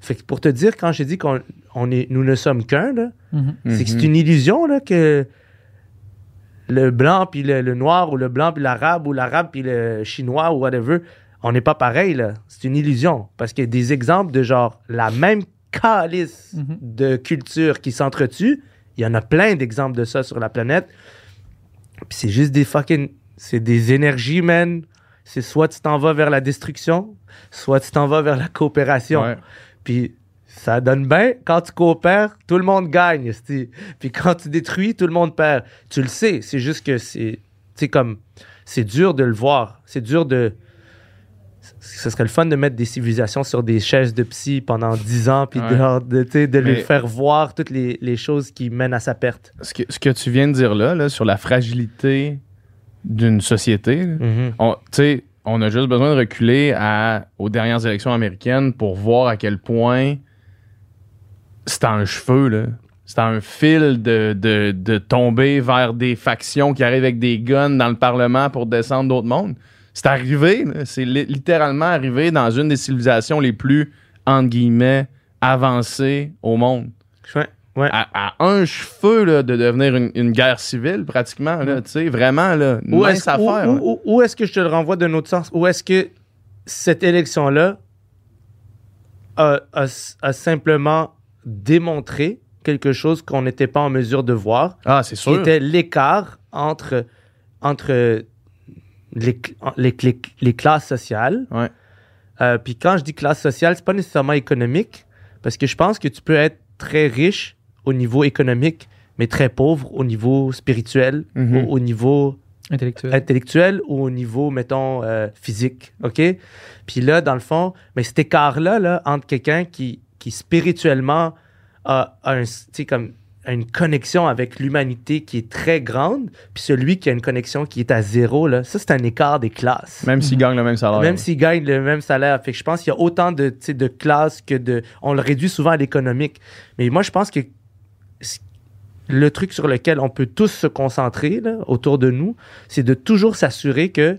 Fait que pour te dire, quand j'ai dit qu'on on est, nous ne sommes qu'un, là, Mhm. c'est que Mhm. c'est une illusion, là, que le blanc puis le, le noir ou le blanc puis l'arabe ou l'arabe puis le chinois ou whatever, on n'est pas pareil, là. C'est une illusion. Parce qu'il y a des exemples de genre la même calice Mhm. de culture qui s'entretuent. Il y en a plein d'exemples de ça sur la planète. Puis c'est juste des fucking. C'est des énergies, man. C'est soit tu t'en vas vers la destruction, soit tu t'en vas vers la coopération. Ouais. Puis ça donne bien. Quand tu coopères, tout le monde gagne. Puis quand tu détruis, tout le monde perd. Tu le sais. C'est juste que c'est. Tu comme. C'est dur de le voir. C'est dur de. Ce serait le fun de mettre des civilisations sur des chaises de psy pendant 10 ans, puis de, Ouais. lui faire voir toutes les, les choses qui mènent à sa perte. Ce que, ce que tu viens de dire là, là, sur la fragilité d'une société, là, on, a juste besoin de reculer à, aux dernières élections américaines pour voir à quel point c'est un cheveu, là. C'est un fil de, de, de tomber vers des factions qui arrivent avec des guns dans le Parlement pour descendre d'autres mondes. C'est arrivé, c'est li- littéralement arrivé dans une des civilisations les plus, entre guillemets, avancées au monde. Ouais. Ouais. à, à un cheveu là, de devenir une, une guerre civile, pratiquement. Là, tu sais, vraiment, là, mince est-ce, affaire. là. ou- ou est-ce que je te le renvoie d'un autre sens? Ou est-ce que cette élection-là a, a- a simplement démontré quelque chose qu'on n'était pas en mesure de voir, Ah, c'est qui sûr. était l'écart entre, entre les, les, les- les classes sociales. Ouais. Euh, Puis quand je dis classe sociale, c'est pas nécessairement économique, parce que je pense que tu peux être très riche au niveau économique, mais très pauvre au niveau spirituel, Mhm. au, au niveau Intellectuel. intellectuel ou au niveau, mettons, euh, physique. OK? Puis là, dans le fond, mais cet écart-là, là, entre quelqu'un qui, qui spirituellement a, a un, tu sais, comme, a une connexion avec l'humanité qui est très grande, puis celui qui a une connexion qui est à zéro, là, ça, c'est un écart des classes. Même s'ils gagnent le même salaire. Même s'ils gagnent le même salaire. Fait que je pense qu'il y a autant de, de classes que de. On le réduit souvent à l'économique. Mais moi, je pense que le truc sur lequel on peut tous se concentrer là, autour de nous, c'est de toujours s'assurer que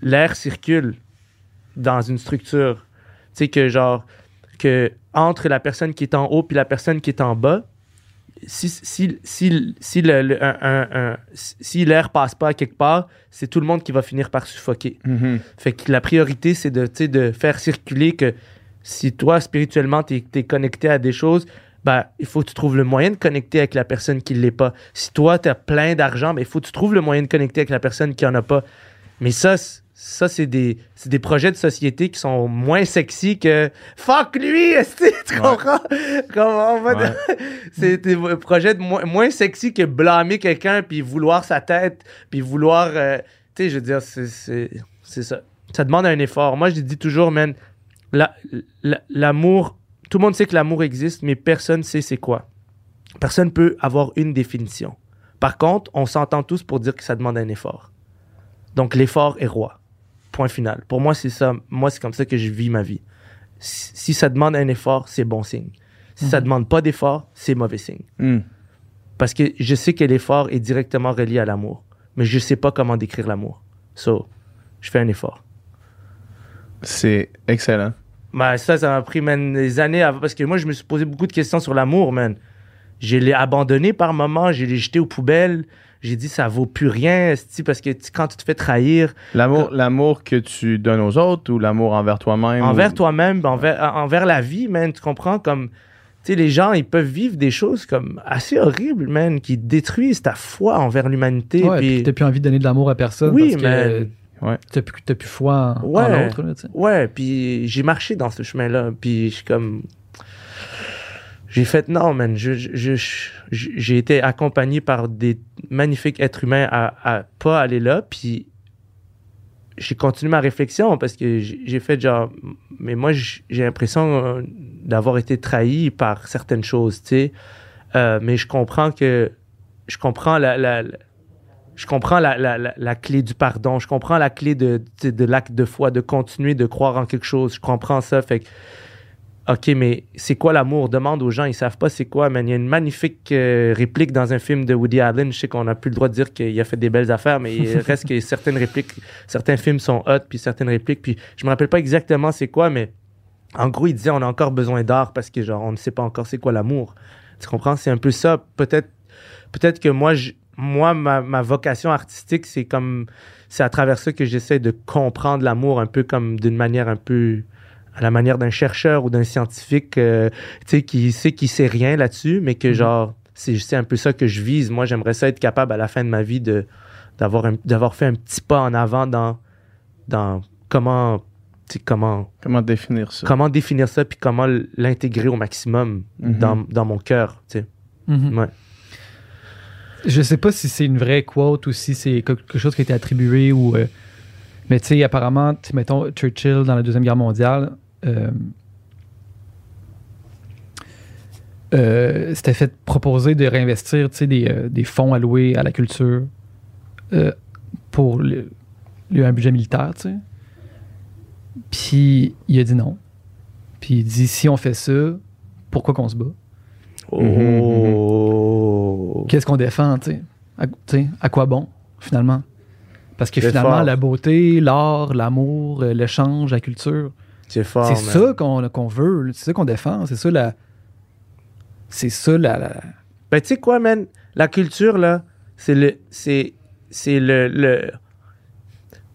l'air circule dans une structure. Tu sais, que genre, que entre la personne qui est en haut puis la personne qui est en bas, si, si, si, si l'air passe pas à quelque part, c'est tout le monde qui va finir par suffoquer. Mhm. Fait que la priorité, c'est de, de faire circuler que si toi, spirituellement, tu es, connecté à des choses, ben, il faut que tu trouves le moyen de connecter avec la personne qui ne l'est pas. Si toi, tu as plein d'argent, ben, il faut que tu trouves le moyen de connecter avec la personne qui en a pas. Mais ça, ça c'est des, c'est des projets de société qui sont moins sexy que fuck lui, est-ce que tu Ouais. comprends? Comment on va Ouais. c'est des projets de moins, moins sexy que blâmer quelqu'un puis vouloir sa tête puis vouloir euh, tu sais je veux dire c'est, c'est, c'est ça. Ça demande un effort. Moi je dis toujours man la- la- l'amour tout le monde sait que l'amour existe mais personne sait c'est quoi. Personne peut avoir une définition. Par contre on s'entend tous pour dire que ça demande un effort. Donc l'effort est roi point final pour moi c'est ça moi c'est comme ça que je vis ma vie si, ça demande un effort c'est bon signe si ça demande pas d'effort, c'est mauvais signe. Mm. Parce que je sais que l'effort est directement relié à l'amour, mais je sais pas comment décrire l'amour. So, je fais un effort. C'est excellent. Ben, ça, ça m'a pris man, des années avant, parce que moi, je me suis posé beaucoup de questions sur l'amour, man. Je l'ai abandonné par moments, je l'ai jeté aux poubelles. J'ai dit, ça vaut plus rien, parce que tu- quand tu te fais trahir, L'amour, l'amour que tu donnes aux autres ou l'amour envers toi-même? envers ou- toi-même, ben, envers, envers la vie, man, tu comprends? Comme, tu sais, les gens, ils peuvent vivre des choses comme assez horribles, man, qui détruisent ta foi envers l'humanité. Ouais, puis- puis t'as plus envie de donner de l'amour à personne Oui, parce man. que Ouais. t'as plus, t'as plus foi en, l'autre. Ouais, puis j'ai marché dans ce chemin-là, puis je suis comme... J'ai fait non, man. Je, je- j'ai été accompagné par des magnifiques êtres humains à, à pas aller là, puis j'ai continué ma réflexion parce que j'ai j'ai fait genre, mais moi j'ai l'impression euh, d'avoir été trahi par certaines choses, tu sais. Euh, mais je comprends que je comprends la, je comprends la, la, la, la clé du pardon, je comprends la clé de, de, de l'acte de foi, de continuer de croire en quelque chose. Je comprends ça. Fait que, OK, mais c'est quoi l'amour? Demande aux gens, ils savent pas c'est quoi, man. Il y a une magnifique euh, réplique dans un film de Woody Allen. Je sais qu'on n'a plus le droit de dire qu'il a fait des belles affaires, mais il reste que certaines répliques, certains films sont hot, puis certaines répliques, puis je me rappelle pas exactement c'est quoi, mais en gros, il disait on a encore besoin d'art parce que genre on ne sait pas encore c'est quoi l'amour. Tu comprends? C'est un peu ça. Peut-être peut-être que moi, je- moi ma, ma vocation artistique, c'est comme c'est à travers ça que j'essaie de comprendre l'amour un peu comme d'une manière un peu à la manière d'un chercheur ou d'un scientifique euh, tu sais qui sait qui sait rien là-dessus mais que Mhm. genre c'est un peu ça que je vise moi j'aimerais ça être capable à la fin de ma vie de d'avoir un- d'avoir fait un petit pas en avant dans dans comment tu sais, comment Comment définir ça? comment définir ça puis comment l'intégrer au maximum Mhm. dans, dans mon cœur tu sais Mhm. Ouais. Je sais pas si c'est une vraie quote ou si c'est quelque chose qui a été attribué ou. euh, mais tu sais, apparemment, mettons Churchill dans la Deuxième Guerre mondiale. Euh, euh, s'était fait proposer de réinvestir tu sais, des, euh, des fonds alloués à la culture euh, pour le, le- un budget militaire, tu sais. Puis il a dit non. Puis il dit si on fait ça, pourquoi qu'on se bat? Oh. qu'est-ce qu'on défend, tu sais? À, à quoi bon, finalement? Parce que C'est finalement, fort. la beauté, l'art, l'amour, euh, l'échange, la culture, C'est fort. c'est man. ça qu'on veut, c'est ça qu'on défend, c'est ça la. c'est ça la, la- Ben, tu sais quoi, man? La culture, là, c'est le. C'est. Le, le.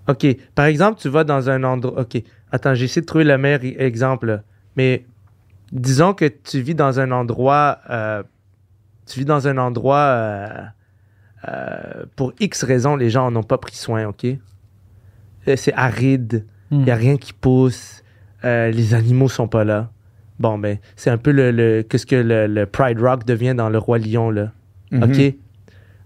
OK. Par exemple, tu vas dans un endroit. OK. Attends, j'essaie de trouver le meilleur e- exemple. là. Mais disons que tu vis dans un endroit. euh, tu vis dans un endroit. euh, euh, pour X raisons, les gens n'en ont pas pris soin, OK? C'est aride. Il Hmm. n'y a rien qui pousse. Euh, les animaux sont pas là. Bon, ben, c'est un peu le, le- qu'est-ce que le, le Pride Rock devient dans Le Roi Lion, là. Mhm. OK?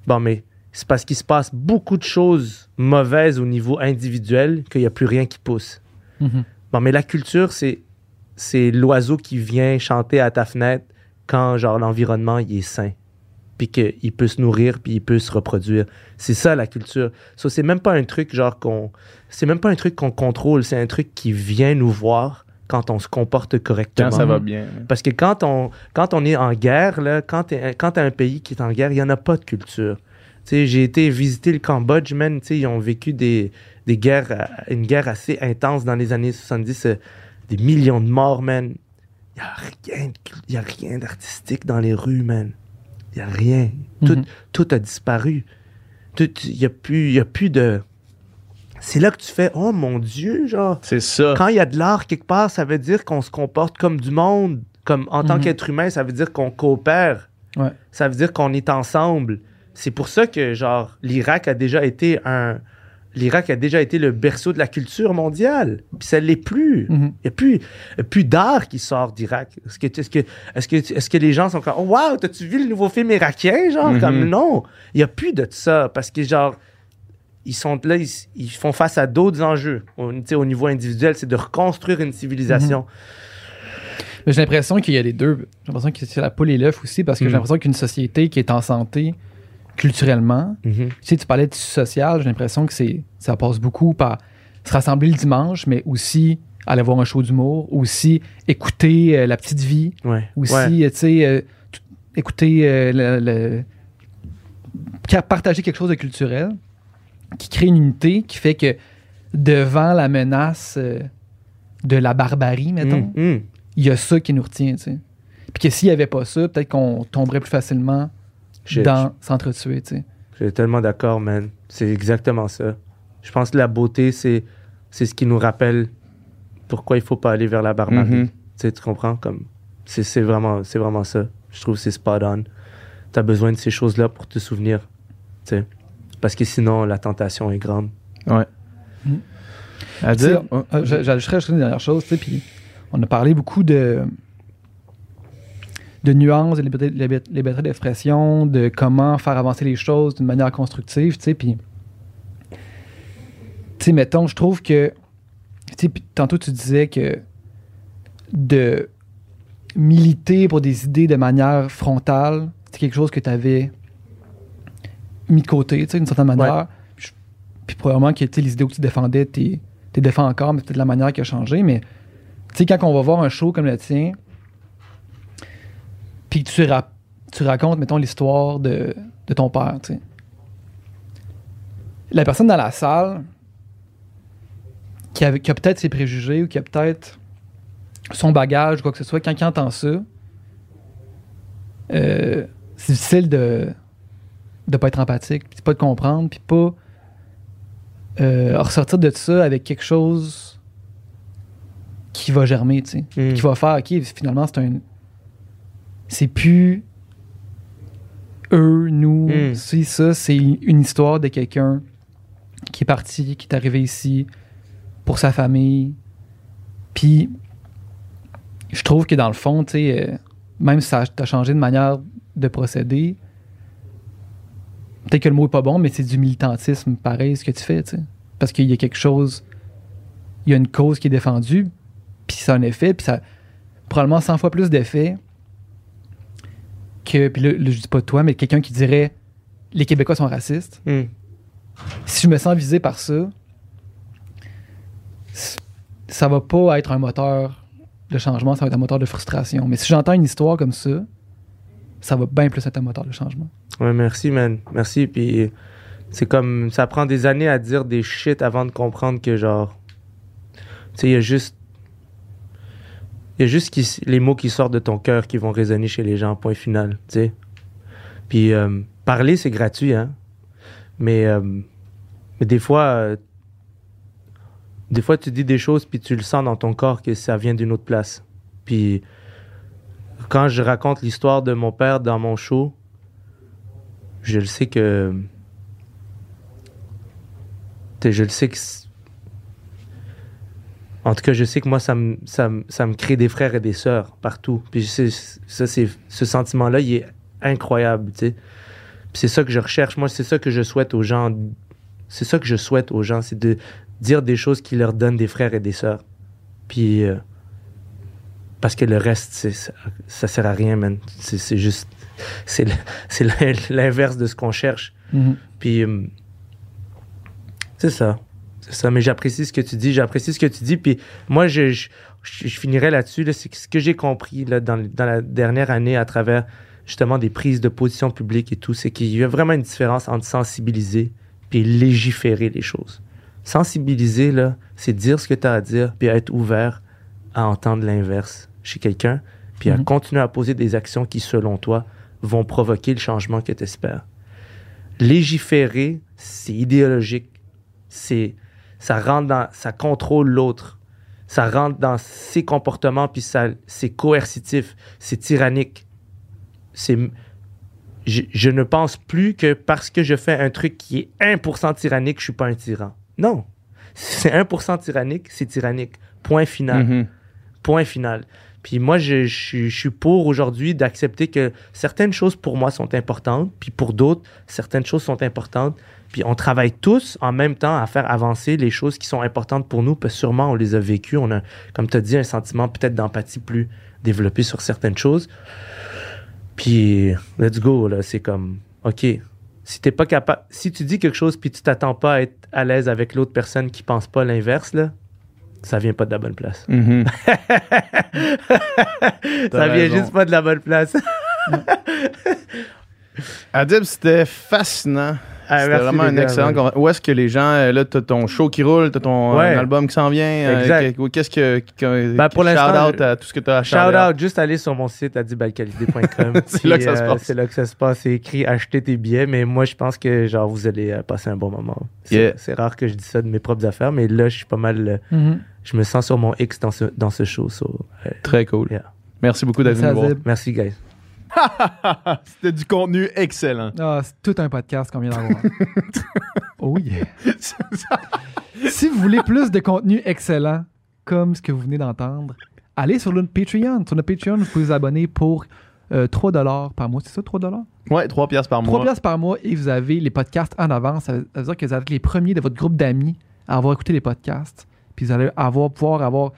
Bon, mais c'est parce qu'il se passe beaucoup de choses mauvaises au niveau individuel qu'il n'y a plus rien qui pousse. Mhm. Bon, mais la culture, c'est, c'est l'oiseau qui vient chanter à ta fenêtre quand, genre, l'environnement, il est sain. Puis qu'il peut se nourrir, puis il peut se reproduire. C'est ça, la culture. Ça, c'est même pas un truc, genre, qu'on... C'est même pas un truc qu'on contrôle. C'est un truc qui vient nous voir quand on se comporte correctement. Quand ça va bien. Parce que quand on, quand on est en guerre, là, quand tu as un pays qui est en guerre, il n'y en a pas de culture. Tu sais, J'ai été visiter le Cambodge, man. tu sais, Ils ont vécu des, des guerres, euh, une guerre assez intense dans les années 70. euh, des millions de morts, man. Il n'y a rien, y a rien d'artistique dans les rues, man. Il n'y a rien. Tout, Mhm. tout a disparu. Il n'y a, plus- y a plus de... C'est là que tu fais, oh mon Dieu, genre C'est ça. quand il y a de l'art quelque part, ça veut dire qu'on se comporte comme du monde. Comme en tant Mhm. qu'être humain, ça veut dire qu'on coopère. Ouais. Ça veut dire qu'on est ensemble. C'est pour ça que, genre, l'Irak a déjà été un. L'Irak a déjà été le berceau de la culture mondiale. Puis ça ne l'est plus. Il Mhm. n'y a plus, d'art qui sort d'Irak. Est-ce que, que, les gens sont comme, oh, wow, t'as-tu vu le nouveau film irakien? Genre, Mhm. comme non. Il n'y a plus de ça. Parce que, genre, ils sont là, ils, ils font face à d'autres enjeux. Au, au niveau individuel, c'est de reconstruire une civilisation. Mais j'ai l'impression qu'il y a les deux. J'ai l'impression que c'est la poule et l'œuf aussi, parce que Mhm. j'ai l'impression qu'une société qui est en santé culturellement, Mhm. tu sais, tu parlais de social, j'ai l'impression que c'est ça passe beaucoup par se rassembler le dimanche, mais aussi aller voir un show d'humour, aussi écouter euh, la petite vie, Ouais. aussi, Ouais. tu sais, euh, t- écouter euh, le, partager quelque chose de culturel qui crée une unité qui fait que devant la menace euh, de la barbarie, mettons, Mm, mm. il y a ça qui nous retient, tu sais. Puis que s'il n'y avait pas ça, peut-être qu'on tomberait plus facilement dans s'entretuer, tu sais. Je suis tellement d'accord, man. C'est exactement ça. Je pense que la beauté, c'est, c'est ce qui nous rappelle pourquoi il faut pas aller vers la barbarie. Mhm. Tu sais, tu comprends? Comme, c'est, c'est, vraiment, c'est vraiment ça. Je trouve que c'est spot on. Tu as besoin de ces choses-là pour te souvenir. Tu sais. Parce que sinon, la tentation est grande. Ouais. Mhm. À Tu sais, dire. oh, euh, j'a- J'ajouterais juste une dernière chose, tu sais, puis on a parlé beaucoup de de nuances, de liberté, d'expression, de comment faire avancer les choses d'une manière constructive, tu sais, puis tu sais, mettons, je trouve que tu sais, puis tantôt tu disais que de militer pour des idées de manière frontale, c'est quelque chose que tu avais mis de côté, tu sais, d'une certaine manière. Puis je- Puis probablement que tu sais, les idées que tu défendais, tu les défends encore, mais peut-être la manière qui a changé. Mais tu sais, quand on va voir un show comme le tien, puis tu, ra- tu racontes, mettons, l'histoire de, de ton père, tu sais. La personne dans la salle qui, a peut-être ses préjugés ou qui a peut-être son bagage ou quoi que ce soit, quand il entend ça, euh, c'est difficile de de pas être empathique, puis pas de comprendre, puis pas euh, ressortir de ça avec quelque chose qui va germer, tu sais. Mm. Qui va faire, OK, finalement, c'est un... C'est plus eux, nous, Mm. c'est ça, c'est une histoire de quelqu'un qui est parti, qui est arrivé ici pour sa famille. Puis, je trouve que dans le fond, tu sais, euh, même si ça t'a changé de manière de procéder, peut-être que le mot est pas bon, mais c'est du militantisme pareil ce que tu fais, tu sais. Parce qu'il y a quelque chose, il y a une cause qui est défendue, puis ça a un effet, puis ça a probablement 100 fois plus d'effet que, puis là, là, je dis pas toi, mais quelqu'un qui dirait les Québécois sont racistes. Mm. Si je me sens visé par ça, ça va pas être un moteur de changement, ça va être un moteur de frustration. Mais si j'entends une histoire comme ça, ça va bien plus être un moteur de changement. Ouais, merci, man. Merci. Puis c'est comme. Ça prend des années à dire des shit avant de comprendre que, genre. Tu sais, il y a juste. Il y a juste les mots qui sortent de ton cœur qui vont résonner chez les gens, point final, tu sais. Puis euh, parler, c'est gratuit, hein. Mais, euh, mais des fois, euh, des fois, tu dis des choses, puis tu le sens dans ton corps que ça vient d'une autre place. Puis quand je raconte l'histoire de mon père dans mon show, je le sais que. Je le sais que. En tout cas, je sais que moi, ça me, ça, me- ça me crée des frères et des sœurs partout. Puis ça, c'est, ce sentiment-là, il est incroyable, tu sais. Puis c'est ça que je recherche. Moi, c'est ça que je souhaite aux gens. C'est ça que je souhaite aux gens, c'est de dire des choses qui leur donnent des frères et des sœurs. Puis. euh, parce que le reste, ça, ça sert à rien, man. C'est, juste. C'est, l'inverse de ce qu'on cherche. Mhm. Puis. euh, c'est ça. C'est ça. Mais j'apprécie ce que tu dis. J'apprécie ce que tu dis. Puis moi, je, je, finirais là-dessus. Là, c'est ce que j'ai compris là, dans, dans la dernière année à travers justement des prises de position publiques et tout, c'est qu'il y a vraiment une différence entre sensibiliser puis légiférer les choses. Sensibiliser, là, c'est dire ce que tu as à dire, puis être ouvert à entendre l'inverse chez quelqu'un, puis à Mhm. continuer à poser des actions qui, selon toi, vont provoquer le changement que tu espères. Légiférer, c'est idéologique. C'est, ça rentre dans, ça contrôle l'autre. Ça rentre dans ses comportements, puis ça, c'est coercitif, c'est tyrannique. C'est, je, je ne pense plus que parce que je fais un truc qui est 1% tyrannique, je suis pas un tyran. Non. Si c'est 1% tyrannique, c'est tyrannique. Point final. Mhm. Point final. Puis moi, je, je suis- je suis pour aujourd'hui d'accepter que certaines choses pour moi sont importantes, puis pour d'autres, certaines choses sont importantes. Puis on travaille tous en même temps à faire avancer les choses qui sont importantes pour nous, parce que sûrement on les a vécues. On a, comme tu as dit, un sentiment peut-être d'empathie plus développé sur certaines choses. Puis let's go, là. C'est comme, OK, si t'es pas capable, si tu dis quelque chose puis tu t'attends pas à être à l'aise avec l'autre personne qui pense pas l'inverse, là, ça vient pas de la bonne place. Mhm. ça vient raison. juste pas de la bonne place. Adib, c'était fascinant. Ah, C'était vraiment un gars, excellent. ouais. Où est-ce que les gens, euh, là, t'as ton show qui roule, t'as ton Ouais. euh, album qui s'en vient. euh, Exact. que- Qu'est-ce que. que- Ben, pour shout l'instant, out je- à tout ce que t'as à Shout out, juste aller sur mon site adibalqualité.com. C'est là que ça se euh, passe. C'est là que ça se passe. C'est écrit acheter tes billets, mais moi je pense que genre vous allez passer un bon moment. C'est Yeah. rare que je dis ça de mes propres affaires, mais là je suis pas mal. Mhm. je me sens sur mon X dans ce, dans ce show. so, euh, Très cool. Yeah. Merci beaucoup d'être venu voir. Merci guys. C'était du contenu excellent. Ah, c'est tout un podcast qu'on vient d'avoir. oh yeah. si vous voulez plus de contenu excellent, comme ce que vous venez d'entendre, allez sur notre Patreon. Sur notre Patreon, vous pouvez vous abonner pour euh, 3$ par mois. C'est ça, 3$? ouais, 3 piastres par 3 mois. piastres par mois et vous avez les podcasts en avance. Ça veut ça veut dire que vous êtes les premiers de votre groupe d'amis à avoir écouté les podcasts. Puis vous allez avoir, pouvoir avoir.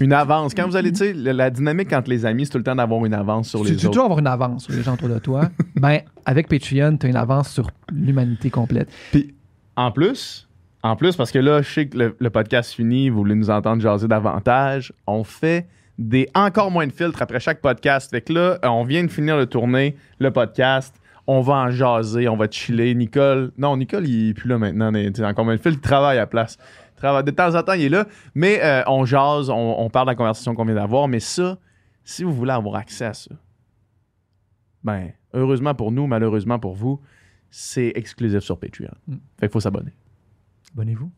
Une avance. Quand vous allez, tu sais, la, dynamique entre les amis, c'est tout le temps d'avoir une avance sur Tu les tu autres. toujours avoir une avance sur les gens autour de toi. ben, avec Patreon, tu as une avance sur l'humanité complète. Puis, en plus, en plus, parce que là, je sais que le, le podcast finit, vous voulez nous entendre jaser davantage, on fait des encore moins de filtres après chaque podcast. Fait que là, on vient de finir de tourner le podcast. On va en jaser, on va chiller. Nicole, non, Nicole, il est plus là maintenant. mais, tu sais, encore moins de filtres, il travaille à la place. De temps en temps, il est là. Mais euh, on jase, on, on parle de la conversation qu'on vient d'avoir. Mais ça, si vous voulez avoir accès à ça, ben, heureusement pour nous, malheureusement pour vous, c'est exclusif sur Patreon. Mm. Fait qu'il faut s'abonner. Abonnez-vous.